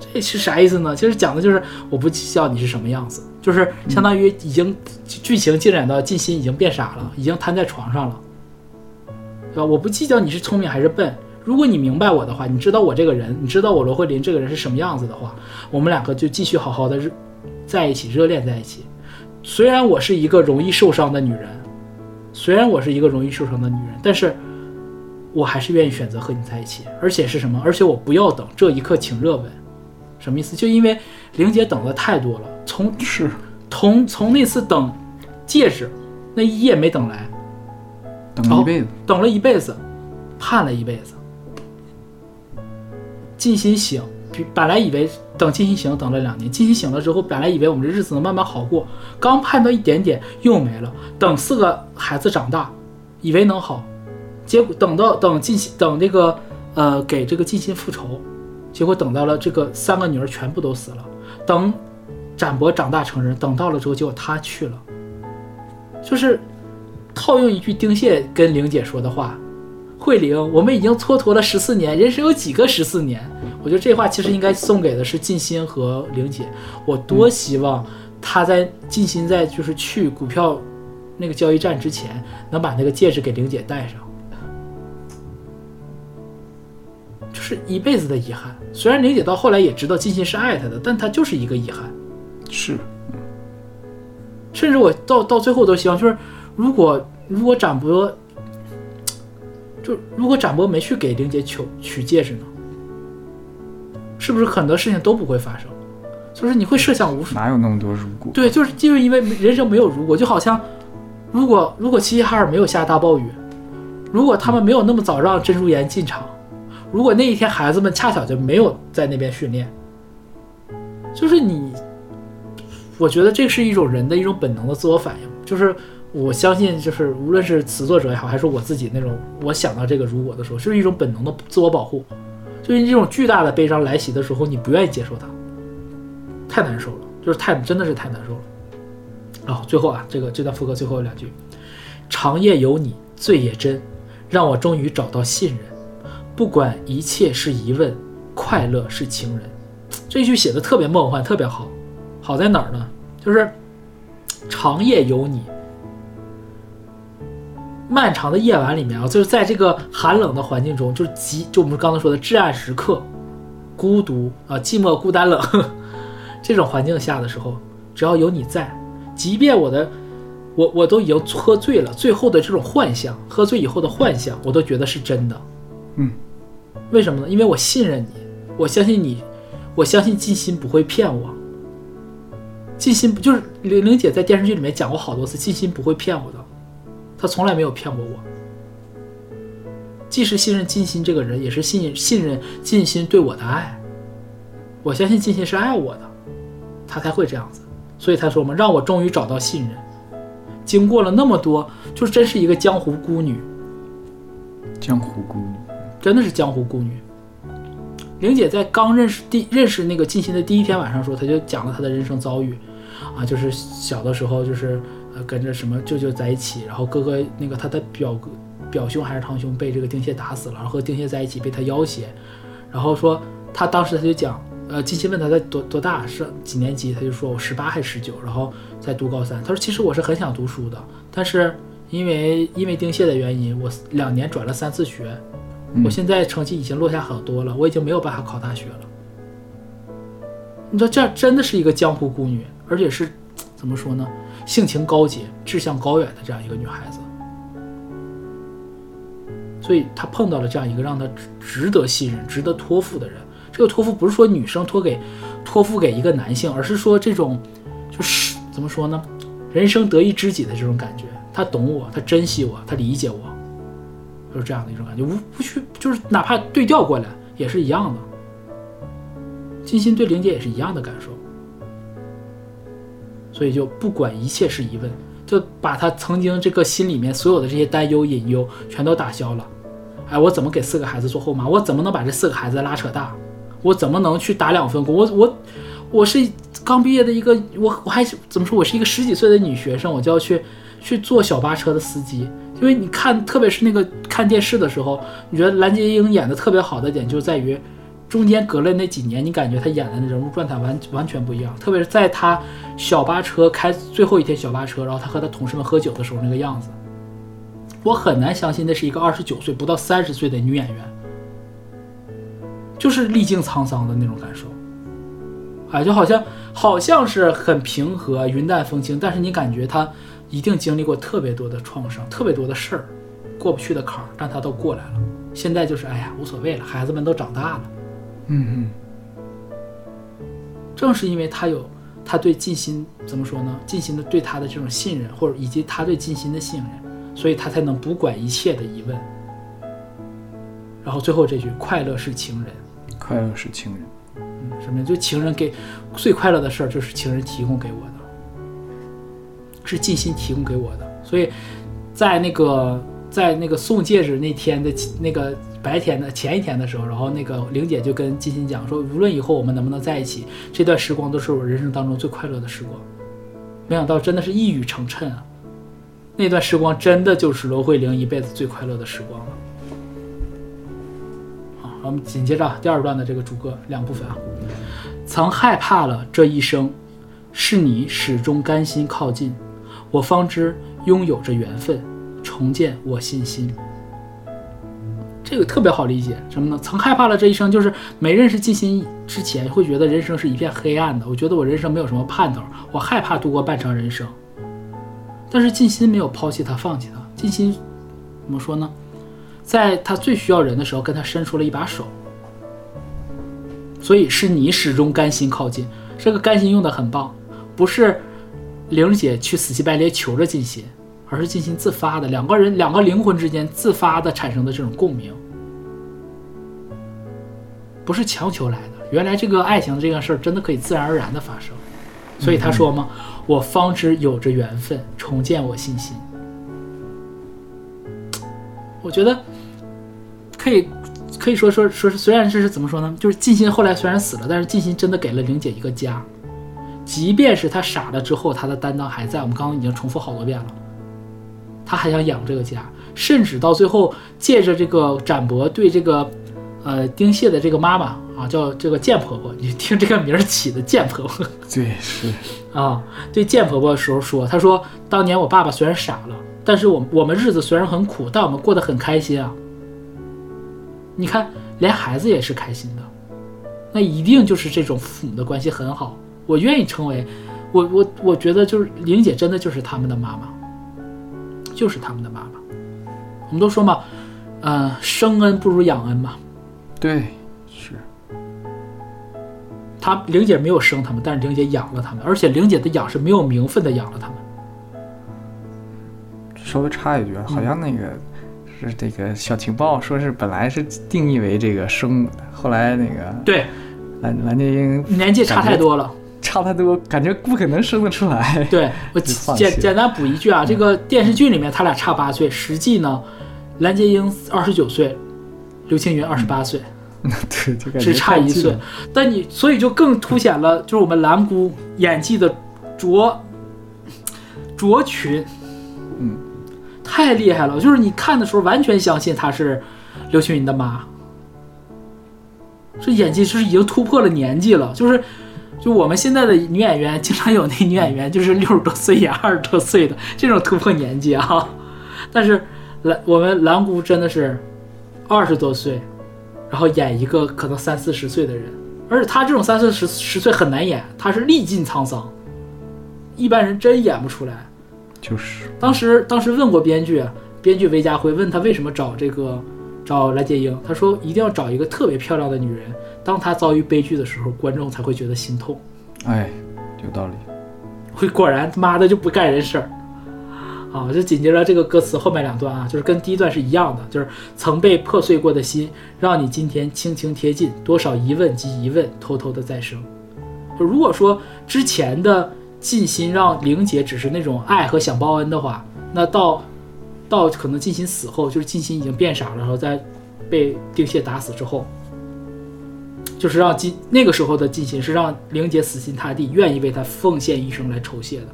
这是啥意思呢？其实讲的就是我不计较你是什么样子，就是相当于已经剧情进展到近心已经变傻了，已经瘫在床上了，对吧？我不计较你是聪明还是笨，如果你明白我的话，你知道我这个人，你知道我罗慧琳这个人是什么样子的话，我们两个就继续好好的热在一起，热恋在一起。虽然我是一个容易受伤的女人，虽然我是一个容易受伤的女人，但是我还是愿意选择和你在一起，而且是什么？而且我不要等这一刻，请热吻。什么意思？就因为玲姐等的太多了，从是从从那次等戒指那一夜没等来，等了一辈子，等了一辈子，盼了一辈子。静心醒，本来以为等静心醒等了两年，静心醒了之后，本来以为我们这日子能慢慢好过，刚盼到一点点又没了。等四个孩子长大，以为能好，结果等到等金星等这个呃给这个金星复仇，结果等到了这个三个女儿全部都死了。等展博长大成人，等到了之后，结果他去了，就是套用一句丁蟹跟玲姐说的话：“慧玲，我们已经蹉跎了十四年，人生有几个十四年？”我觉得这话其实应该送给的是静心和玲姐。我多希望她在静心在就是去股票那个交易站之前，能把那个戒指给玲姐戴上。就是一辈子的遗憾。虽然玲姐到后来也知道金星是爱她的，但她就是一个遗憾。是甚至我到到最后都希望，就是如果如果展博，就如果展博没去给玲姐求取戒指呢，是不是很多事情都不会发生？就是你会设想无数，哪有那么多如果？对，就是就是因为人生没有如果，就好像如果如果齐齐哈尔没有下大暴雨，如果他们没有那么早让珍珠岩进场，如果那一天孩子们恰巧就没有在那边训练，就是你，我觉得这是一种人的一种本能的自我反应，就是我相信，就是无论是词作者也好，还是我自己那种，我想到这个如果的时候，就是一种本能的自我保护，就是这种巨大的悲伤来袭的时候，你不愿意接受它，太难受了，就是太真的是太难受了。然后最后啊，这个这段副歌最后两句：长夜有你，醉也真，让我终于找到信任。不管一切是疑问，快乐是情人。这句写的特别梦幻，特别好。好在哪儿呢？就是长夜有你，漫长的夜晚里面啊，就是在这个寒冷的环境中，就是极就我们刚才说的至暗时刻、孤独啊、寂寞、孤单、冷 [laughs] 这种环境下的时候，只要有你在，即便我的我我都已经喝醉了，最后的这种幻象，喝醉以后的幻象，我都觉得是真的。嗯，为什么呢？因为我信任你，我相信你，我相信静心不会骗我。静心不就是玲玲姐在电视剧里面讲过好多次，静心不会骗我的，她从来没有骗过我。既是信任静心这个人，也是信信任静心对我的爱。我相信静心是爱我的，他才会这样子。所以他说嘛，让我终于找到信任。经过了那么多，就真是一个江湖孤女，江湖孤女，真的是江湖孤女。玲姐在刚认识第认识那个静心的第一天晚上说，她就讲了她的人生遭遇，啊，就是小的时候就是呃跟着什么舅舅在一起，然后哥哥那个他的表哥表兄还是堂兄被这个丁蟹打死了，然后和丁蟹在一起被他要挟，然后说他当时他就讲，呃，静心问他在多多大是几年级，他就说我十八还是十九，然后在读高三，他说其实我是很想读书的，但是因为因为丁蟹的原因，我两年转了三次学。我现在成绩已经落下很多了，我已经没有办法考大学了。你说这真的是一个江湖孤女，而且是怎么说呢？性情高洁、志向高远的这样一个女孩子。所以她碰到了这样一个让她值得信任、值得托付的人。这个托付不是说女生托给托付给一个男性，而是说这种就是怎么说呢？人生得一知己的这种感觉。他懂我，他珍惜我，他理解我。就是这样的一种感觉，无不去，就是哪怕对调过来也是一样的。金星对玲姐也是一样的感受，所以就不管一切是疑问，就把他曾经这个心里面所有的这些担忧、隐忧全都打消了。哎，我怎么给四个孩子做后妈？我怎么能把这四个孩子拉扯大？我怎么能去打两份工？我我我是刚毕业的一个，我我还怎么说？我是一个十几岁的女学生，我就要去去做小巴车的司机。因为你看，特别是那个看电视的时候，你觉得蓝洁瑛演的特别好的点就在于，中间隔了那几年，你感觉她演的人物状态完完全不一样。特别是在她小巴车开最后一天小巴车，然后她和她同事们喝酒的时候那个样子，我很难相信那是一个二十九岁不到三十岁的女演员，就是历经沧桑的那种感受，啊，就好像好像是很平和、云淡风轻，但是你感觉她。一定经历过特别多的创伤，特别多的事儿，过不去的坎儿，但他都过来了。现在就是，哎呀，无所谓了，孩子们都长大了。嗯嗯。正是因为他有他对静心怎么说呢？静心的对他的这种信任，或者以及他对静心的信任，所以他才能不管一切的疑问。然后最后这句“快乐是情人”，快乐是情人。嗯，什么？就情人给最快乐的事儿，就是情人提供给我的。是静心提供给我的，所以，在那个在那个送戒指那天的那个白天的前一天的时候，然后那个玲姐就跟静心讲说，无论以后我们能不能在一起，这段时光都是我人生当中最快乐的时光。没想到真的是一语成谶啊！那段时光真的就是罗慧玲一辈子最快乐的时光了。好，我们紧接着第二段的这个主歌两部分啊，曾害怕了这一生，是你始终甘心靠近。我方知拥有着缘分，重建我信心。这个特别好理解，什么呢？曾害怕了这一生，就是没认识静心之前，会觉得人生是一片黑暗的。我觉得我人生没有什么盼头，我害怕度过半程人生。但是静心没有抛弃他，放弃他。静心怎么说呢？在他最需要人的时候，跟他伸出了一把手。所以是你始终甘心靠近，这个甘心用的很棒，不是。玲姐去死乞白赖求着静心，而是静心自发的，两个人两个灵魂之间自发的产生的这种共鸣，不是强求来的。原来这个爱情这个事儿真的可以自然而然的发生，所以他说嘛，我方知有着缘分，重建我信心。我觉得可以可以说说说是，虽然这是怎么说呢？就是静心后来虽然死了，但是静心真的给了玲姐一个家。即便是他傻了之后，他的担当还在。我们刚刚已经重复好多遍了，他还想养这个家，甚至到最后借着这个展博对这个，呃，丁蟹的这个妈妈啊，叫这个贱婆婆，你听这个名儿起的贱婆婆，对，是 [laughs] 啊，对贱婆婆的时候说，他说当年我爸爸虽然傻了，但是我我们日子虽然很苦，但我们过得很开心啊。你看，连孩子也是开心的，那一定就是这种父母的关系很好。我愿意成为，我我我觉得就是玲姐真的就是他们的妈妈，就是他们的妈妈。我们都说嘛，呃，生恩不如养恩嘛。对，是。她玲姐没有生他们，但是玲姐养了他们，而且玲姐的养是没有名分的养了他们。稍微插一句，好像那个是这个小情报，说是本来是定义为这个生，后来那个对，蓝蓝洁瑛年纪差太多了。差太多，感觉不可能生得出来。对我 [laughs] 简简单补一句啊，这个电视剧里面他俩差八岁，实际呢，蓝洁瑛二十九岁，刘青云二十八岁，[laughs] 对，就感觉只差一岁。但你所以就更凸显了，就是我们蓝姑演技的卓卓群，嗯，太厉害了。就是你看的时候完全相信她是刘青云的妈，这演技就是已经突破了年纪了，就是。就我们现在的女演员，经常有那女演员就是六十多岁演二十多岁的这种突破年纪啊，但是蓝我们蓝姑真的是二十多岁，然后演一个可能三四十岁的人，而且她这种三四十十岁很难演，她是历尽沧桑，一般人真演不出来。就是当时当时问过编剧，编剧韦家辉问他为什么找这个找蓝洁瑛，他说一定要找一个特别漂亮的女人，当他遭遇悲剧的时候，观众才会觉得心痛。哎，有道理。会果然他妈的就不干人事儿。啊，就紧接着这个歌词后面两段啊，就是跟第一段是一样的，就是曾被破碎过的心，让你今天轻轻贴近，多少疑问及疑问偷偷的再生。就如果说之前的尽心让玲姐只是那种爱和想报恩的话，那到到可能尽心死后，就是尽心已经变傻了，然后再被丁蟹打死之后，就是让尽那个时候的尽心是让玲姐死心塌地，愿意为他奉献一生来酬谢的。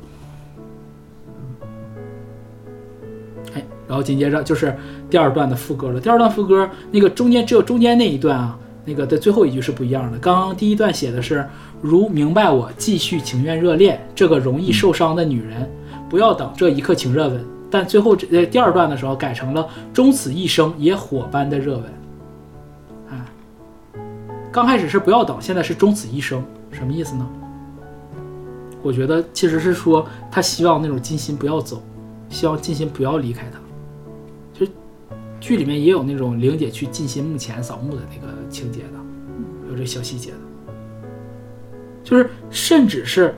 哎，然后紧接着就是第二段的副歌了。第二段副歌那个中间只有中间那一段啊，那个的最后一句是不一样的。刚刚第一段写的是“如明白我，继续情愿热恋，这个容易受伤的女人，不要等这一刻请热吻”。但最后这第二段的时候改成了“终此一生也火般的热吻”。刚开始是不要等，现在是终此一生，什么意思呢？我觉得其实是说他希望那种金星不要走，希望金星不要离开他。就是剧里面也有那种玲姐去金星墓前扫墓的那个情节的，有这小细节的。就是甚至是，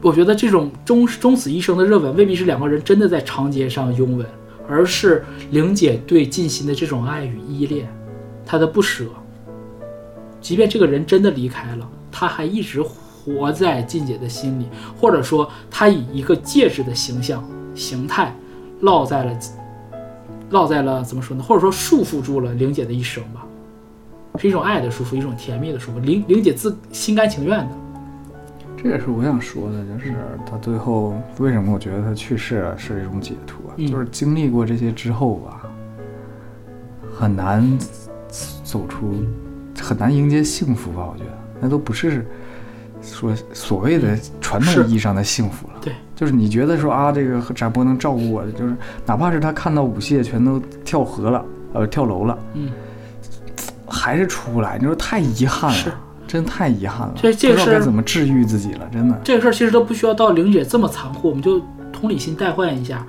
我觉得这种终终此一生的热吻，未必是两个人真的在长街上拥吻，而是玲姐对金心的这种爱与依恋，她的不舍。即便这个人真的离开了，他还一直活在静姐的心里，或者说，他以一个戒指的形象形态，落在了，落在了怎么说呢？或者说束缚住了玲姐的一生吧，是一种爱的束缚，一种甜蜜的束缚。玲玲姐自心甘情愿的，这也是我想说的，就是他最后为什么我觉得他去世了是一种解脱，嗯就是经历过这些之后吧，很难走出，很难迎接幸福吧？我觉得那都不是说所谓的传统意义上的幸福了。对，就是你觉得说啊，这个展博能照顾我的，就是哪怕是他看到舞蟹全都跳河了，呃，跳楼了，嗯，还是出不来，你说太遗憾是了，真太遗憾了，这这是不知道该怎么治愈自己了，真的。这个事儿其实都不需要到玲姐这么残酷，我们就同理心代换一下，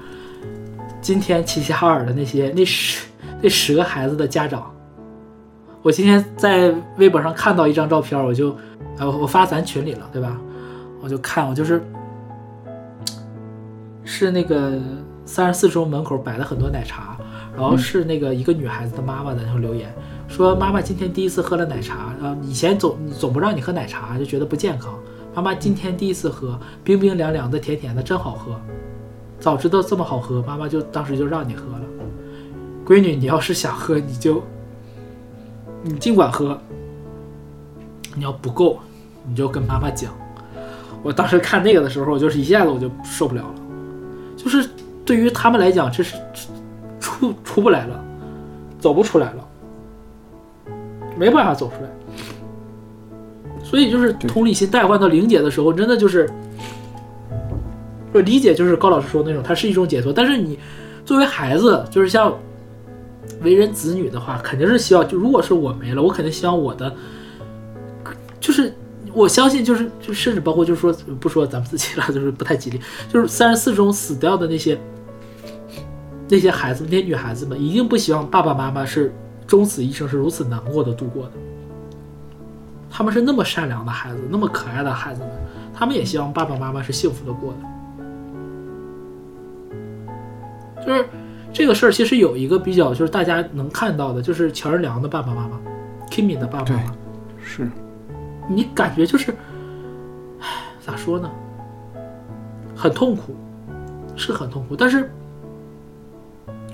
今天齐齐哈尔的那些那十那十个孩子的家长，我今天在微博上看到一张照片，我就，呃，我发咱群里了，对吧？我就看，我就是，是那个三十四中门口摆了很多奶茶，然后是那个一个女孩子的妈妈在那留言说，妈妈今天第一次喝了奶茶，啊，以前总总不让你喝奶茶，就觉得不健康。妈妈今天第一次喝，冰冰凉凉的，甜甜的，真好喝。早知道这么好喝，妈妈就当时就让你喝了。闺女，你要是想喝，你就你尽管喝。你要不够，你就跟妈妈讲。我当时看那个的时候，我就是一下子我就受不了了，就是对于他们来讲，这是出出不来了，走不出来了，没办法走出来。所以就是同理心代换到玲姐的时候，真的就是，我理解就是高老师说的那种，它是一种解脱。但是你作为孩子，就是像为人子女的话，肯定是希望，就如果是我没了，我肯定希望我的，就是我相信，就是就甚至包括就是说，不说咱们自己了，就是不太吉利，就是三十四中死掉的那些那些孩子，那些女孩子们，一定不希望爸爸妈妈是终此一生是如此难过的度过的。他们是那么善良的孩子，那么可爱的孩子们，他们也希望爸爸妈妈是幸福的过的。就是这个事儿其实有一个比较，就是大家能看到的，就是乔任梁的爸爸妈妈，Kimi 的爸爸妈妈，是你感觉就是，唉，咋说呢？很痛苦，是很痛苦，但是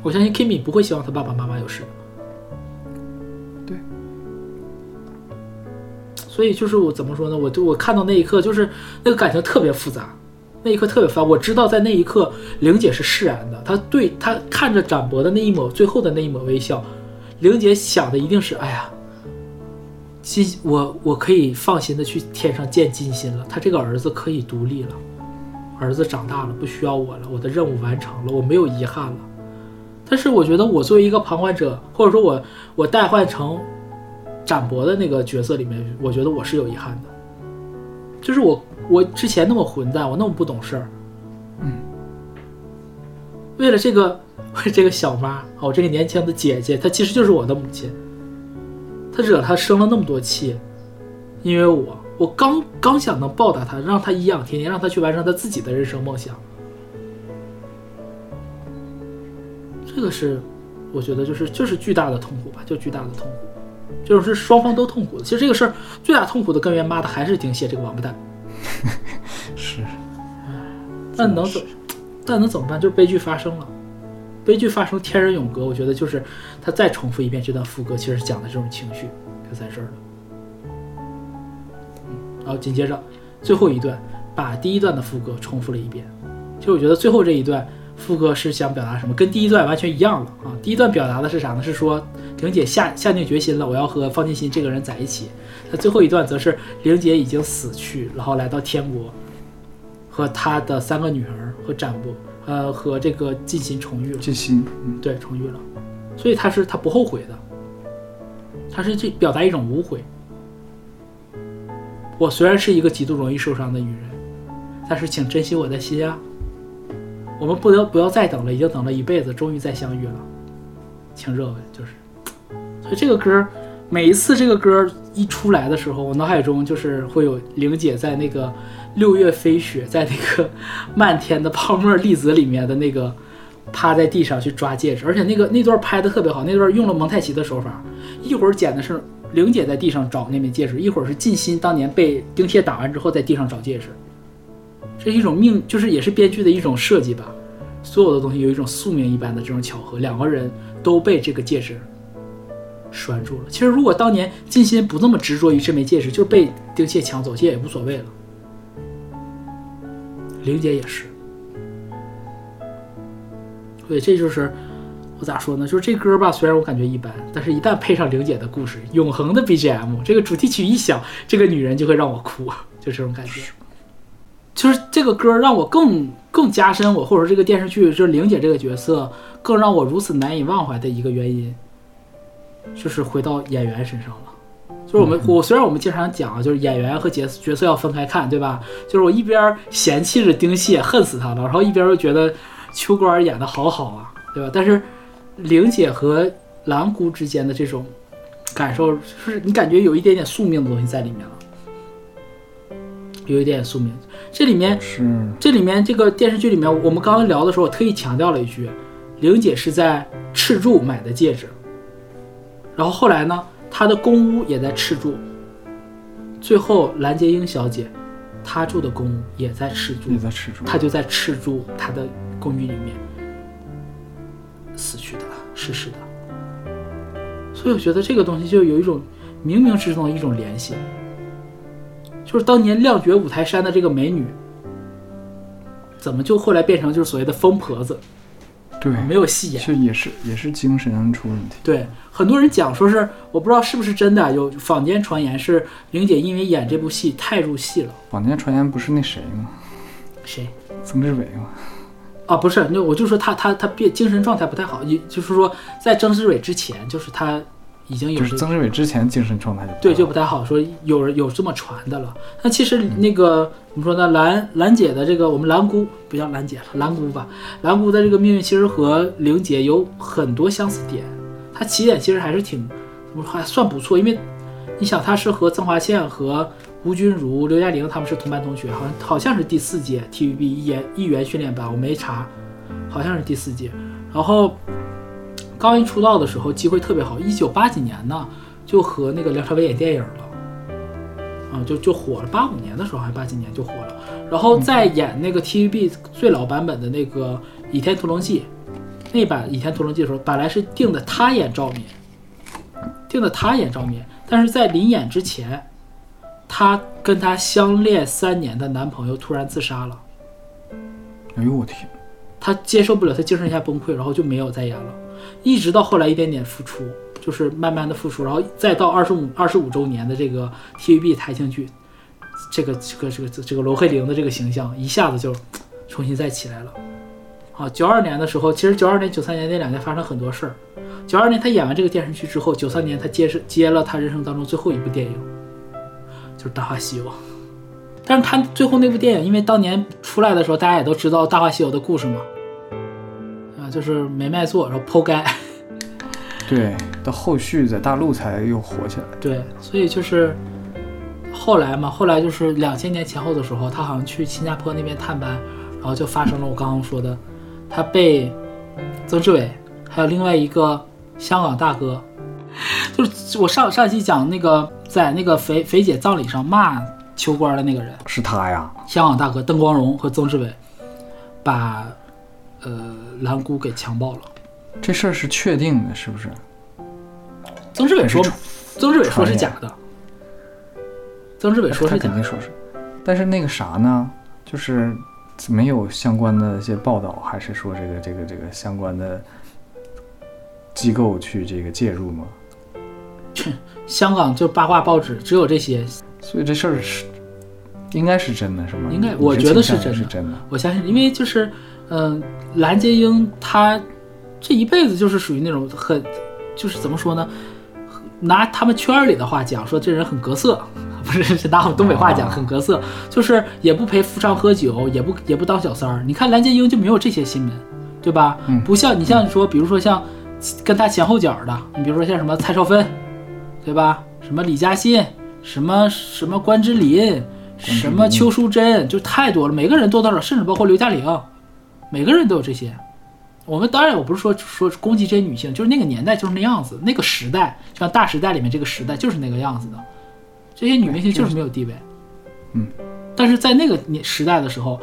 我相信 Kimi 不会希望他爸爸妈妈有事的。对。所以就是我怎么说呢？我就我看到那一刻，就是那个感情特别复杂，那一刻特别烦。我知道在那一刻，玲姐是释然的，她对她看着展博的那一抹最后的那一抹微笑，玲姐想的一定是：哎呀，金我我可以放心的去天上见金星了，他这个儿子可以独立了，儿子长大了，不需要我了，我的任务完成了，我没有遗憾了。但是我觉得我作为一个旁观者，或者说我我代换成展博的那个角色里面，我觉得我是有遗憾的，就是我我之前那么混蛋，我那么不懂事儿，嗯，为了这个为 [laughs] 这个小妈，我这个年轻的姐姐，她其实就是我的母亲，她惹她生了那么多气，因为我我刚刚想能报答她，让她颐养天年，让她去完成她自己的人生梦想，这个是我觉得就是就是巨大的痛苦吧，就巨大的痛苦。就是双方都痛苦的。其实这个事儿最大痛苦的根源，妈的还是丁蟹这个王八蛋。是，那能怎？那能怎么办？就是悲剧发生了，悲剧发生，天人永隔。我觉得就是他再重复一遍这段副歌，其实讲的这种情绪就在这儿了。嗯，然后紧接着最后一段，把第一段的副歌重复了一遍。其实我觉得最后这一段副歌是想表达什么？跟第一段完全一样了啊！第一段表达的是啥呢？是说玲姐下下定决心了，我要和方进新这个人在一起。那最后一段则是玲姐已经死去，然后来到天国，和她的三个女儿和展博，呃，和这个进新重遇了。这心，嗯，对，重遇了，所以他是他不后悔的，他是去表达一种无悔。我虽然是一个极度容易受伤的女人，但是请珍惜我的心啊！我们不得不要再等了，已经等了一辈子，终于再相遇了，请热吻，就是。所以这个歌，每一次这个歌一出来的时候，我脑海中就是会有玲姐在那个六月飞雪，在那个漫天的泡沫粒子里面的那个趴在地上去抓戒指，而且那个那段拍的特别好，那段用了蒙太奇的手法，一会儿剪的是玲姐在地上找那枚戒指，一会儿是静心当年被丁蟹打完之后在地上找戒指，这是一种命，就是也是编剧的一种设计吧。所有的东西有一种宿命一般的这种巧合，两个人都被这个戒指拴住了。其实如果当年静心不这么执着于这枚戒指，就被丁蟹抢走，其实也无所谓了。玲姐也是。所以这就是我咋说呢？就是这歌吧，虽然我感觉一般，但是一旦配上玲姐的故事，永恒的 BGM，这个主题曲一响，这个女人就会让我哭，[laughs] 就这种感觉。就是这个歌让我更更加深我，或者说这个电视剧就是玲姐这个角色更让我如此难以忘怀的一个原因，就是回到演员身上了。就是我们我虽然我们经常讲，就是演员和角角色要分开看，对吧？就是我一边嫌弃着丁蟹，恨死他了，然后一边又觉得秋官演的好好啊，对吧？但是玲姐和蓝姑之间的这种感受，就是你感觉有一点点宿命的东西在里面了。有一点宿命，这里面是这里面这个电视剧里面，我们刚刚聊的时候，我特意强调了一句，玲姐是在赤柱买的戒指，然后后来呢，他的公屋也在赤柱，最后蓝洁瑛小姐，她住的公屋也在赤柱。她就在赤柱她的公寓里面。死去的，逝世的，所以我觉得这个东西就有一种冥冥之中的一种联系。就是当年亮绝五台山的这个美女，怎么就后来变成就是所谓的疯婆子，对，没有戏演？就也是也是精神出问题。对，很多人讲说是我不知道是不是真的，有坊间传言是玲姐因为演这部戏太入戏了。坊间传言不是那谁吗？谁？曾志伟吗？啊，不是，那我就说他他他变精神状态不太好，也就是说在曾志伟之前，就是他已经有就是曾志伟之前精神状态就不对，就不太好说有人有这么传的了。那其实那个怎么说呢？兰兰姐的这个我们兰姑不叫兰姐了，兰姑吧。兰姑的这个命运其实和玲姐有很多相似点。她起点其实还是挺怎么说还算不错，因为你想她是和曾华倩和吴君如、刘嘉玲他们是同班同学，好像好像是第四届 TVB 艺员艺员训练班，我没查，好像是第四届。然然后刚一出道的时候机会特别好，一九八几年呢就和那个梁朝伟演电影了，啊，就就火了。八五年的时候还八几年就火了，然后再演那个 TVB 最老版本的那个《倚天屠龙记》，那版《倚天屠龙记》的时候，本来是定的他演赵敏，定的他演赵敏，但是在临演之前，她跟她相恋三年的男朋友突然自杀了。哎呦我天，她接受不了，她精神一下崩溃，然后就没有再演了，一直到后来一点点复出，就是慢慢的复出，然后再到二十五二十五周年的这个 TVB 台庆剧，这个这个这个这个罗慧玲的这个形象一下子就重新再起来了。啊，九二年的时候，其实九二年、九三年那两年发生很多事儿。九二年他演完这个电视剧之后，九三年他接是接了他人生当中最后一部电影，就是《大话西游》。但是他最后那部电影，因为当年出来的时候，大家也都知道《大话西游》的故事嘛，就是没卖座，然后剖开。[laughs] 对，到后续在大陆才又火起来。对，所以就是后来嘛，后来就是两千年前后的时候，他好像去新加坡那边探班，然后就发生了我刚刚说的，他被曾志伟还有另外一个香港大哥，就是我上上期讲那个在那个肥肥姐葬礼上骂秋官的那个人，是他呀？香港大哥邓光荣和曾志伟把呃蓝姑给强暴了。这事儿是确定的，是不是？曾志伟说，曾志伟说是假的。曾志伟说他是假的，肯定说是，但是那个啥呢？就是没有相关的一些报道，还是说这个这个这个相关的机构去这个介入吗？香港就八卦报纸只有这些，所以这事儿是应该是真的，是吗？应该我觉得是真的是真的。我相信，因为就是，嗯、蓝洁瑛她这一辈子就是属于那种很，就是怎么说呢？拿他们圈儿里的话讲，说这人很格色，不是是拿我们东北话讲啊很格色，就是也不陪富商喝酒，也不也不当小三儿。你看蓝洁瑛就没有这些新闻，对吧？嗯不像你像说，比如说像跟他前后脚的，你比如说像什么蔡少芬，对吧？什么李嘉欣，什么什么关之琳，什么邱淑贞，就太多了，每个人多多少少，甚至包括刘嘉玲，每个人都有这些。我们当然我不是说说攻击这些女性，就是那个年代就是那样子，那个时代，就像《大时代》里面这个时代就是那个样子的，这些女明星就是没有地位。嗯，但是在那个年时代的时候，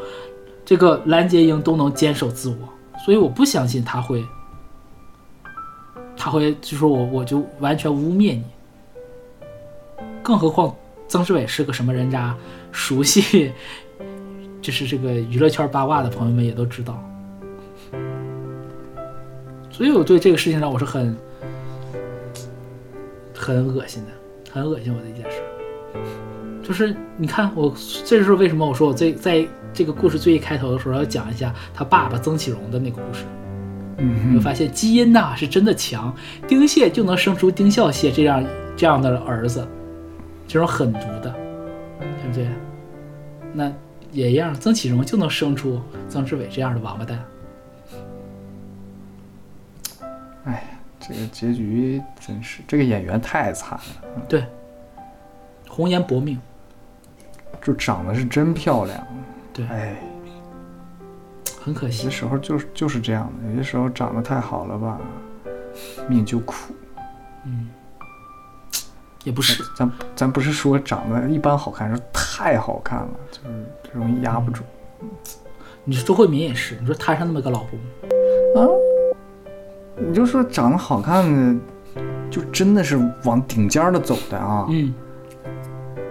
这个蓝洁瑛都能坚守自我，所以我不相信她会，她会就说我我就完全污蔑你。更何况曾志伟是个什么人渣，熟悉就是这个娱乐圈八卦的朋友们也都知道。所以我对这个事情上我是很很恶心的，很恶心我的一件事。就是你看我，这就是为什么我说我最在这个故事最一开头的时候要讲一下他爸爸曾启荣的那个故事。嗯发现基因呐是真的强，丁蟹就能生出丁孝蟹这样这样的儿子，这种狠毒的，对不对？那也一样，曾启荣就能生出曾志伟这样的王八蛋。哎，这个结局真是，这个演员太惨了，对，红颜薄命，就长得是真漂亮。对哎，很可惜有些。时候就是就是这样的，有些时候长得太好了吧，命就苦。嗯也不是，咱咱不是说长得一般好看，是太好看了，就是容易压不住。你说周慧敏也是，你说摊上那么个老公啊，你就说长得好看的，就真的是往顶尖儿的走的啊，嗯，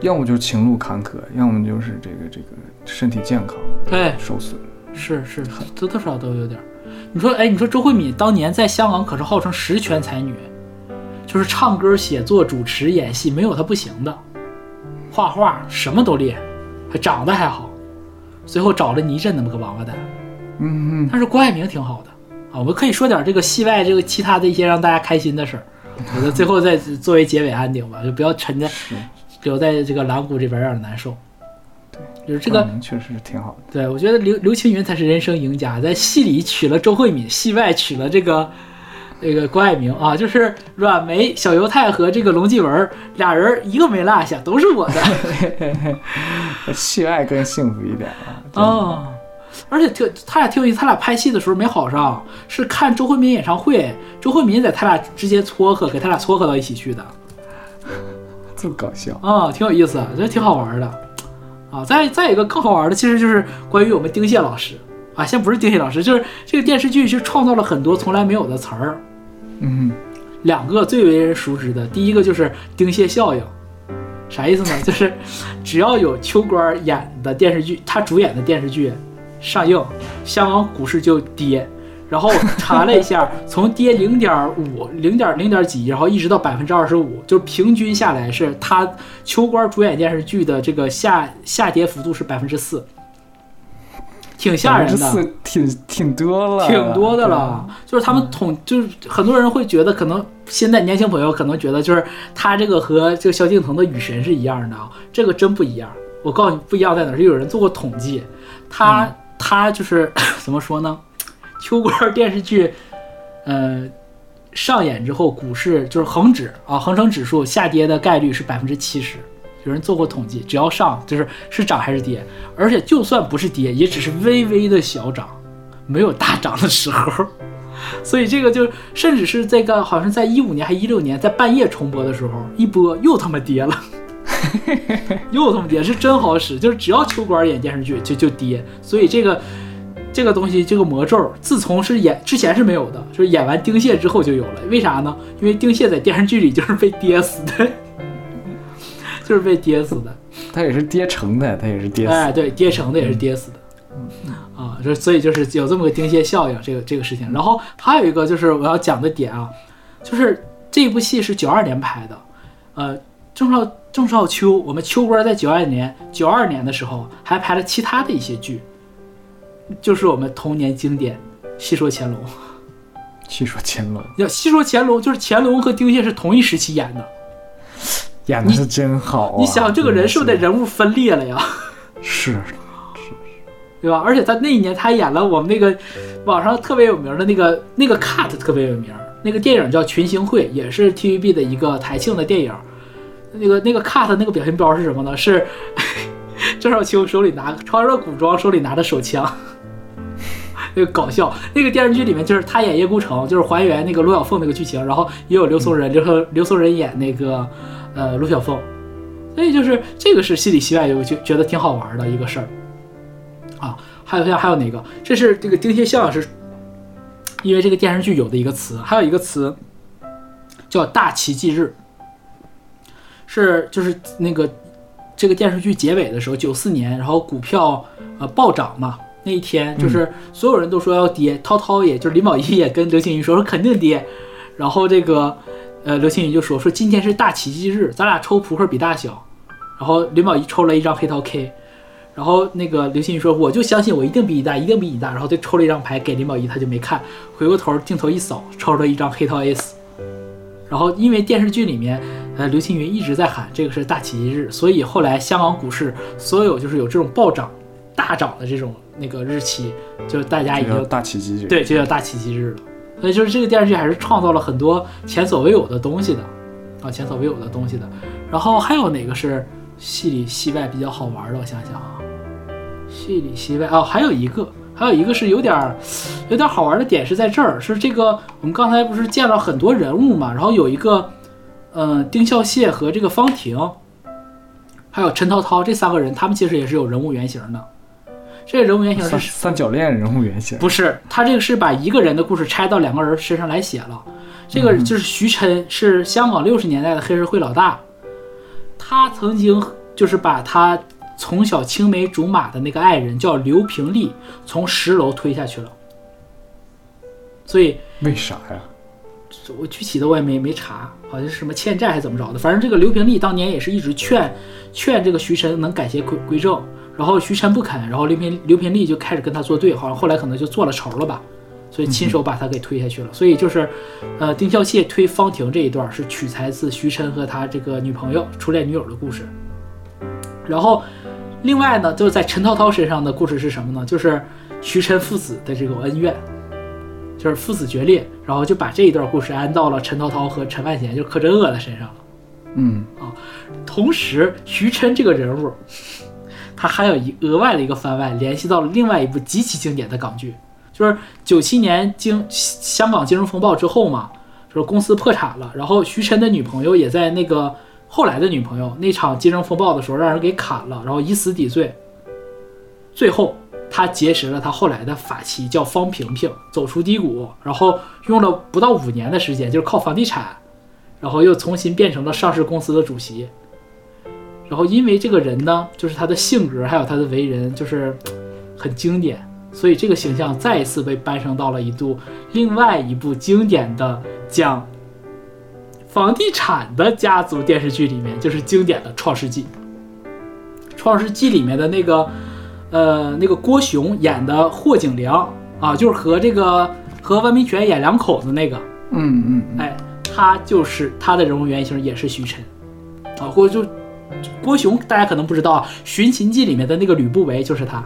要么就是情路坎坷，要么就是这个这个身体健康对，受损。是是，多多少少都有点儿。你说，哎，你说周慧敏当年在香港可是号称十全才女，就是唱歌、写作、主持、演戏，没有她不行的，画画什么都厉害，还长得还好。最后找了倪震那么个王八蛋，嗯嗯，但是郭爱明挺好的啊。我们可以说点这个戏外这个其他的一些让大家开心的事儿，我觉得最后再作为结尾安定吧，就不要沉在留在这个蓝谷这边让人难受。对，就是这个确实是挺好的。对，我觉得刘刘青云才是人生赢家，在戏里娶了周慧敏，戏外娶了这个这个郭爱明啊，就是阮梅、小犹太和这个龙继文俩人一个没落下，都是我的 [laughs] 戏外更幸福一点啊。哦。而且特他俩挺有意思，他俩拍戏的时候没好上，是看周慧敏演唱会，周慧敏在他俩之间撮合，给他俩撮合到一起去的。这么搞笑。啊、挺有意思，觉得挺好玩的。啊，再再一个更好玩的，其实就是关于我们丁蟹老师啊，先不是丁蟹老师，就是这个电视剧是创造了很多从来没有的词儿。嗯，两个最为人熟知的，第一个就是丁蟹效应，啥意思呢？[laughs] 就是只要有秋官演的电视剧，他主演的电视剧上映，香港股市就跌。然后查了一下，[laughs] 从跌零点五、零点零点几，然后一直到百分之二十五，就平均下来是他秋官主演电视剧的这个下下跌幅度是百分之四，挺吓人的。四挺挺多了，挺多的了。就是他们统，就是很多人会觉得，可能现在年轻朋友可能觉得，就是他这个和这个萧敬腾的《雨神》是一样的啊，这个真不一样。我告诉你，不一样在哪儿？是有人做过统计，他、他就是 [coughs] 怎么说呢？秋官电视剧，呃，上演之后，股市就是恒指啊，恒生指数下跌的概率是百分之七十。有人做过统计，只要上就是是涨还是跌，而且就算不是跌，也只是微微的小涨，没有大涨的时候。[laughs] 所以这个就甚至是这个好像在一五年还一六年在半夜重播的时候，一播又他妈跌了，[laughs] 又他妈跌，是真好使，就是只要秋官演电视剧就就跌，所以这个。这个东西，这个魔咒，自从是演之前是没有的，就是演完丁蟹之后就有了。为啥呢？因为丁蟹在电视剧里就是被跌死的，就是被跌死的。他也是跌成的，他也是跌死。哎，对，跌成的也是跌死的。啊，这所以就是有这么个丁蟹效应，这个这个事情。然后还有一个就是我要讲的点啊，就是这部戏是九二年拍的，呃，郑少郑少秋，我们秋官在九二年九二年的时候还拍了其他的一些剧。就是我们童年经典《戏说乾隆》。戏说乾隆，要 [laughs]《戏说乾隆》，就是乾隆和丁蟹是同一时期演的。演的是真好、啊。你想，这个人是不是得人物分裂了呀？是，对吧？而且他那一年他演了我们那个网上特别有名的那个那个 cut 特别有名，那个电影叫《群星会》，也是 TVB 的一个台庆的电影。那个那个 cut 那个表情包是什么呢？是 [laughs] 郑少秋手里拿穿着古装，手里拿着手枪。那个搞笑，那个电视剧里面就是他演叶孤城，就是还原那个罗小凤那个剧情，然后也有刘松仁，刘刘松仁演那个呃卢小凤，所以就是这个是戏里戏外有就觉得挺好玩的一个事儿啊。还有像还有哪个？这是这个丁蟹效应是，因为这个电视剧有的一个词，还有一个词叫大奇迹日，是就是那个这个电视剧结尾的时候，九四年，然后股票呃暴涨嘛。那一天就是所有人都说要跌，涛涛也就是林保怡也跟刘青云说说肯定跌，然后这个呃刘青云就说说今天是大奇迹日，咱俩抽扑克比大小，然后林保怡抽了一张黑桃 K，然后那个刘青云说我就相信我一定比你大，一定比你大，然后就抽了一张牌给林保怡，他就没看，回过头镜头一扫，抽了一张黑桃 S，然后因为电视剧里面呃刘青云一直在喊这个是大奇迹日，所以后来香港股市所有就是有这种暴涨。大涨的这种那个日期，就是大家已经大奇迹日，对，就叫大奇迹日了。所以就是这个电视剧还是创造了很多前所未有的东西的啊，前所未有的东西的。然后还有哪个是戏里戏外比较好玩的？我想想啊，戏里戏外哦，还有一个，还有一个是有点有点好玩的点是在这儿，是这个我们刚才不是见了很多人物嘛，然后有一个嗯丁孝谢和这个方婷，还有陈涛涛这三个人，他们其实也是有人物原型的。这个人物原型是三角恋人物原型，不是他这个是把一个人的故事拆到两个人身上来写了。这个就是徐琛，是香港六十年代的黑社会老大，他曾经就是把他从小青梅竹马的那个爱人叫刘平丽从十楼推下去了。所以为啥呀？我具体的我也没没查，好像是什么欠债还是怎么着的。反正这个刘平丽当年也是一直劝劝这个徐琛能改邪归归正。然后徐琛不肯，然后刘平刘平丽就开始跟他作对，好像后来可能就做了仇了吧，所以亲手把他给推下去了。所以就是，呃，丁孝谢推方婷这一段是取材自徐琛和他这个女朋友、初恋女友的故事。然后，另外呢，就是在陈涛涛身上的故事是什么呢？就是徐琛父子的这种恩怨，就是父子决裂，然后就把这一段故事安到了陈涛涛和陈万贤，就是柯镇恶的身上了。嗯啊，同时徐琛这个人物。它还有一额外的一个番外，联系到了另外一部极其经典的港剧，就是九七年经香港金融风暴之后嘛，就是公司破产了，然后徐晨的女朋友也在那个后来的女朋友那场金融风暴的时候让人给砍了，然后以死抵罪，最后他结识了他后来的法妻叫方萍萍，走出低谷，然后用了不到五年的时间，就是靠房地产，然后又重新变成了上市公司的主席。然后因为这个人呢，就是他的性格还有他的为人，就是很经典，所以这个形象再一次被搬升到了一度另外一部经典的讲房地产的家族电视剧里面，就是经典的《创世纪》。《创世纪》里面的那个呃那个郭雄演的霍景良啊，就是和这个和文明泉演两口子那个，嗯嗯，哎，他就是他的人物原型也是徐晨啊，或者就郭雄，大家可能不知道啊，《寻秦记》里面的那个吕不韦就是他。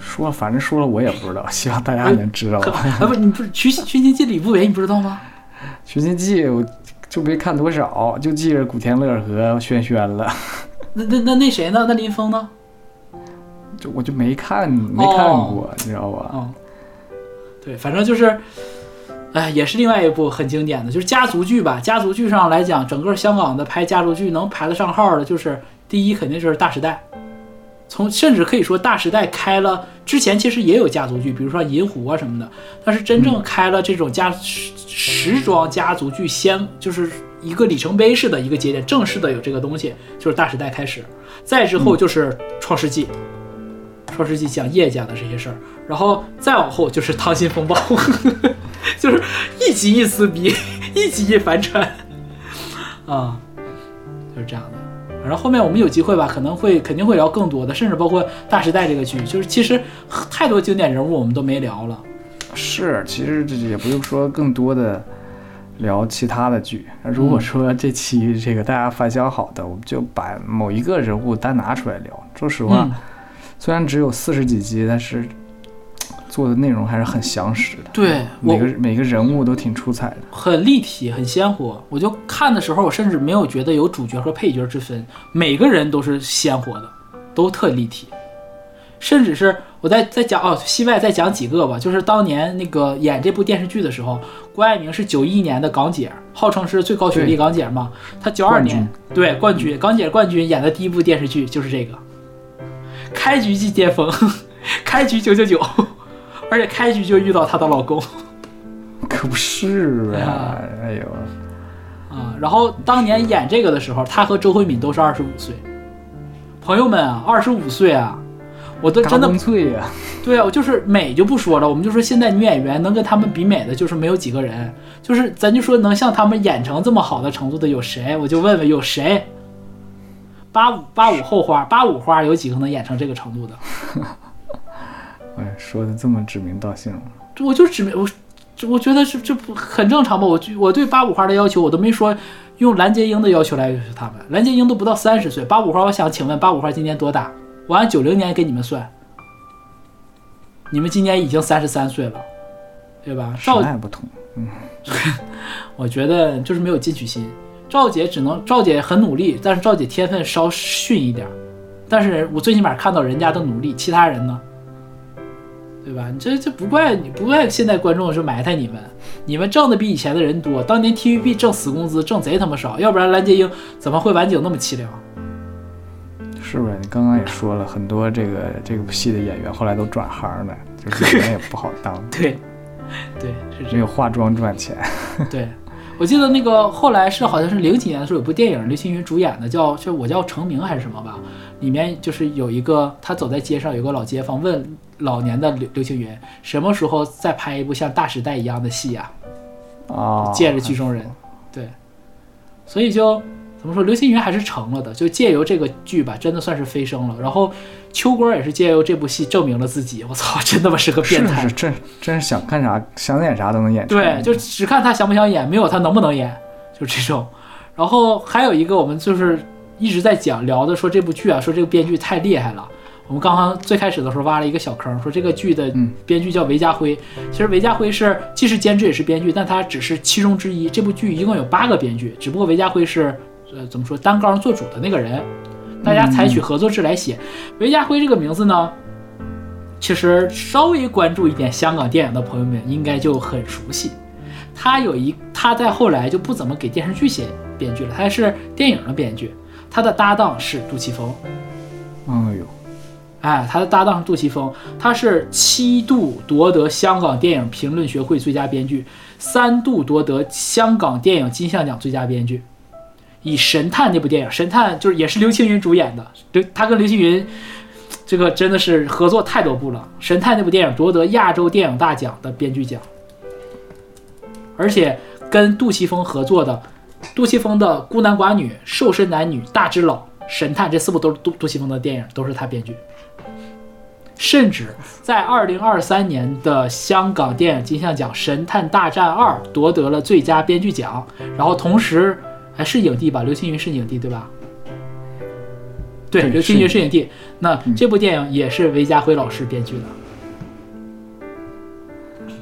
说，反正说了我也不知道，希望大家能知道。啊不，你不是《寻寻秦记》吕不韦，你不知道吗？《寻秦记》我就没看多少，就记着古天乐和轩轩了，那那那那谁呢？那林峰呢？就我就没看没看过，你知道吧？哦，对，反正就是，哎，也是另外一部很经典的，就是家族剧吧。家族剧上来讲，整个香港的拍家族剧能排得上号的，就是第一肯定就是《大时代》，从甚至可以说《大时代》开了之前其实也有家族剧，比如说《银狐》啊什么的，但是真正开了这种家时时装家族剧先就是一个里程碑式的一个节点，正式的有这个东西，就是《大时代》开始，再之后就是《创世纪》。创世纪讲叶家的这些事儿，然后再往后就是溏心风暴，[laughs] 就是一集一撕逼，[laughs] 一集一反转，啊，就是这样的。然后后面我们有机会吧，可能会肯定会聊更多的，甚至包括《大时代》这个剧，就是其实太多经典人物我们都没聊了。是，其实这也不用说更多的聊其他的剧。如果说这期这个大家反响好的，我们就把某一个人物单拿出来聊。说实话，嗯，虽然只有四十几集，但是做的内容还是很详实的。对每个每个人物都挺出彩的。很立体，很鲜活。我就看的时候，我甚至没有觉得有主角和配角之分，每个人都是鲜活的，都特立体。甚至是我再再讲哦，戏外再讲几个吧，就是当年那个演这部电视剧的时候，郭爱明是九一年的港姐，号称是最高学历港姐嘛。她九二年对冠军，港姐冠军演的第一部电视剧就是这个，开局即巅峰，[laughs] 开局九九九，而且开局就遇到她的老公。可不是啊！哎呦，啊，然后当年演这个的时候，她和周慧敏都是二十五岁。朋友们啊，二十五岁啊，我都真的嘎嘣脆呀！对啊，我就是美就不说了，我们就说现在女演员能跟他们比美的，就是没有几个人。就是咱就说能像他们演成这么好的程度的有谁？我就问问有谁？八五八五后花，八五花有几个能演成这个程度的？[laughs] 哎，说的这么指名道姓，这我就指名我我觉得这这不很正常吧？我就我对八五花的要求，我都没说用蓝洁瑛的要求来要求他们。蓝洁瑛都不到三十岁，八五花，我想请问八五花今年多大？我按九零年给你们算，你们今年已经三十三岁了，对吧？时赵，代不同。嗯 [laughs] 我觉得就是没有进取心。赵姐只能，赵姐很努力，但是赵姐天分稍逊一点。但是我最起码看到人家的努力，其他人呢？对吧？你这这不怪你，不怪现在观众是埋汰你们，你们挣的比以前的人多。当年 TVB 挣死工资，挣贼他妈少，要不然蓝洁瑛怎么会晚景那么凄凉？是不是？你刚刚也说了很多这个这个戏的演员后来都转行了，就是演员也不好当，[laughs] 对，对，是这样。没有化妆赚钱。[laughs] 对，我记得那个后来是好像是零几年的时候有部电影，刘青云主演的，叫就我叫成名还是什么吧，里面就是有一个他走在街上，有个老街坊问老年的刘刘青云什么时候再拍一部像《大时代》一样的戏呀、啊，借着剧中人，对，所以就怎么说，刘青云还是成了的，就借由这个剧吧，真的算是飞升了。然后秋官也是借由这部戏证明了自己，我操，[laughs] 真他妈是个变态是是，真真是想干啥想演啥都能演。对，就只看他想不想演，没有他能不能演，就这种。然后还有一个，我们就是一直在讲聊的，说这部剧啊，说这个编剧太厉害了。我们刚刚最开始的时候挖了一个小坑，说这个剧的嗯编剧叫韦家辉。其实韦家辉是既是监制也是编剧，但他只是其中之一。这部剧一共有八个编剧，只不过韦家辉是呃怎么说单杠做主的那个人。大家采取合作制来写。韦家辉这个名字呢，其实稍微关注一点香港电影的朋友们应该就很熟悉。他有一，他在后来就不怎么给电视剧写编剧了，他是电影的编剧。他的搭档是杜琪峰，哎呦，哎，他的搭档是杜琪峰，他是七度夺得香港电影评论学会最佳编剧，三度夺得香港电影金像奖最佳编剧。以《神探》那部电影，《神探》就是也是刘青云主演的，刘他跟刘青云这个真的是合作太多部了，《神探》那部电影夺得亚洲电影大奖的编剧奖，而且跟杜琪峰合作的，杜琪峰的《孤男寡女》《瘦身男女》《大只佬》《神探》这四部都是杜杜琪峰的电影，都是他编剧。甚至在二零二三年的香港电影金像奖《神探大战二》夺得了最佳编剧奖，然后同时还是影帝吧？刘青云是影帝对吧？对，刘青云是是影帝。那这部电影也是韦家辉老师编剧的。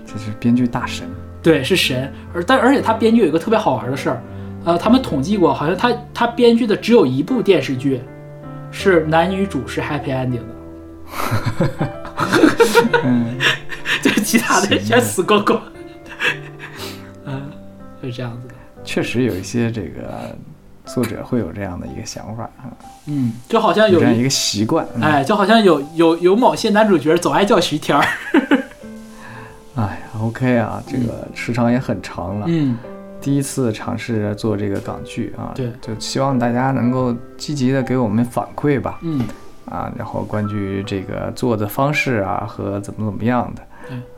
这是编剧大神。对，是神。而但而且他编剧有一个特别好玩的事儿，呃，他们统计过，好像他他编剧的只有一部电视剧是男女主是 happy ending 的，嗯，[laughs] 就其他的全死光光。嗯，是这样子的。确实有一些这个作者会有这样的一个想法啊，嗯，就好像有有这样一个习惯。嗯哎，就好像有有有某些男主角总爱叫徐天儿。[laughs] 哎呀，OK 啊，这个时长也很长了。嗯，第一次尝试做这个港剧啊，对就希望大家能够积极的给我们反馈吧。嗯，啊，然后关于这个做的方式啊和怎么怎么样的，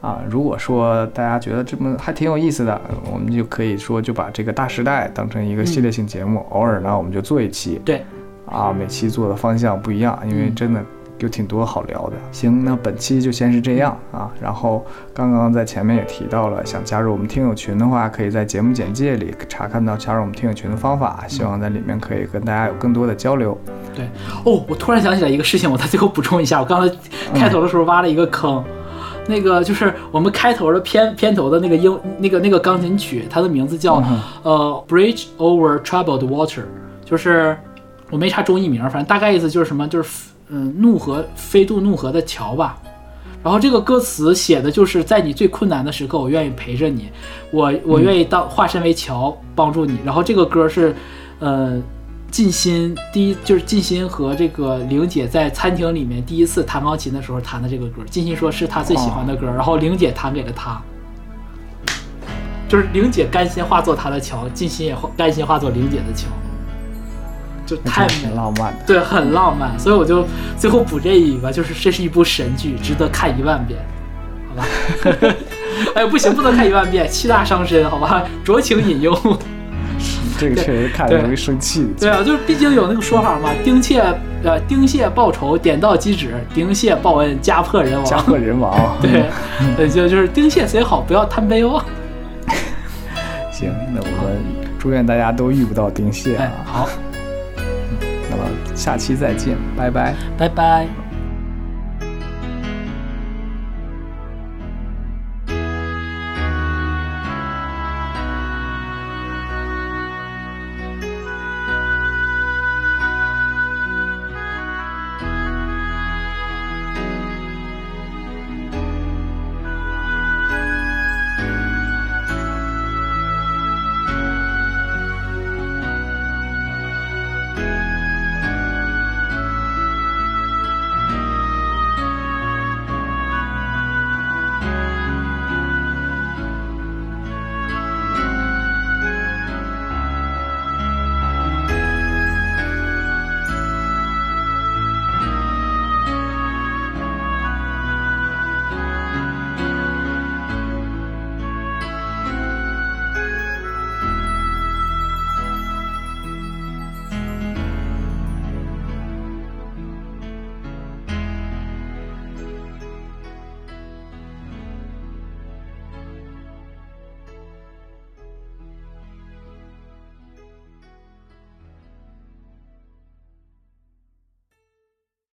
啊，如果说大家觉得这么还挺有意思的，我们就可以说就把这个大时代当成一个系列性节目，偶尔呢我们就做一期，对，啊，每期做的方向不一样，因为嗯。真的有挺多好聊的。行，那本期就先是这样啊。然后刚刚在前面也提到了，想加入我们听友群的话，可以在节目简介里查看到加入我们听友群的方法。希望在里面可以跟大家有更多的交流。对。哦，我突然想起来一个事情，我在最后补充一下，我刚才开头的时候挖了一个坑。那个就是我们开头的片片头的那个英那个那个钢琴曲，它的名字叫、嗯呃 Bridge Over Troubled Water，就是我没查中译名，反正大概意思就是什么，就是嗯怒河飞渡怒河的桥吧。然后这个歌词写的就是在你最困难的时刻，我愿意陪着你，我我愿意当化身为桥帮助你。然后这个歌是，呃，静心第一就是静心和这个玲姐在餐厅里面第一次弹钢琴的时候弹的这个歌。静心说是她最喜欢的歌，然后玲姐弹给了她。就是玲姐甘心化作她的桥，静心也甘心化作玲姐的桥，就太美了。挺浪漫的。对，很浪漫，所以我就最后补这一句吧，就是这是一部神剧，值得看一万遍，好吧？[laughs] [laughs] 哎，不行，不能看一万遍，气大伤身，好吧？[laughs] 酌情引用。这个确实看着容易生气。对啊，就是毕竟有那个说法嘛，丁蟹呃丁蟹报仇点到即止，丁蟹报恩家破人亡。家破人亡。对，呃就就是丁蟹虽好，不要贪杯哦。行，那我们祝愿大家都遇不到丁蟹哎啊。，好，那么下期再见，拜拜。拜拜。